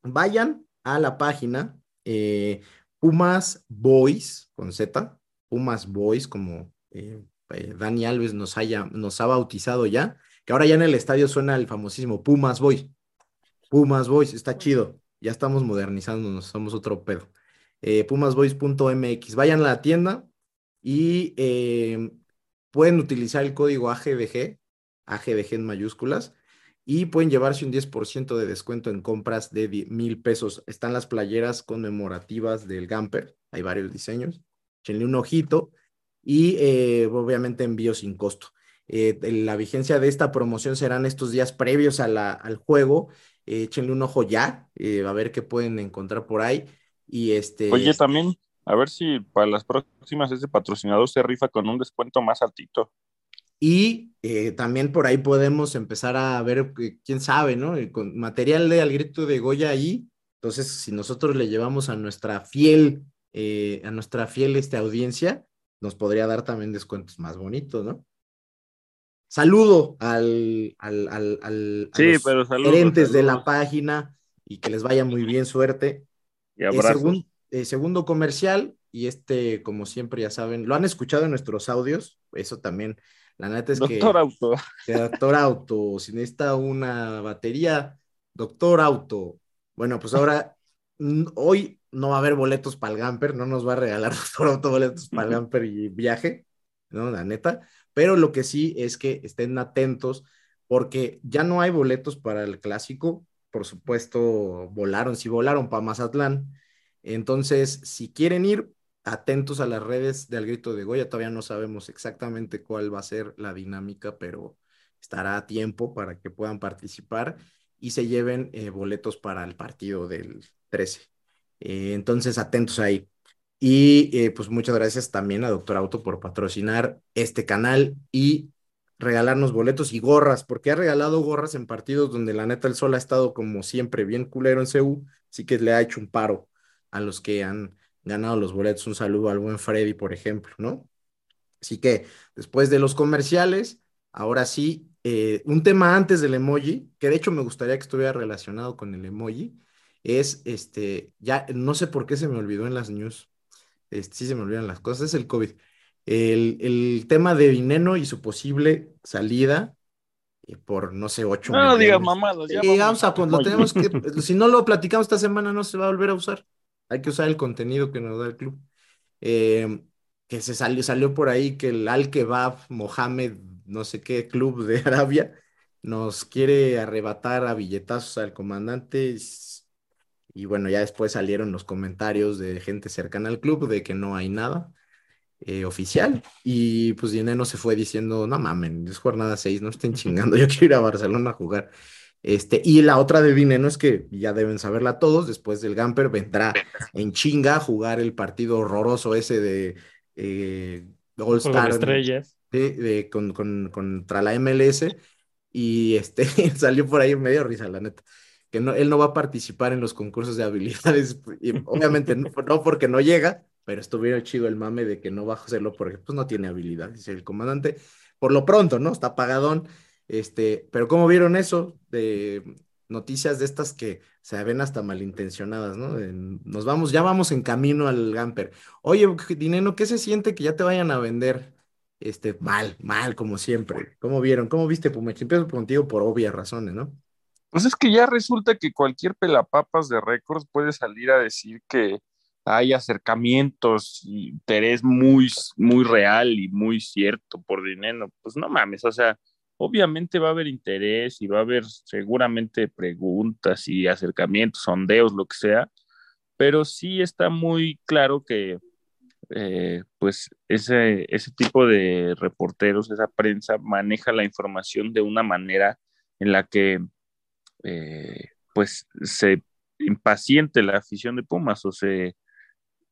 Vayan a la página eh, Pumas Boys con Z, Pumas Boys, como eh, eh, Dani Alves nos, haya, nos ha bautizado ya, que ahora ya en el estadio suena el famosísimo Pumas Boys. Pumas Boys, está chido. Ya estamos modernizándonos, somos otro pedo. Eh, pumasboys.mx. Vayan a la tienda y eh, pueden utilizar el código AGDG, AGDG en mayúsculas, y pueden llevarse un 10% de descuento en compras de mil pesos. Están las playeras conmemorativas del Gamper, hay varios diseños échenle un ojito y eh, obviamente envío sin costo. Eh, la vigencia de esta promoción serán estos días previos al juego. Échenle un ojo ya, a ver qué pueden encontrar por ahí. Y este... Oye, también, a ver si para las próximas ese patrocinador se rifa con un descuento más altito. Y también por ahí podemos empezar a ver, quién sabe, ¿no? Con material de Al Grito de Goya ahí. Entonces, si nosotros le llevamos a nuestra fiel eh, a nuestra fiel este, audiencia, nos podría dar también descuentos más bonitos, ¿no? Saludo al, al, al, al Sí, a los pero saludos, gerentes de la página y que les vaya muy bien, suerte. Y Eh. Eh, segundo comercial, y este, como siempre, ya saben, lo han escuchado en nuestros audios, eso también, la neta es Doctor Auto. que, que Doctor Auto, si necesita una batería, Doctor Auto. Bueno, pues ahora, hoy no va a haber boletos para el Gamper, no nos va a regalar Doctor Auto boletos para el Gamper y viaje, ¿no? La neta, pero lo que sí es que estén atentos, porque ya no hay boletos para el clásico, por supuesto, volaron, si volaron para Mazatlán. Entonces, si quieren ir, atentos a las redes del Grito de Goya. Todavía no sabemos exactamente cuál va a ser la dinámica, pero estará a tiempo para que puedan participar y se lleven eh, boletos para el partido del 13. Eh, entonces, atentos ahí. Y eh, pues muchas gracias también a Doctor Auto por patrocinar este canal y regalarnos boletos y gorras, porque ha regalado gorras en partidos donde la neta el sol ha estado como siempre bien culero en CU, así que le ha hecho un paro a los que han ganado los boletos. Un saludo al buen Freddy, por ejemplo, ¿no? Así que después de los comerciales, ahora sí, eh, un tema antes del emoji, que de hecho me gustaría que estuviera relacionado con el emoji, es este, ya no sé por qué se me olvidó en las news, este, sí se me olvidan las cosas, es el COVID. El, el tema de Vineno y su posible salida eh, por, no sé, 8 No digas mamadas, ya vamos a, pues, lo tenemos que, si no lo platicamos esta semana, no se va a volver a usar. Hay que usar el contenido que nos da el club. Eh, que se salió, salió por ahí que el Al Kebab Mohamed, no sé qué club de Arabia, nos quiere arrebatar a billetazos al comandante. Y bueno, ya después salieron los comentarios de gente cercana al club de que no hay nada eh, oficial. Y pues Dineno se fue diciendo, no mamen, es jornada 6, no estén chingando, yo quiero ir a Barcelona a jugar. Este, y la otra de Dineno es que ya deben saberla todos, después del Gamper vendrá en chinga a jugar el partido horroroso ese de eh, All Star estrellas. de- de- con, con- contra la MLS y este salió por ahí medio risa, la neta, que no, él no va a participar en los concursos de habilidades, y obviamente no, no porque no llega, pero estuviera chido el mame de que no va a hacerlo porque pues no tiene habilidad, dice el comandante, por lo pronto, ¿no? Está pagadón, este, pero ¿cómo vieron eso? De noticias de estas que se ven hasta malintencionadas, ¿no? Nos vamos, ya vamos en camino al Gamper. Oye, Dineno, ¿qué se siente que ya te vayan a vender? Este, mal, mal, como siempre. ¿Cómo vieron? ¿Cómo viste, Pumechi? Empiezo contigo por obvias razones, ¿no? Pues es que ya resulta que cualquier pelapapas de récords puede salir a decir que hay acercamientos y interés muy, muy real y muy cierto por dinero. Pues no mames, o sea, obviamente va a haber interés y va a haber seguramente preguntas y acercamientos, sondeos, lo que sea, pero sí está muy claro que eh, pues ese, ese tipo de reporteros, esa prensa maneja la información de una manera en la que eh, pues se impaciente la afición de Pumas o se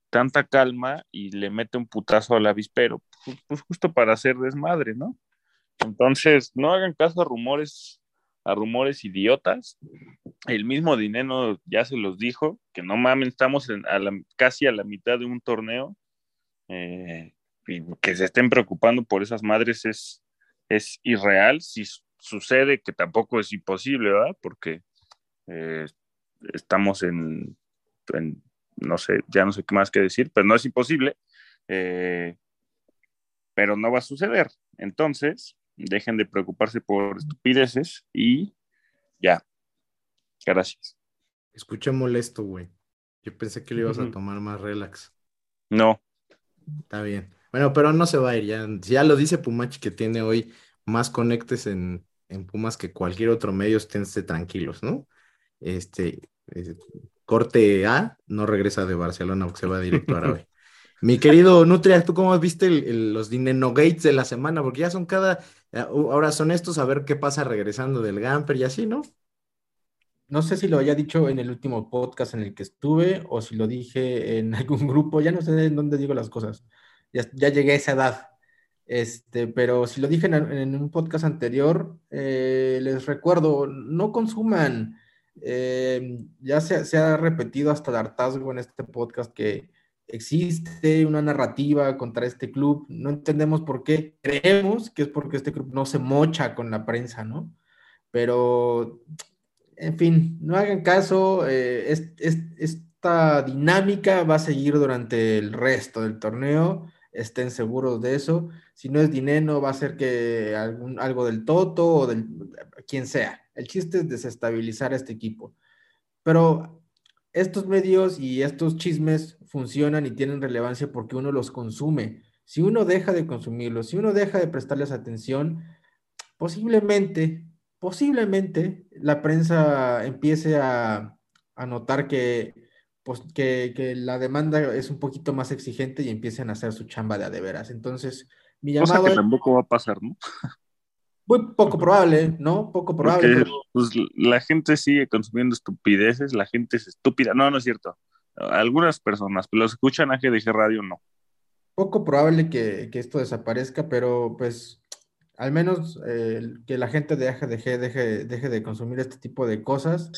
tanta calma y le mete un putazo al avispero, pues, pues justo para hacer desmadre, ¿no? Entonces, no hagan caso a rumores, a rumores idiotas. El mismo Dinero ya se los dijo, que no mamen, estamos casi a la mitad de un torneo. Eh, y que se estén preocupando por esas madres es, es irreal. Si sucede, que tampoco es imposible, ¿verdad? Porque eh, estamos en, en, no sé, ya no sé qué más que decir, pero no es imposible. Eh, pero no va a suceder. Entonces, dejen de preocuparse por estupideces y ya. Gracias. Escuché molesto, güey. Yo pensé que le ibas a tomar más relax. No. Está bien. Bueno, pero no se va a ir. Ya, ya lo dice Pumachi que tiene hoy más conectes en, en Pumas que cualquier otro medio, esténse tranquilos, ¿no? Este, corte A, no regresa de Barcelona porque se va directo a Arabia. Mi querido Nutria, ¿tú cómo viste el, el, los Dineno Gates de la semana? Porque ya son cada, ahora son estos a ver qué pasa regresando del Gamper y así, ¿no? No sé si lo haya dicho en el último podcast en el que estuve o si lo dije en algún grupo, ya no sé en dónde digo las cosas. Ya, ya llegué a esa edad. Este, pero si lo dije en, un podcast anterior, eh, les recuerdo, no consuman. Eh, ya se, ha repetido hasta el hartazgo en este podcast que existe una narrativa contra este club, no entendemos por qué, creemos que es porque este club no se mocha con la prensa, ¿no? Pero, en fin, no hagan caso, eh, esta dinámica va a seguir durante el resto del torneo, estén seguros de eso, si no es dinero va a ser que algún, algo del Toto o del quien sea, el chiste es desestabilizar a este equipo. Pero estos medios y estos chismes funcionan y tienen relevancia porque uno los consume. Si uno deja de consumirlos, si uno deja de prestarles atención, posiblemente, posiblemente la prensa empiece a, notar que, pues, que, la demanda es un poquito más exigente y empiecen a hacer su chamba de a de veras. Entonces, mi llamado... Cosa que tampoco va a pasar, ¿no? Muy poco probable, ¿no? Poco probable. pues, la gente sigue consumiendo estupideces, la gente es estúpida. No, no es cierto. Algunas personas, pero los escuchan a GDG Radio, no. Poco probable que, esto desaparezca, pero pues al menos eh, que la gente deje, deje, deje, deje de consumir este tipo de cosas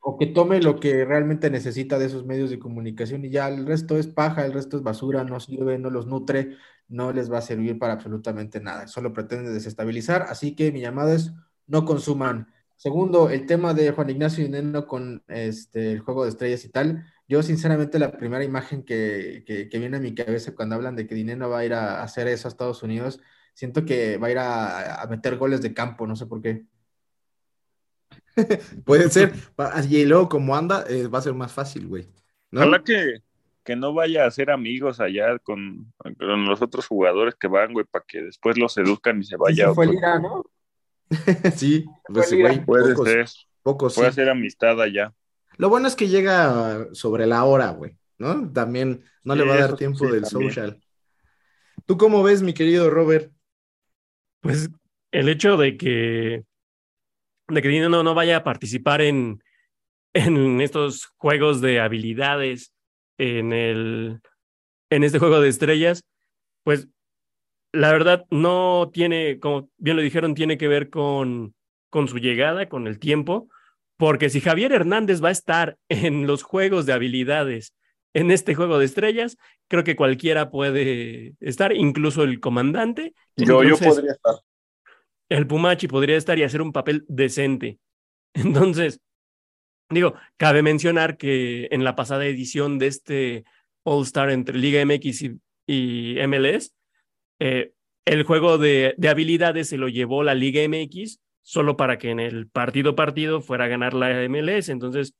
o que tome lo que realmente necesita de esos medios de comunicación y ya el resto es paja, el resto es basura, no sirve, no los nutre, no les va a servir para absolutamente nada, solo pretende desestabilizar, así que mi llamado es no consuman. Segundo, el tema de Juan Ignacio Dineno con este, el juego de estrellas y tal, yo sinceramente la primera imagen que, viene a mi cabeza cuando hablan de que Dineno va a ir a hacer eso a Estados Unidos, siento que va a ir a, meter goles de campo, no sé por qué. Puede ser, y luego como anda, eh, va a ser más fácil, güey. ¿no? Ojalá que, que no vaya a ser amigos allá con, los otros jugadores que van, güey, para que después los seduzcan y se vaya. Sí, fue ¿no? sí, pues, güey, puede ser. puede ser amistad allá. Lo bueno es que llega sobre la hora, güey, ¿no? También no le va a dar tiempo del social. ¿Tú cómo ves, mi querido Robert? Pues el hecho de que de que no, no vaya a participar en, en estos juegos de habilidades en, el, en este juego de estrellas, pues la verdad no tiene, como bien lo dijeron, tiene que ver con, con su llegada, con el tiempo, porque si Javier Hernández va a estar en los juegos de habilidades en este juego de estrellas, creo que cualquiera puede estar, incluso el comandante. Yo, yo podría estar. El Pumachi podría estar y hacer un papel decente. Entonces, Digo, cabe mencionar que en la pasada edición de este All Star entre Liga MX y, MLS, eh, el juego de, habilidades se lo llevó la Liga MX solo para que en el partido partido fuera a ganar la MLS. Entonces,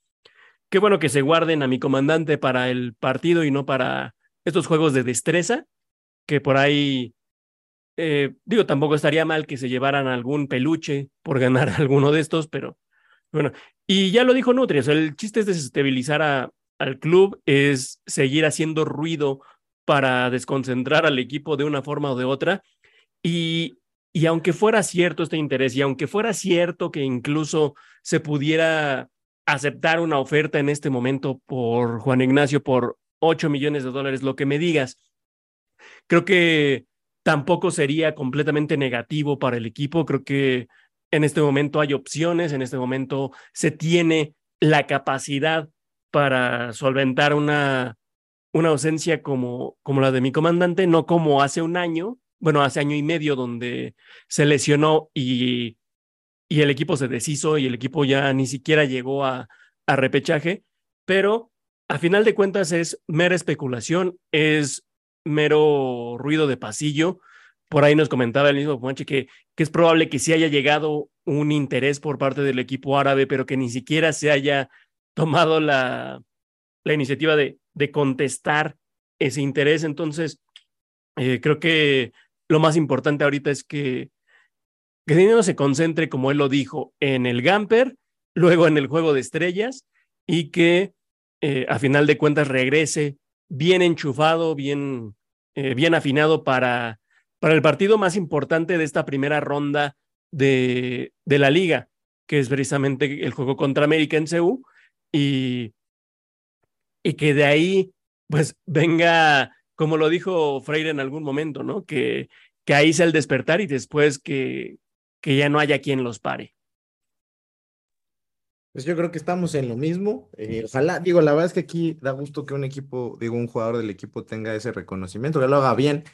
qué bueno que se guarden a mi comandante para el partido y no para estos juegos de destreza, que por ahí, eh, digo, tampoco estaría mal que se llevaran algún peluche por ganar alguno de estos, pero bueno, y ya lo dijo Nutrias, el chiste es desestabilizar al club, es seguir haciendo ruido para desconcentrar al equipo de una forma o de otra. Y, y aunque fuera cierto este interés, y aunque fuera cierto que incluso se pudiera aceptar una oferta en este momento por Juan Ignacio por 8 millones de dólares, lo que me digas, creo que tampoco sería completamente negativo para el equipo. Creo que en este momento hay opciones, en este momento se tiene la capacidad para solventar una, una ausencia como, como la de mi comandante, no como hace un año, bueno, hace año y medio donde se lesionó y, y el equipo se deshizo y el equipo ya ni siquiera llegó a, a repechaje, pero a final de cuentas es mera especulación, es mero ruido de pasillo por ahí nos comentaba el mismo Pumanche que, que es probable que sí haya llegado un interés por parte del equipo árabe, pero que ni siquiera se haya tomado la, la iniciativa de, de contestar ese interés. Entonces, eh, creo que lo más importante ahorita es que, que Dinero se concentre, como él lo dijo, en el Gamper, luego en el juego de estrellas y que eh, a final de cuentas regrese bien enchufado, bien, eh, bien afinado para para el partido más importante de esta primera ronda de, de la liga, que es precisamente el juego contra América en CEU, y, y que de ahí pues venga, como lo dijo Freire en algún momento, ¿no? Que, que ahí sea el despertar y después que, que ya no haya quien los pare. Pues yo creo que estamos en lo mismo. Eh, ojalá, digo, la verdad es que aquí da gusto que un equipo, digo, un jugador del equipo tenga ese reconocimiento, que lo haga bien.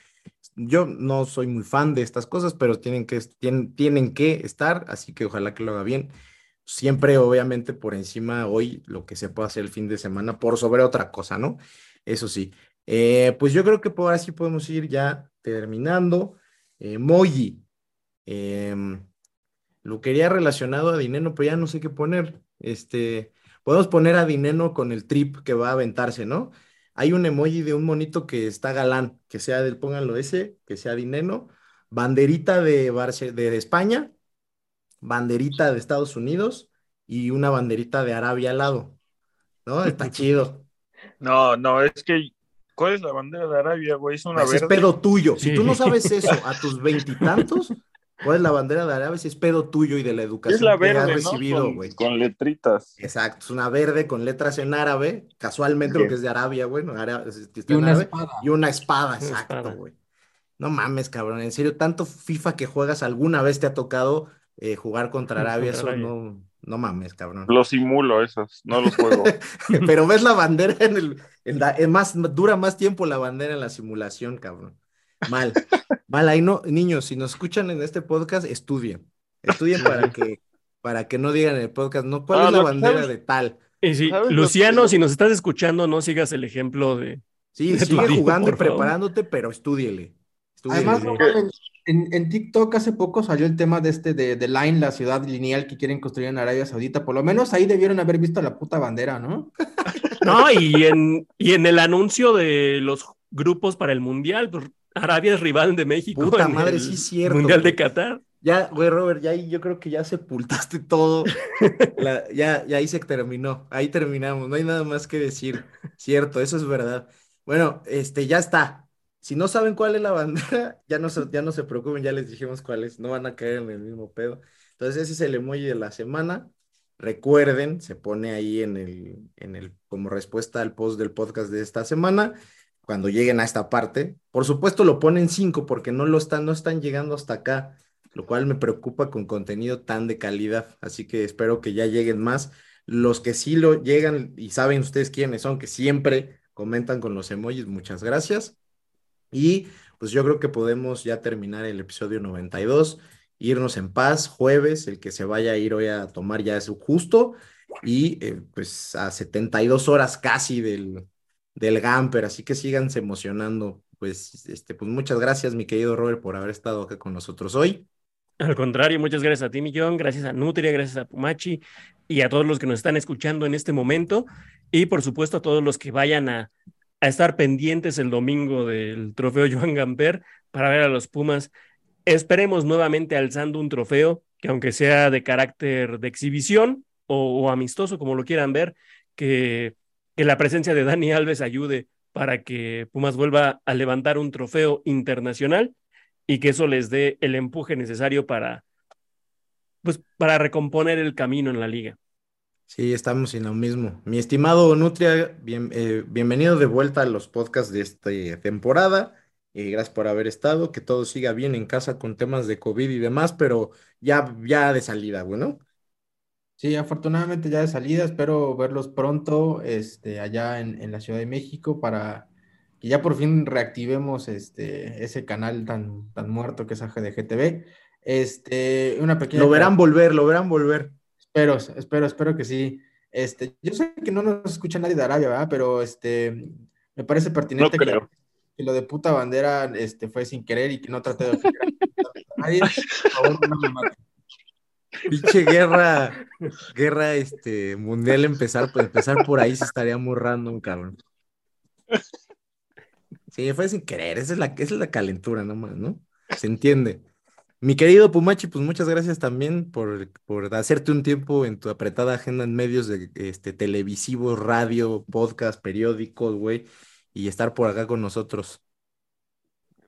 Yo no soy muy fan de estas cosas, pero tienen que, tienen, tienen que estar, así que ojalá que lo haga bien. Siempre, obviamente, por encima hoy lo que se puede hacer el fin de semana, por sobre otra cosa, ¿no? Eso sí. Eh, pues yo creo que por así podemos ir ya terminando. Eh, Moji. Em, lo quería relacionado a Dineno, pero ya no sé qué poner. Este, podemos poner a Dineno con el trip que va a aventarse, ¿no? Hay un emoji de un monito que está galán, que sea del, pónganlo ese, que sea Dineno, banderita de, de España, banderita de Estados Unidos y una banderita de Arabia al lado, ¿no? Está chido. No, no, es que, ¿cuál es la bandera de Arabia, güey? Es una Ese es pedo tuyo. Si tú no sabes eso a tus veintitantos, ¿Cuál es la bandera de Arabia? Si es pedo tuyo y de la educación es la verde, que has ¿no? recibido, güey. Con, con, letritas. Exacto, es una verde con letras en árabe, casualmente lo que es de Arabia, güey. No, árabe, y, una árabe, espada. y una espada. exacto, güey. No mames, cabrón. En serio, tanto FIFA que juegas, ¿alguna vez te ha tocado eh, jugar contra Arabia? Eso no, no mames, cabrón. Los simulo esos, no los juego. Pero ves la bandera en el, en la, en más, dura más tiempo la bandera en la simulación, cabrón. Mal, mal. Ahí no, niños, si nos escuchan en este podcast, estudien. Estudien para que, para que no digan en el podcast, no, ¿cuál Ah, es la bandera ¿sabes? de tal? Y sí, ¿Sabes lo Luciano, que- si nos estás escuchando, no sigas el ejemplo de. Sí, De tu sigue hijo, jugando y favor. preparándote, pero estúdiele. Estúdiele. Además, no en, en TikTok hace poco salió el tema de este de, de Line, la ciudad lineal que quieren construir en Arabia Saudita. Por lo menos ahí debieron haber visto la puta bandera, ¿no? No, y en, y en el anuncio de los grupos para el Mundial, pues, Arabia es rival de México. Puta en madre, el sí cierto, Mundial de. Qatar. Ya, güey, Robert, ya ahí yo creo que ya sepultaste todo. La- ya, ya ahí se terminó. Ahí terminamos. No hay nada más que decir. Cierto, eso es verdad. Bueno, este, ya está. Si no saben cuál es la bandera, ya no se, ya no se preocupen, ya les dijimos cuál es. No van a caer en el mismo pedo. Entonces, ese es el emoji de la semana. Recuerden, se pone ahí en el, en el, como respuesta al post del podcast de esta semana, cuando lleguen a esta parte. Por supuesto, lo ponen cinco porque no lo están, no están llegando hasta acá lo cual me preocupa con contenido tan de calidad. Así que espero que ya lleguen más. Los que sí lo llegan y saben ustedes quiénes son, que siempre comentan con los emojis, muchas gracias. Y pues yo creo que podemos ya terminar el episodio 92, irnos en paz, jueves, el que se vaya a ir hoy a tomar ya es justo, y eh, pues a 72 horas casi del, del Gamper, así que síganse emocionando. Pues, este, pues muchas gracias, mi querido Robert, por haber estado acá con nosotros hoy. Al contrario, muchas gracias a ti, Millón, gracias a Nutria, gracias a Pumachi y a todos los que nos están escuchando en este momento. Y por supuesto a todos los que vayan a, a estar pendientes el domingo del trofeo Joan Gamper para ver a los Pumas. Esperemos nuevamente alzando un trofeo que aunque sea de carácter de exhibición o, o amistoso, como lo quieran ver, que, que la presencia de Dani Alves ayude para que Pumas vuelva a levantar un trofeo internacional y que eso les dé el empuje necesario para, pues, para recomponer el camino en la liga. Sí, estamos en lo mismo. Mi estimado Nutria, bien, eh, bienvenido de vuelta a los podcasts de esta temporada. Y gracias por haber estado. Que todo siga bien en casa con temas de COVID y demás, pero ya, ya de salida, bueno. Sí, afortunadamente ya de salida, espero verlos pronto este, allá en, en la Ciudad de México para que ya por fin reactivemos este, ese canal tan, tan muerto que es AGDGTV. Este, una pequeña... Lo verán volver, lo verán volver. Espero, espero, espero que sí. Este, yo sé que no nos escucha nadie de Arabia, ¿verdad? Pero este, me parece pertinente No que, creo. que lo de puta bandera este, fue sin querer y que no traté de a nadie. Por favor, no me maten. Pinche guerra, guerra este, mundial empezar, pues empezar por ahí se estaría muy random, cabrón. Sí, fue sin querer, esa es la, esa es la calentura nomás, ¿no? Se entiende. Mi querido Pumachi, pues muchas gracias también por, por hacerte un tiempo en tu apretada agenda en medios de este, televisivos, radio, podcast, periódicos, güey, y estar por acá con nosotros.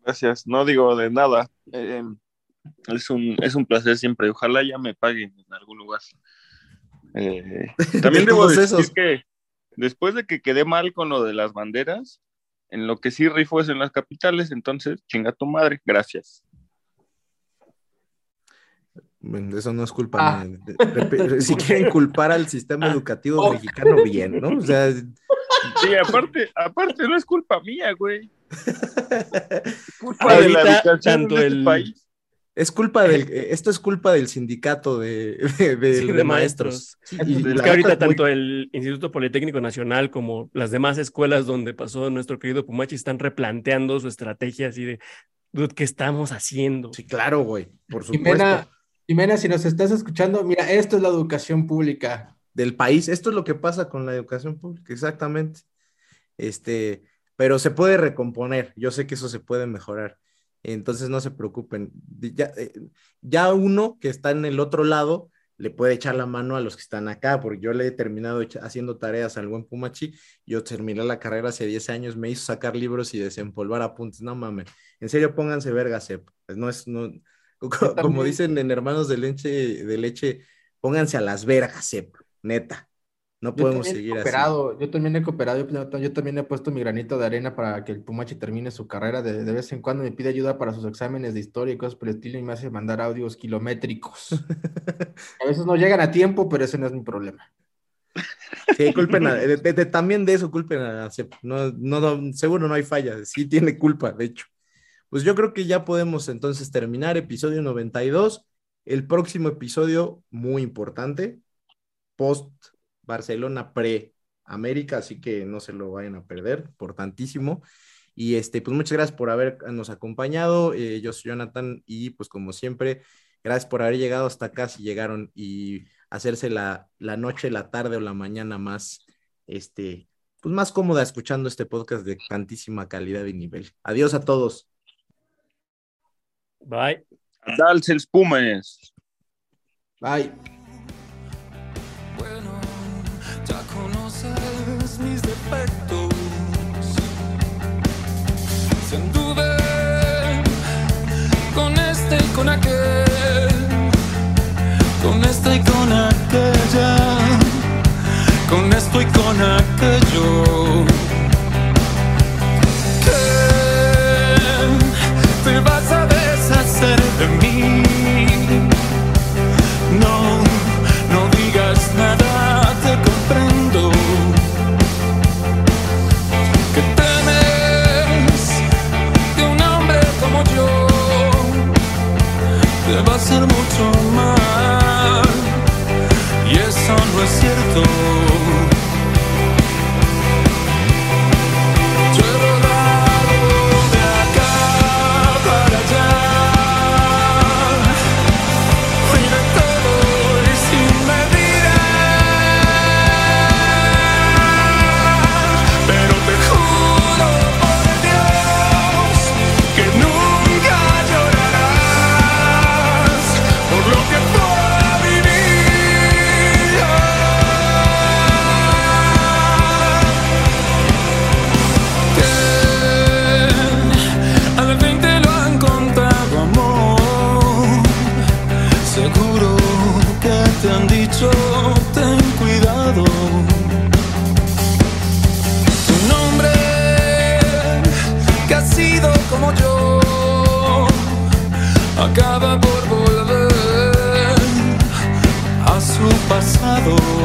Gracias, no digo de nada. Eh, es, un, es un placer siempre. Ojalá ya me paguen en algún lugar. Eh, también De debo decir esos. que después de que quedé mal con lo de las banderas, en lo que sí rifo es en las capitales, entonces chinga tu madre. Gracias. Eso no es culpa Ah. mía. De- de- de- si quieren culpar al sistema educativo Oh. mexicano, bien, ¿no? O sea, Sí, aparte, aparte no es culpa mía, güey. Es culpa de Ahorita, la educación tanto de este el- país. Es culpa del, eh, esto es culpa del sindicato de, de- de- Sí, de de maestros. Sí, y Es la que ahorita es muy- tanto el Instituto Politécnico Nacional como las demás escuelas donde pasó nuestro querido Pumachi están replanteando su estrategia así de, dude, ¿qué estamos haciendo? Sí, claro, güey, por supuesto. Jimena, Jimena, si nos estás escuchando, mira, esto es la educación pública. del país. Esto es lo que pasa con la educación pública, exactamente. Este, pero se puede recomponer. Yo sé que eso se puede mejorar. Entonces no se preocupen. Ya, eh, ya uno que está en el otro lado le puede echar la mano a los que están acá, porque yo le he terminado haciendo tareas al buen Pumachi. Yo terminé la carrera hace 10 años, me hizo sacar libros y desempolvar apuntes. No mames. En serio, pónganse verga, Sep. No es, no, co- como dicen en Hermanos de Leche, de Leche, pónganse a las vergas, Sep. Neta. No podemos seguir así. cooperado, yo también he cooperado, yo, yo también he puesto mi granito de arena para que el Pumachi termine su carrera. De, de vez en cuando me pide ayuda para sus exámenes de historia y cosas por el estilo y me hace mandar audios kilométricos. A veces no llegan a tiempo, pero ese no es mi problema. Sí, culpen a, de- de- de- también de eso culpen a. No, no, no, seguro no hay falla. Sí tiene culpa, de hecho. Pues yo creo que ya podemos entonces terminar episodio 92. El próximo episodio, muy importante, post Barcelona pre América, así que no se lo vayan a perder, importantísimo. Y este, pues muchas gracias por habernos acompañado. Eh, yo soy Jonathan y pues como siempre, gracias por haber llegado hasta acá si llegaron y hacerse la, la noche, la tarde o la mañana más, este, pues más cómoda escuchando este podcast de tantísima calidad y nivel. Adiós a todos. Bye. Dalsels Pumas. Bye. Si anduve con este y con aquel, con esta y con aquella, con esto y con aquello. Acaba